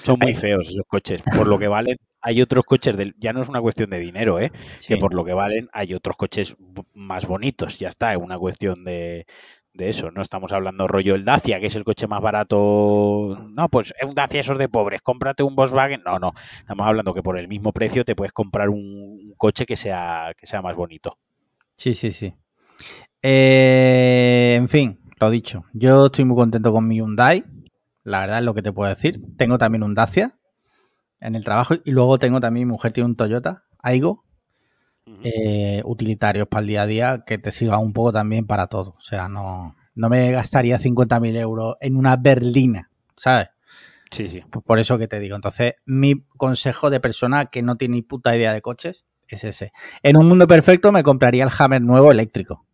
Speaker 2: Son muy feos esos coches. Por lo que valen, hay otros coches, del, ya no es una cuestión de dinero, ¿eh?
Speaker 1: sí.
Speaker 2: que por lo que valen hay otros coches más bonitos. Ya está, es una cuestión de, de eso. No estamos hablando rollo el Dacia, que es el coche más barato. No, pues es un Dacia esos de pobres, cómprate un Volkswagen. No, no. Estamos hablando que por el mismo precio te puedes comprar un, coche que sea, que sea más bonito.
Speaker 1: Sí, sí, sí. Eh, en fin, lo dicho. Yo estoy muy contento con mi Hyundai. La verdad es lo que te puedo decir. Tengo también un Dacia en el trabajo y luego tengo también, mi mujer tiene un Toyota Aigo, eh, utilitarios para el día a día que te sirva un poco también para todo. O sea, no, no me gastaría 50.000 euros en una berlina, ¿sabes?
Speaker 2: Sí, sí.
Speaker 1: Pues por eso que te digo. Entonces, mi consejo de persona que no tiene ni puta idea de coches es ese. En un mundo perfecto me compraría el Hammer nuevo eléctrico.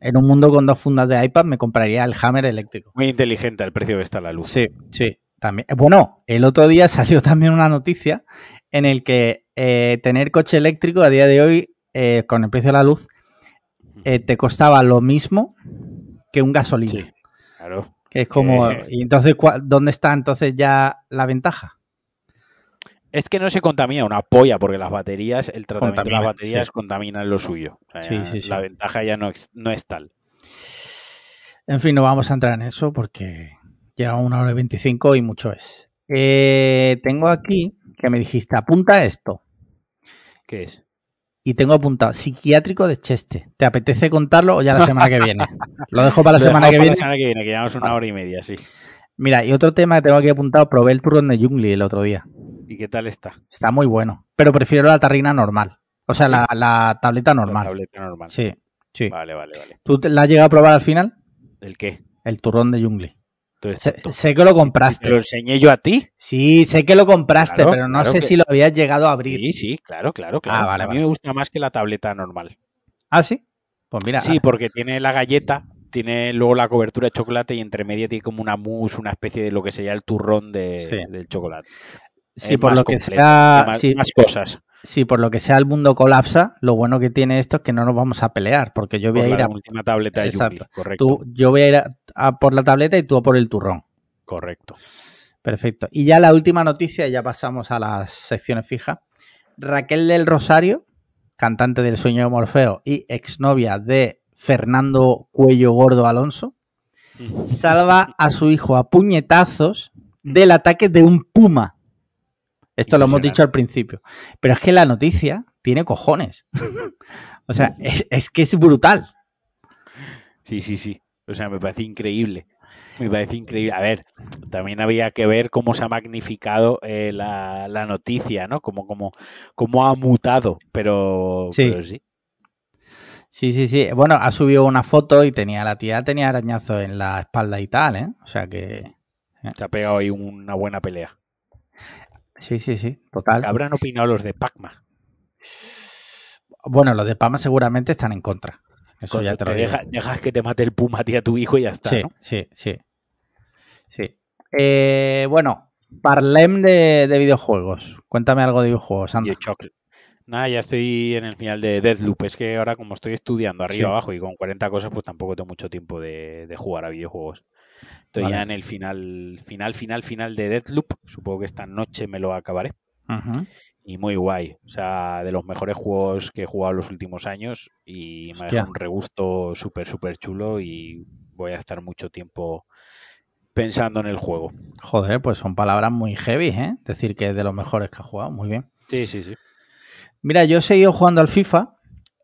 Speaker 1: En un mundo con dos fundas de iPad me compraría el Hammer eléctrico.
Speaker 2: Muy inteligente el precio que está la luz.
Speaker 1: Sí, sí. También. Bueno, el otro día salió también una noticia en el que eh, tener coche eléctrico a día de hoy, eh, con el precio de la luz, eh, te costaba lo mismo que un gasolina.
Speaker 2: Sí, claro.
Speaker 1: Que es como. Y entonces, ¿cuál- ¿dónde está entonces ya la ventaja?
Speaker 2: Es que no se contamina una polla porque las baterías, el tratamiento de las baterías
Speaker 1: sí.
Speaker 2: contamina lo suyo. O sea,
Speaker 1: Sí, sí, sí.
Speaker 2: La ventaja ya no es, no es tal.
Speaker 1: En fin, no vamos a entrar en eso porque lleva una hora y 25 y mucho es. Tengo aquí que me dijiste, apunta esto.
Speaker 2: ¿Qué es?
Speaker 1: Y tengo apuntado, psiquiátrico de Cheste. ¿Te apetece contarlo o ya la semana que viene? [LAUGHS] Lo dejo para la semana que
Speaker 2: para
Speaker 1: viene.
Speaker 2: La semana que viene, que llevamos una hora y media, sí.
Speaker 1: Mira, y otro tema que tengo aquí apuntado, probé el turrón de Jungli el otro día.
Speaker 2: ¿Y qué tal está?
Speaker 1: Está muy bueno, pero prefiero la tarrina normal. O sea,
Speaker 2: ¿Sí?
Speaker 1: la, la tableta
Speaker 2: La
Speaker 1: normal.
Speaker 2: tableta normal.
Speaker 1: Sí, sí.
Speaker 2: Vale, vale, vale.
Speaker 1: ¿Tú te la has llegado a probar al final?
Speaker 2: ¿El qué?
Speaker 1: El turrón de Jungli. Sé, que lo
Speaker 2: ¿Te lo
Speaker 1: compraste.
Speaker 2: enseñé yo a ti?
Speaker 1: Sí, sé que lo compraste,
Speaker 2: Claro,
Speaker 1: pero no
Speaker 2: claro
Speaker 1: sé
Speaker 2: que-
Speaker 1: si lo habías llegado a abrir.
Speaker 2: Sí, sí, claro, claro, claro.
Speaker 1: Ah, vale,
Speaker 2: a mí
Speaker 1: vale.
Speaker 2: me gusta más que la tableta normal.
Speaker 1: Ah, sí. Pues mira,
Speaker 2: Sí, porque tiene la galleta, tiene luego la cobertura de chocolate y entre media tiene como una mousse, una especie de lo que sería el turrón de,
Speaker 1: Sí.
Speaker 2: del chocolate.
Speaker 1: Si
Speaker 2: es
Speaker 1: por lo que sea,
Speaker 2: más,
Speaker 1: si,
Speaker 2: más cosas.
Speaker 1: si por lo que sea el mundo colapsa, lo bueno que tiene esto es que no nos vamos a pelear, porque yo voy
Speaker 2: Por
Speaker 1: a ir
Speaker 2: la
Speaker 1: a,
Speaker 2: última tableta de
Speaker 1: Exacto.
Speaker 2: Yuki, correcto.
Speaker 1: tú, yo voy a ir a, a por la tableta y tú a por el turrón.
Speaker 2: Correcto.
Speaker 1: Perfecto. Y ya la última noticia, ya pasamos a las secciones fijas. Raquel del Rosario, cantante del Sueño de Morfeo y exnovia de Fernando Cuello Gordo Alonso, [LAUGHS] salva a su hijo a puñetazos del ataque de un puma. Esto lo hemos dicho al principio. Pero es que la noticia tiene cojones. [LAUGHS] O sea, es, es que es brutal.
Speaker 2: Sí, sí, sí. O sea, me parece increíble. Me parece increíble. A ver, también había que ver cómo se ha magnificado eh, la, la noticia, ¿no? Cómo, cómo, cómo ha mutado. Pero
Speaker 1: Sí.
Speaker 2: pero sí.
Speaker 1: Sí, sí, sí. Bueno, ha subido una foto y tenía la tía tenía arañazos en la espalda y tal, ¿eh? O sea que
Speaker 2: Se ha pegado ahí una buena pelea.
Speaker 1: Sí, sí, sí, total.
Speaker 2: Habrán opinado los de Pacma.
Speaker 1: Bueno, los de Pama seguramente están en contra. Eso ya te lo digo.
Speaker 2: deja- dejas que te mate el puma a ti a tu hijo y ya está,
Speaker 1: Sí,
Speaker 2: ¿no?
Speaker 1: sí, sí. Sí. Eh, bueno, parlem de, de videojuegos. Cuéntame algo de videojuegos, anda.
Speaker 2: Nada, ya estoy en el final de Deathloop. Es que ahora como estoy estudiando arriba
Speaker 1: Sí.
Speaker 2: abajo y con 40 cosas, pues tampoco tengo mucho tiempo de, de jugar a videojuegos. Estoy
Speaker 1: Vale.
Speaker 2: ya en el final, final, final, final de Deathloop. Supongo que esta noche me lo acabaré. Y muy guay. O sea, de los mejores juegos que he jugado en los últimos años. Y me dejado un regusto súper, súper chulo. Y voy a estar mucho tiempo pensando en el juego.
Speaker 1: Joder, pues son palabras muy heavy, ¿eh? Decir que es de los mejores que ha jugado. Muy bien.
Speaker 2: Sí, sí, sí.
Speaker 1: Mira, yo he seguido jugando al FIFA.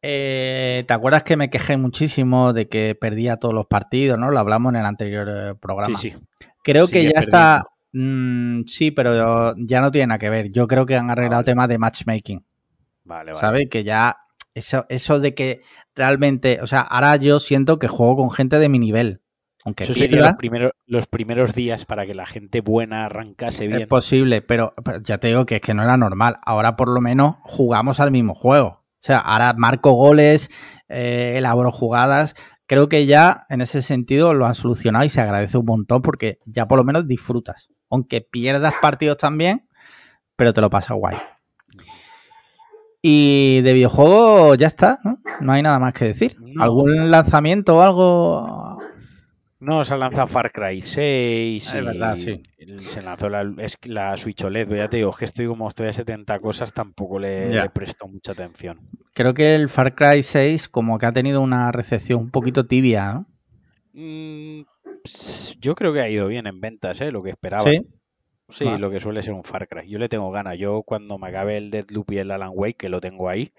Speaker 1: Eh, ¿Te acuerdas que me quejé muchísimo de que perdía todos los partidos, ¿no? Lo hablamos en el anterior eh, programa.
Speaker 2: Sí, sí.
Speaker 1: Creo que ya está. mm, sí, pero ya no tiene nada que ver. Yo creo que han arreglado
Speaker 2: vale.
Speaker 1: temas de matchmaking.
Speaker 2: Vale, vale.
Speaker 1: ¿Sabes? Que ya. Eso, eso de que realmente. O sea, ahora yo siento que juego con gente de mi nivel. Aunque
Speaker 2: Eso
Speaker 1: pierda,
Speaker 2: los primeros, los primeros días para que la gente buena arrancase bien.
Speaker 1: es posible, pero, pero ya te digo que es que no era normal. Ahora por lo menos jugamos al mismo juego. O sea, ahora marco goles, eh, elaboro jugadas. Creo que ya en ese sentido lo han solucionado y se agradece un montón porque ya por lo menos disfrutas. Aunque pierdas partidos también, pero te lo pasas guay. Y de videojuego ya está, ¿no? No hay nada más que decir. ¿Algún lanzamiento o algo?
Speaker 2: No, se ha lanzado Far Cry 6
Speaker 1: Ah, es verdad, sí.
Speaker 2: se lanzó la, la Switch OLED. pero Ya te digo, es que estoy como estoy a 70 cosas, tampoco le, le presto mucha atención.
Speaker 1: Creo que el Far Cry 6 como que ha tenido una recepción un poquito tibia, ¿no?
Speaker 2: Mm, yo creo que ha ido bien en ventas, ¿eh? lo que esperaba.
Speaker 1: Sí.
Speaker 2: Sí, lo que suele ser un Far Cry. Yo le tengo ganas. Yo cuando me acabe el Deathloop y el Alan Wake, que lo tengo ahí,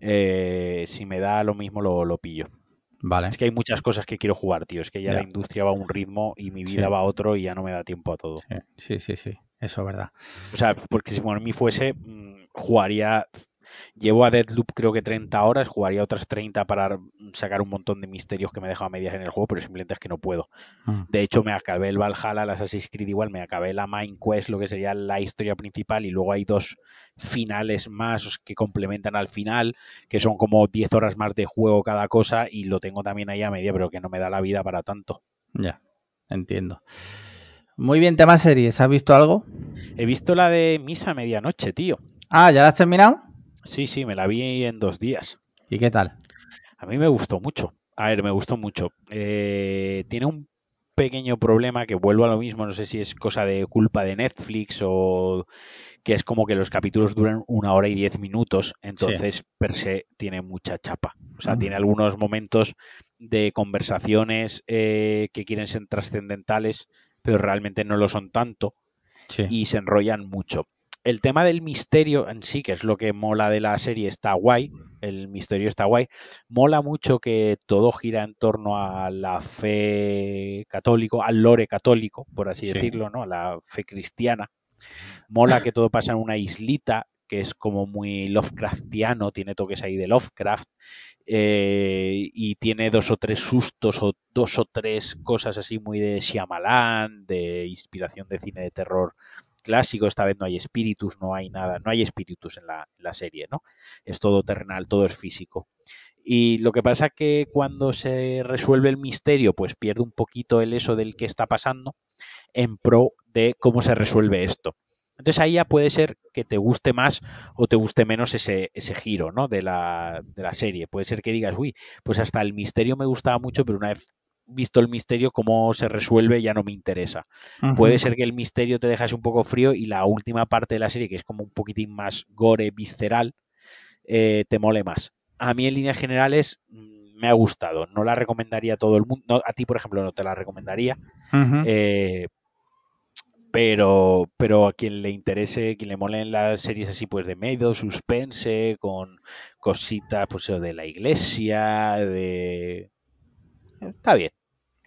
Speaker 2: eh, si me da lo mismo lo, lo pillo.
Speaker 1: Vale.
Speaker 2: Es que hay muchas cosas que quiero jugar, tío. Es que ya,
Speaker 1: Ya.
Speaker 2: la industria va a un ritmo y mi vida
Speaker 1: Sí.
Speaker 2: va a otro y ya no me da tiempo a todo.
Speaker 1: Sí, sí, sí, sí. Eso es verdad.
Speaker 2: O sea, porque si por mí fuese, mm, jugaría Llevo a Deadloop creo que 30 horas, jugaría otras 30 para sacar un montón de misterios que me he dejado a medias en el juego, pero simplemente es que no puedo.
Speaker 1: Mm.
Speaker 2: De hecho, me acabé el Valhalla, el Assassin's Creed igual, me acabé la Main Quest, lo que sería la historia principal, y luego hay dos finales más que complementan al final, que son como 10 horas más de juego cada cosa, y lo tengo también ahí a media, pero que no me da la vida para tanto.
Speaker 1: Ya, entiendo. Muy bien, tema series. ¿Has visto algo?
Speaker 2: He visto la de Misa a Medianoche, tío.
Speaker 1: Ah, ¿ya la has terminado?
Speaker 2: Sí, sí, me la vi en dos días.
Speaker 1: ¿Y qué tal?
Speaker 2: A mí me gustó mucho. A ver, me gustó mucho. Eh, tiene un pequeño problema que vuelvo a lo mismo, no sé si es cosa de culpa de Netflix o que es como que los capítulos duran una hora y diez minutos, entonces per se tiene mucha chapa. O sea, tiene algunos momentos de conversaciones eh, que quieren ser trascendentales, pero realmente no lo son tanto
Speaker 1: Sí.
Speaker 2: y se enrollan mucho. El tema del misterio en sí, que es lo que mola de la serie, está guay. El misterio está guay. Mola mucho que todo gira en torno a la fe católico, al lore católico, por así
Speaker 1: Sí.
Speaker 2: decirlo, ¿no? A la fe cristiana. Mola que todo pasa en una islita, que es como muy Lovecraftiano, tiene toques ahí de Lovecraft. eh, y tiene dos o tres sustos o dos o tres cosas así muy de Shyamalan, de inspiración de cine de terror clásico. Esta vez no hay espíritus, no hay nada, no hay espíritus en la, serie, ¿no? Es todo terrenal, todo es físico. Y lo que pasa que cuando se resuelve el misterio, pues pierde un poquito el eso del que está pasando en pro de cómo se resuelve esto. Entonces ahí ya puede ser que te guste más o te guste menos ese, ese giro ¿no? de, la, de la serie. Puede ser que digas, uy, pues hasta el misterio me gustaba mucho, pero una vez visto el misterio, cómo se resuelve, ya no me interesa. Puede ser que el misterio te dejase un poco frío y la última parte de la serie, que es como un poquitín más gore, visceral, eh, te mole más. A mí en líneas generales mm, me ha gustado. No la recomendaría a todo el mundo. No, a ti, por ejemplo, no te la recomendaría. Eh, pero, pero a quien le interese, quien le molen las series así, pues de medio, suspense, con cositas, pues de la iglesia, de... Está bien,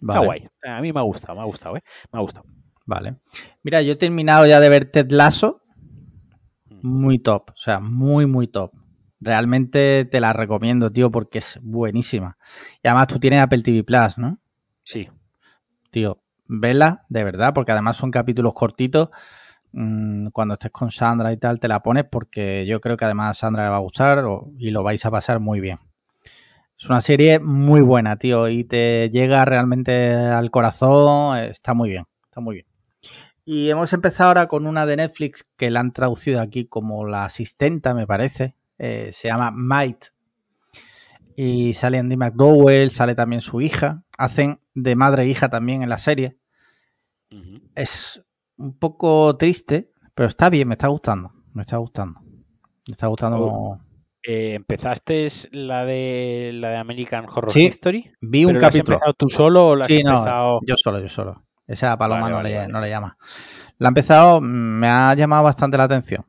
Speaker 2: está guay. A mí me ha gustado, me ha gustado, ¿eh? Me ha gustado.
Speaker 1: Vale. Mira, yo he terminado ya de ver Ted Lasso.
Speaker 2: Mm.
Speaker 1: Muy top. O sea, muy, muy top. Realmente te la recomiendo, tío, porque es buenísima. Y además tú tienes Apple TV Plus, ¿no?
Speaker 2: Sí,
Speaker 1: Tío, vela, de verdad, porque además son capítulos cortitos. Mm, Cuando estés con Sandra y tal, te la pones porque yo creo que además a Sandra le va a gustar y lo vais a pasar muy bien. Es una serie muy buena, tío, y te llega realmente al corazón. Está muy bien, está muy bien. Y hemos empezado ahora con una de Netflix que la han traducido aquí como la asistenta, me parece. Eh, se llama Might. Y sale Andy McDowell, sale también su hija. Hacen de madre e hija también en la serie. Es un poco triste, pero está bien, me está gustando. Me está gustando. Me está gustando.
Speaker 2: Oh.
Speaker 1: como-
Speaker 2: Eh, ¿Empezaste la de la de American Horror
Speaker 1: Sí,
Speaker 2: History?
Speaker 1: Vi un
Speaker 2: ¿Pero la has
Speaker 1: capítulo.
Speaker 2: empezado tú solo o la has
Speaker 1: Sí, no,
Speaker 2: empezado...?
Speaker 1: yo solo, yo solo. Esa paloma
Speaker 2: Vale,
Speaker 1: no,
Speaker 2: vale,
Speaker 1: le,
Speaker 2: vale.
Speaker 1: no le llama. La ha empezado, mm, me ha llamado bastante la atención.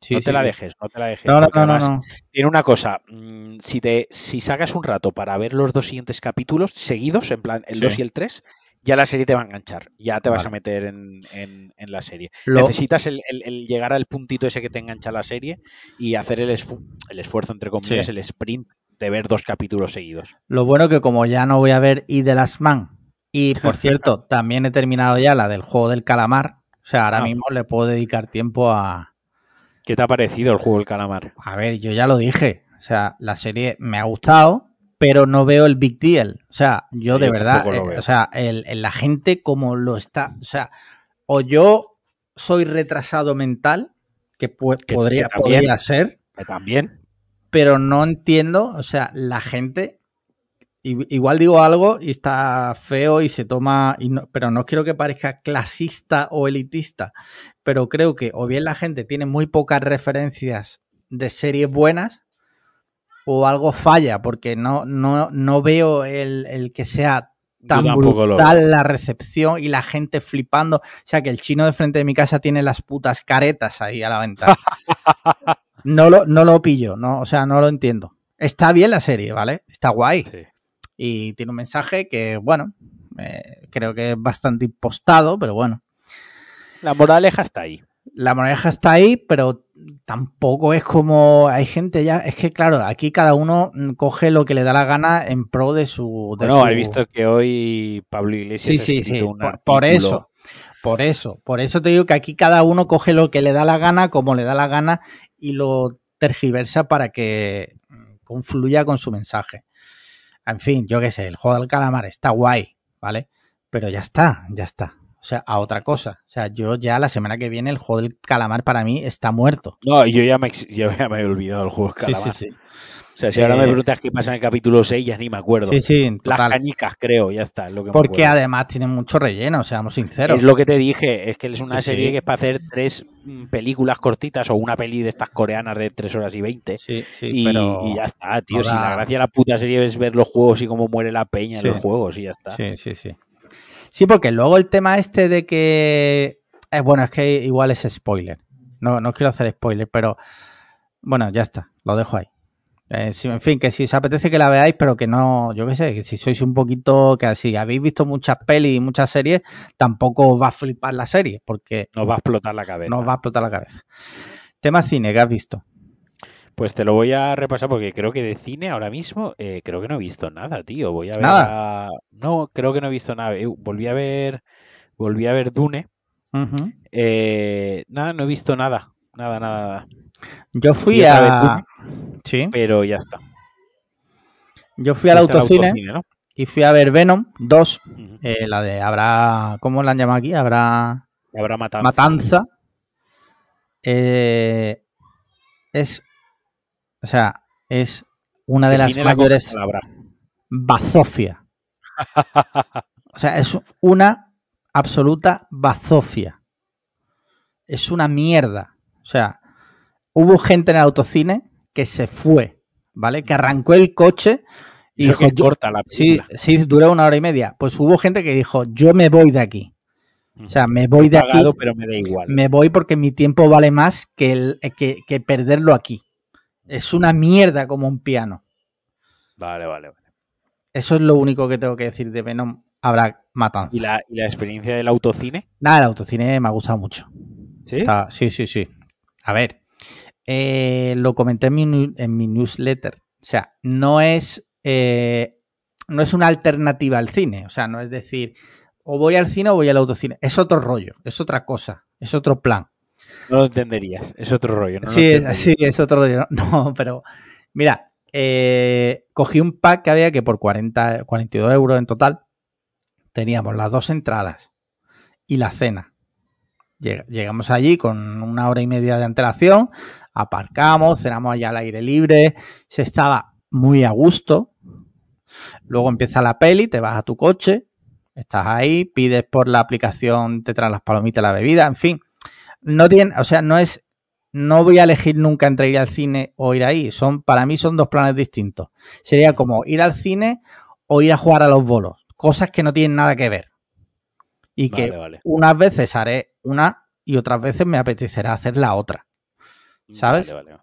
Speaker 1: Sí,
Speaker 2: no te la dejes, no te la dejes.
Speaker 1: No, no, no, no,
Speaker 2: además
Speaker 1: no.
Speaker 2: Tiene una cosa, mm, si te si sacas un rato para ver los dos siguientes capítulos seguidos, en plan el
Speaker 1: Sí.
Speaker 2: 2 y el 3, ya la serie te va a enganchar, ya te vas a meter en, en- en la serie.
Speaker 1: Lo-
Speaker 2: Necesitas el, el- el llegar al puntito ese que te engancha la serie y hacer el, esfu- el esfuerzo, entre comillas,
Speaker 1: Sí.
Speaker 2: el sprint de ver dos capítulos seguidos.
Speaker 1: Lo bueno que como ya no voy a ver Y de Last Man, y por cierto, [LAUGHS] también he terminado ya la del juego del calamar, o sea, ahora
Speaker 2: Ah.
Speaker 1: mismo le puedo dedicar tiempo a...
Speaker 2: ¿Qué te ha parecido el juego del calamar?
Speaker 1: A ver, yo ya lo dije, o sea, la serie me ha gustado, pero no veo el big deal. O sea, yo de
Speaker 2: yo
Speaker 1: verdad, eh, o sea, el, el- la gente como lo está, o sea, o yo soy retrasado mental, que, podría,
Speaker 2: que también.
Speaker 1: podría ser,
Speaker 2: También.
Speaker 1: pero no entiendo, o sea, la gente, igual digo algo y está feo y se toma, y no- pero no quiero que parezca clasista o elitista, pero creo que o bien la gente tiene muy pocas referencias de series buenas o algo falla, porque no, no, no veo el, el que sea tan brutal la recepción y la gente flipando. O sea, que el chino de frente de mi casa tiene las putas caretas ahí a la ventana. [LAUGHS] No lo, no lo pillo, no, o sea, no lo entiendo. Está bien la serie, ¿vale? Está guay.
Speaker 2: Sí.
Speaker 1: Y tiene un mensaje que, bueno, eh, creo que es bastante impostado, pero bueno.
Speaker 2: La moraleja está ahí.
Speaker 1: La moraleja está ahí, pero tampoco es como hay gente ya, es que claro, aquí cada uno coge lo que le da la gana en pro de su... De
Speaker 2: no,
Speaker 1: su...
Speaker 2: he visto que hoy Pablo Iglesias
Speaker 1: Sí,
Speaker 2: ha
Speaker 1: sí,
Speaker 2: escrito
Speaker 1: sí.
Speaker 2: un
Speaker 1: Por, por eso, por eso, por eso te digo que aquí cada uno coge lo que le da la gana, como le da la gana y lo tergiversa para que confluya con su mensaje. En fin, yo qué sé, el juego del calamar está guay, ¿vale? Pero ya está, ya está. O sea, a otra cosa. O sea, yo ya la semana que viene el juego del calamar para mí está muerto.
Speaker 2: No, yo ya me, yo ya me he olvidado del juego
Speaker 1: Sí,
Speaker 2: Calamar.
Speaker 1: sí, sí.
Speaker 2: O sea, si ahora me
Speaker 1: Eh,
Speaker 2: preguntas qué pasa en el capítulo 6, ya ni me acuerdo.
Speaker 1: Sí, sí,
Speaker 2: Las canicas, creo, ya está. Es lo que me
Speaker 1: Porque además tiene mucho relleno, seamos sinceros.
Speaker 2: Es lo que te dije, es que es una
Speaker 1: Sí,
Speaker 2: serie
Speaker 1: sí.
Speaker 2: que es para hacer tres mm, películas cortitas o una peli de estas coreanas de 3 horas y 20.
Speaker 1: Sí, sí,
Speaker 2: y,
Speaker 1: pero...
Speaker 2: y ya está, tío. Si la gracia de la puta serie es ver los juegos y cómo muere la peña
Speaker 1: Sí.
Speaker 2: en los juegos y ya está.
Speaker 1: Sí, sí, sí. Sí, porque luego el tema este de que. eh, bueno, es que igual es spoiler. No, no quiero hacer spoiler, pero. Bueno, ya está, lo dejo ahí. Eh, en fin, que si os apetece que la veáis, pero que no, yo qué sé, que si sois un poquito, que así habéis visto muchas pelis y muchas series, tampoco os va a flipar la serie, porque
Speaker 2: Nos va a explotar la cabeza.
Speaker 1: no os va a explotar la cabeza. Tema cine, que has visto?
Speaker 2: Pues te lo voy a repasar porque creo que de cine ahora mismo eh, creo que no he visto nada, tío. Voy a ver.
Speaker 1: Nada.
Speaker 2: a- No, creo que no he visto nada. Volví a ver. Volví a ver Dune. Eh, nada, no he visto nada. Nada, nada, nada.
Speaker 1: Yo fui a. Sí,
Speaker 2: Pero ya está.
Speaker 1: yo fui al
Speaker 2: Fuiste
Speaker 1: autocine
Speaker 2: ¿no?
Speaker 1: y fui a ver Venom 2
Speaker 2: Ujú.
Speaker 1: Eh, la de habrá, ¿cómo la han llamado aquí? Habrá
Speaker 2: Habrá matado.
Speaker 1: Matanza. Eh, es, o sea, es una de las
Speaker 2: Define la
Speaker 1: mayores
Speaker 2: palabra.
Speaker 1: bazofia. O sea, es una absoluta bazofia. Es una mierda. O sea, hubo gente en el autocine que se fue, ¿vale? Que arrancó el coche y
Speaker 2: Eso
Speaker 1: dijo,
Speaker 2: que
Speaker 1: "Yo-
Speaker 2: corta la
Speaker 1: Sí,
Speaker 2: película.
Speaker 1: sí, duró una hora y media. Pues hubo gente que dijo, yo me voy de aquí. O sea, me voy de
Speaker 2: He
Speaker 1: aquí,
Speaker 2: pagado, pero me da igual.
Speaker 1: me voy porque mi tiempo vale más que, el- que, que perderlo aquí. Es una mierda como un piano.
Speaker 2: Vale, vale, vale.
Speaker 1: Eso es lo único que tengo que decir de Venom. Habrá matanza.
Speaker 2: ¿Y la, y la experiencia del autocine?
Speaker 1: Nada, el autocine me ha gustado mucho.
Speaker 2: ¿Sí?
Speaker 1: Está- sí, sí, sí. A ver, eh, lo comenté en mi, en mi newsletter. O sea, no es, eh, no es una alternativa al cine. O sea, no es decir, o voy al cine o voy al autocine. Es otro rollo, es otra cosa, es otro plan.
Speaker 2: No lo entenderías. Es otro rollo. No
Speaker 1: sí, es, sí, es otro rollo. [LAUGHS] No, pero mira, eh, cogí un pack que había que por 40, 42 euros en total teníamos las dos entradas y la cena. Lleg- Llegamos allí con una hora y media de antelación, aparcamos, cenamos allá al aire libre, se estaba muy a gusto. Luego empieza la peli, te vas a tu coche, estás ahí, pides por la aplicación, te traen las palomitas, la bebida, en fin. No tiene, o sea, no es, no voy a elegir nunca entre ir al cine o ir ahí. Son, para mí son dos planes distintos. Sería como ir al cine o ir a jugar a los bolos. Cosas que no tienen nada que ver. Y que
Speaker 2: Vale,
Speaker 1: unas veces haré una y otras veces me apetecerá hacer la otra. ¿sabes?
Speaker 2: Vale, vale.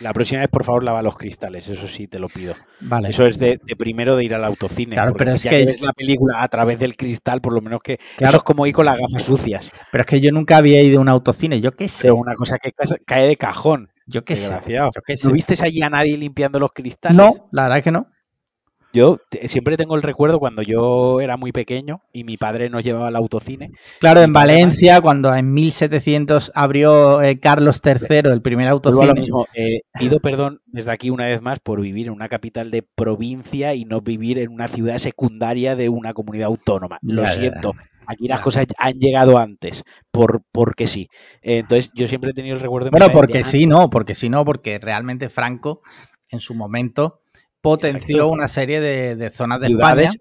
Speaker 2: La próxima vez, por favor, lava los cristales. Eso sí, te lo pido.
Speaker 1: Vale.
Speaker 2: Eso es de, de primero de ir al autocine.
Speaker 1: Claro, pero es
Speaker 2: ya
Speaker 1: que-
Speaker 2: ves la película a través del cristal, por lo menos que.
Speaker 1: Claro.
Speaker 2: Eso es como ir con las gafas sucias.
Speaker 1: Pero es que yo nunca había ido a un autocine. Yo qué sé.
Speaker 2: Es una cosa que ca- cae de cajón.
Speaker 1: Yo qué sé.
Speaker 2: Desgraciado.
Speaker 1: Yo qué sé.
Speaker 2: ¿No viste allí a nadie limpiando los cristales?
Speaker 1: No, la verdad es que no.
Speaker 2: Yo siempre tengo el recuerdo cuando yo era muy pequeño y mi padre nos llevaba al autocine.
Speaker 1: Claro, en Valencia, cuando en 1700 abrió eh, Carlos III el primer
Speaker 2: Vuelvo a lo
Speaker 1: autocine.
Speaker 2: mismo. eh, pido perdón desde aquí una vez más por vivir en una capital de provincia y no vivir en una ciudad secundaria de una comunidad autónoma. Lo siento. Aquí las cosas han llegado antes, por porque sí. Eh, entonces, yo siempre he tenido el recuerdo
Speaker 1: Bueno,
Speaker 2: de
Speaker 1: porque sí, no, porque sí, no, porque realmente Franco en su momento potenció
Speaker 2: Exacto.
Speaker 1: una serie de, de zonas de España,
Speaker 2: ciudades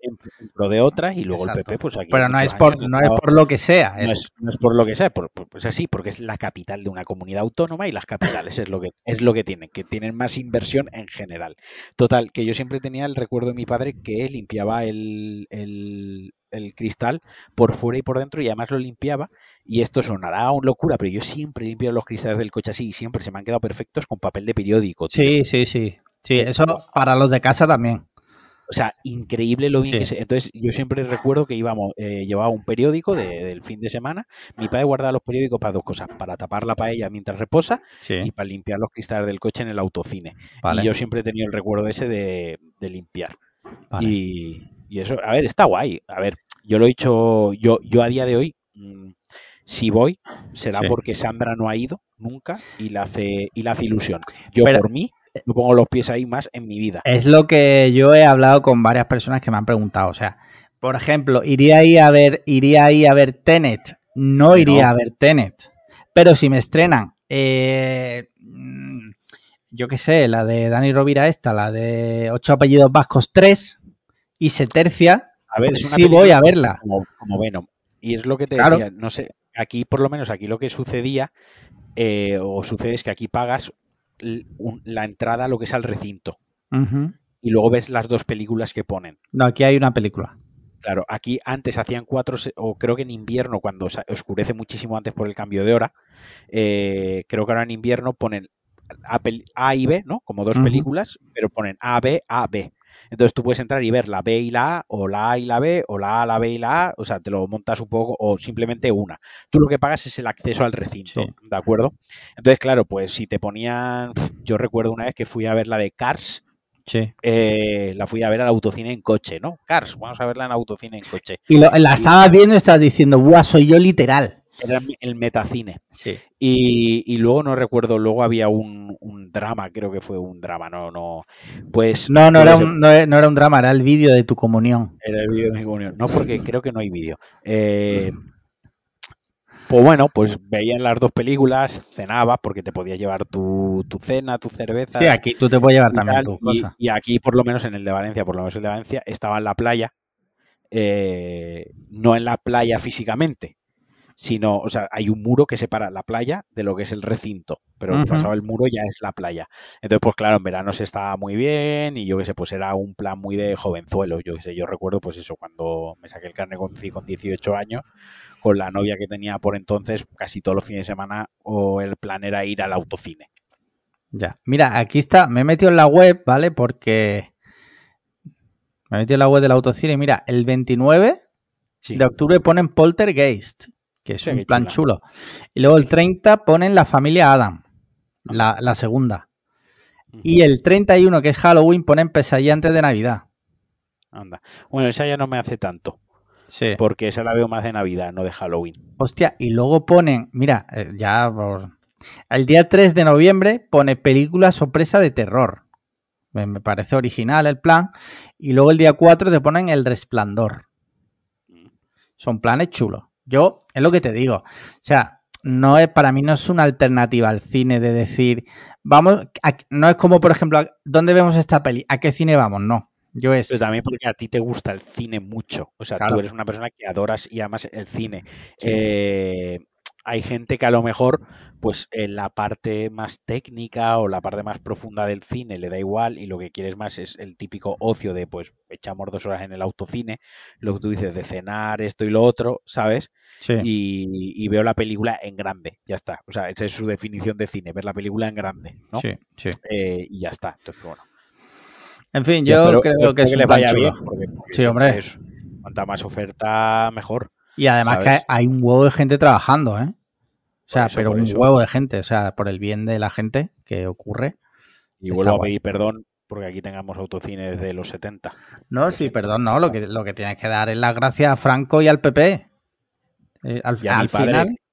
Speaker 2: pro de otras y luego
Speaker 1: Exacto.
Speaker 2: el PP, pues aquí.
Speaker 1: pero no es por
Speaker 2: años
Speaker 1: no es por lo que sea,
Speaker 2: no
Speaker 1: es-
Speaker 2: es, no es por lo que sea, por, por- pues así, porque es la capital de una comunidad autónoma y las capitales es lo que es lo que tienen, que tienen más inversión en general. Total, que yo siempre tenía el recuerdo de mi padre que limpiaba el, el- el cristal por fuera y por dentro y además lo limpiaba y esto sonará una locura, pero yo siempre he limpiado los cristales del coche así y siempre se me han quedado perfectos con papel de periódico. tío.
Speaker 1: Sí, sí, sí. Sí, eso para los de casa también.
Speaker 2: O sea, increíble lo bien que se... Entonces, yo siempre recuerdo que íbamos, eh, llevaba un periódico del fin de semana. Mi padre guardaba los periódicos para dos cosas: para tapar la paella mientras reposa y para limpiar los cristales del coche en el autocine. Y yo siempre he tenido el recuerdo ese de, limpiar. Y, eso, a ver, está guay. A ver, yo lo he dicho, yo, yo a día de hoy, mm, si voy, será porque Sandra no ha ido nunca y le hace, y le hace ilusión. Yo por mí no pongo los pies ahí más en mi vida.
Speaker 1: Es lo que yo he hablado con varias personas que me han preguntado. O sea, por ejemplo, ¿iría ahí a ver, iría ahí a ver Tenet? No iría a ver Tenet. Pero si me estrenan, eh, mm, yo qué sé, la de Dani Rovira esta, la de Ocho apellidos vascos 3, y se tercia, a ver, sí voy a verla.
Speaker 2: Como, Venom. Y es lo que te decía, no sé, aquí por lo menos aquí lo que sucedía, eh, o sucede es que aquí pagas la entrada a lo que es al recinto. Y luego ves las dos películas que ponen.
Speaker 1: No, aquí hay una película.
Speaker 2: Claro, aquí antes hacían cuatro, o creo que en invierno, cuando oscurece muchísimo antes por el cambio de hora, eh, creo que ahora en invierno ponen A, y B, ¿no? Como dos películas, pero ponen A, B, A, B. Entonces tú puedes entrar y ver la B y la A, o la A y la B, o la A, la B y la A, o sea, te lo montas un poco, o simplemente una. Tú lo que pagas es el acceso al recinto, ¿de acuerdo? Entonces, claro, pues si te ponían, yo recuerdo una vez que fui a ver la de Cars,
Speaker 1: Sí.
Speaker 2: Eh, la fui a ver al autocine en coche, ¿no? Cars, vamos a verla en autocine en coche.
Speaker 1: Y la estabas viendo y estabas diciendo, ¡buah, soy yo literal!
Speaker 2: Era el metacine.
Speaker 1: Sí.
Speaker 2: Y, luego no recuerdo, luego había un, drama, creo que fue un drama, no, no. Pues.
Speaker 1: No, no, era un, no, era un drama, era el vídeo de tu comunión.
Speaker 2: Era el vídeo de mi comunión. No, porque creo que no hay vídeo. Eh, pues bueno, pues veían las dos películas, cenaba porque te podías llevar tu, cena, tu cerveza.
Speaker 1: Sí, aquí tú te puedes llevar también tu cosa.
Speaker 2: Y, aquí, por lo menos en el de Valencia, por lo menos el de Valencia, estaba en la playa, eh, no en la playa físicamente, sino, o sea, hay un muro que separa la playa de lo que es el recinto, pero uh pasado el muro ya es la playa. Entonces, pues claro, en verano se estaba muy bien y yo qué sé, pues era un plan muy de jovenzuelo, yo qué sé, yo recuerdo pues eso, cuando me saqué el carne con, con 18 años, con la novia que tenía por entonces, casi todos los fines de semana, o el plan era ir al autocine.
Speaker 1: Ya, mira, aquí está, me he metido en la web, ¿vale? Porque me he metido en la web del autocine, mira, el 29 de octubre ponen Poltergeist que es un plan chulo. Y luego el 30 ponen la familia Adam, la, segunda. Y el 31, que es Halloween, ponen pesadilla antes de Navidad.
Speaker 2: Anda. Bueno, esa ya no me hace tanto.
Speaker 1: Sí.
Speaker 2: Porque esa la veo más de Navidad, no de Halloween.
Speaker 1: Hostia, y luego ponen, mira, eh, ya el día 3 de noviembre pone película sorpresa de terror. Me, parece original el plan. Y luego el día 4 te ponen El Resplandor. Mm. Son planes chulos. Yo, es lo que te digo. O sea, no es, para mí no es una alternativa al cine de decir, vamos, no es como, por ejemplo, ¿dónde vemos esta peli? ¿A qué cine vamos? No. Yo es...
Speaker 2: Pero también porque a ti te gusta el cine mucho. O sea, tú eres una persona que adoras y amas el cine. Eh, hay gente que a lo mejor, pues en la parte más técnica o la parte más profunda del cine le da igual y lo que quieres más es el típico ocio de, pues, echamos dos horas en el autocine, lo que tú dices de cenar, esto y lo otro, ¿sabes?
Speaker 1: Sí.
Speaker 2: Y, veo la película en grande, ya está. O sea, esa es su definición de cine, ver la película en grande, ¿no?
Speaker 1: Sí, sí.
Speaker 2: Eh, y ya está. Entonces, bueno.
Speaker 1: En fin, yo creo que, es
Speaker 2: le vaya bien.
Speaker 1: sí, hombre.
Speaker 2: cuanta más oferta, mejor.
Speaker 1: Y además que hay un huevo de gente trabajando, ¿eh? O sea, pero un huevo de gente, o sea, por el bien de la gente que ocurre.
Speaker 2: Y vuelvo a pedir perdón porque aquí tengamos autocine desde los 70.
Speaker 1: No, sí, perdón, no, lo que, lo que tienes que dar es las gracias a Franco y al PP. Eh, al, final,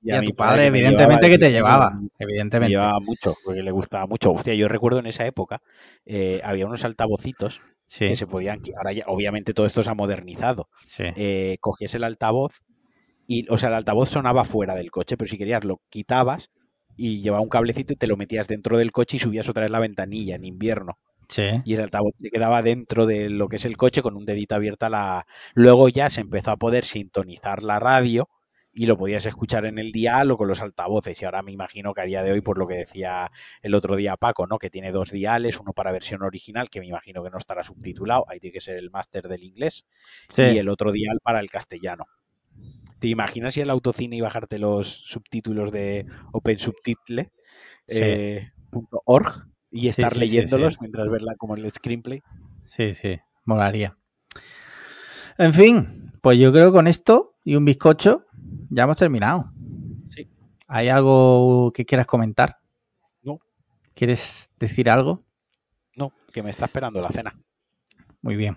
Speaker 1: y a, tu padre, evidentemente que te llevaba, evidentemente.
Speaker 2: Me llevaba mucho, porque le gustaba mucho. Hostia, yo recuerdo en esa época, eh, había unos altavocitos que se podían, ahora ya, obviamente todo esto se ha modernizado. Eh, cogías el altavoz y, o sea, el altavoz sonaba fuera del coche, pero si querías lo quitabas y llevaba un cablecito y te lo metías dentro del coche y subías otra vez la ventanilla en invierno.
Speaker 1: Sí.
Speaker 2: Y el altavoz se quedaba dentro de lo que es el coche con un dedito abierto a la... Luego ya se empezó a poder sintonizar la radio y lo podías escuchar en el dial o con los altavoces. Y ahora me imagino que a día de hoy, por lo que decía el otro día Paco, ¿no? Que tiene dos diales, uno para versión original, que me imagino que no estará subtitulado, ahí tiene que ser el máster del inglés, y el otro dial para el castellano. ¿Te imaginas ir al autocine y bajarte los subtítulos de OpenSubtitle.org eh, y estar leyéndolos mientras verla como el screenplay?
Speaker 1: Sí, sí. Molaría. En fin, pues yo creo que con esto y un bizcocho ya hemos terminado.
Speaker 2: Sí.
Speaker 1: ¿Hay algo que quieras comentar?
Speaker 2: No.
Speaker 1: ¿Quieres decir algo?
Speaker 2: No, que me está esperando la cena.
Speaker 1: Muy bien.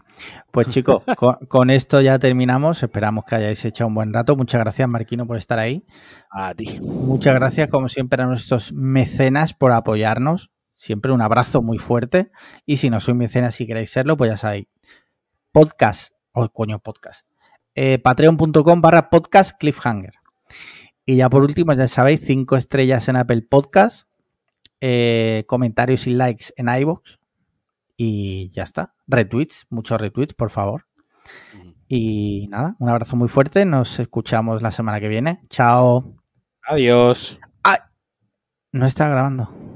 Speaker 1: Pues chicos, [LAUGHS] con, con, esto ya terminamos. Esperamos que hayáis echado un buen rato. Muchas gracias, Marquino, por estar ahí.
Speaker 2: A ti.
Speaker 1: Muchas gracias, como siempre, a nuestros mecenas por apoyarnos. Siempre un abrazo muy fuerte. Y si no sois mecenas y queréis serlo, pues ya sabéis. Podcast, o oh, coño, podcast. Eh, Patreon.com barra podcast cliffhanger. Y ya por último, ya sabéis, cinco estrellas en Apple Podcast, eh, comentarios y likes en iVoox y ya está. Retweets, muchos retweets, por favor. Y nada, un abrazo muy fuerte. Nos escuchamos la semana que viene. Chao.
Speaker 2: Adiós.
Speaker 1: ¡Ay! No está grabando.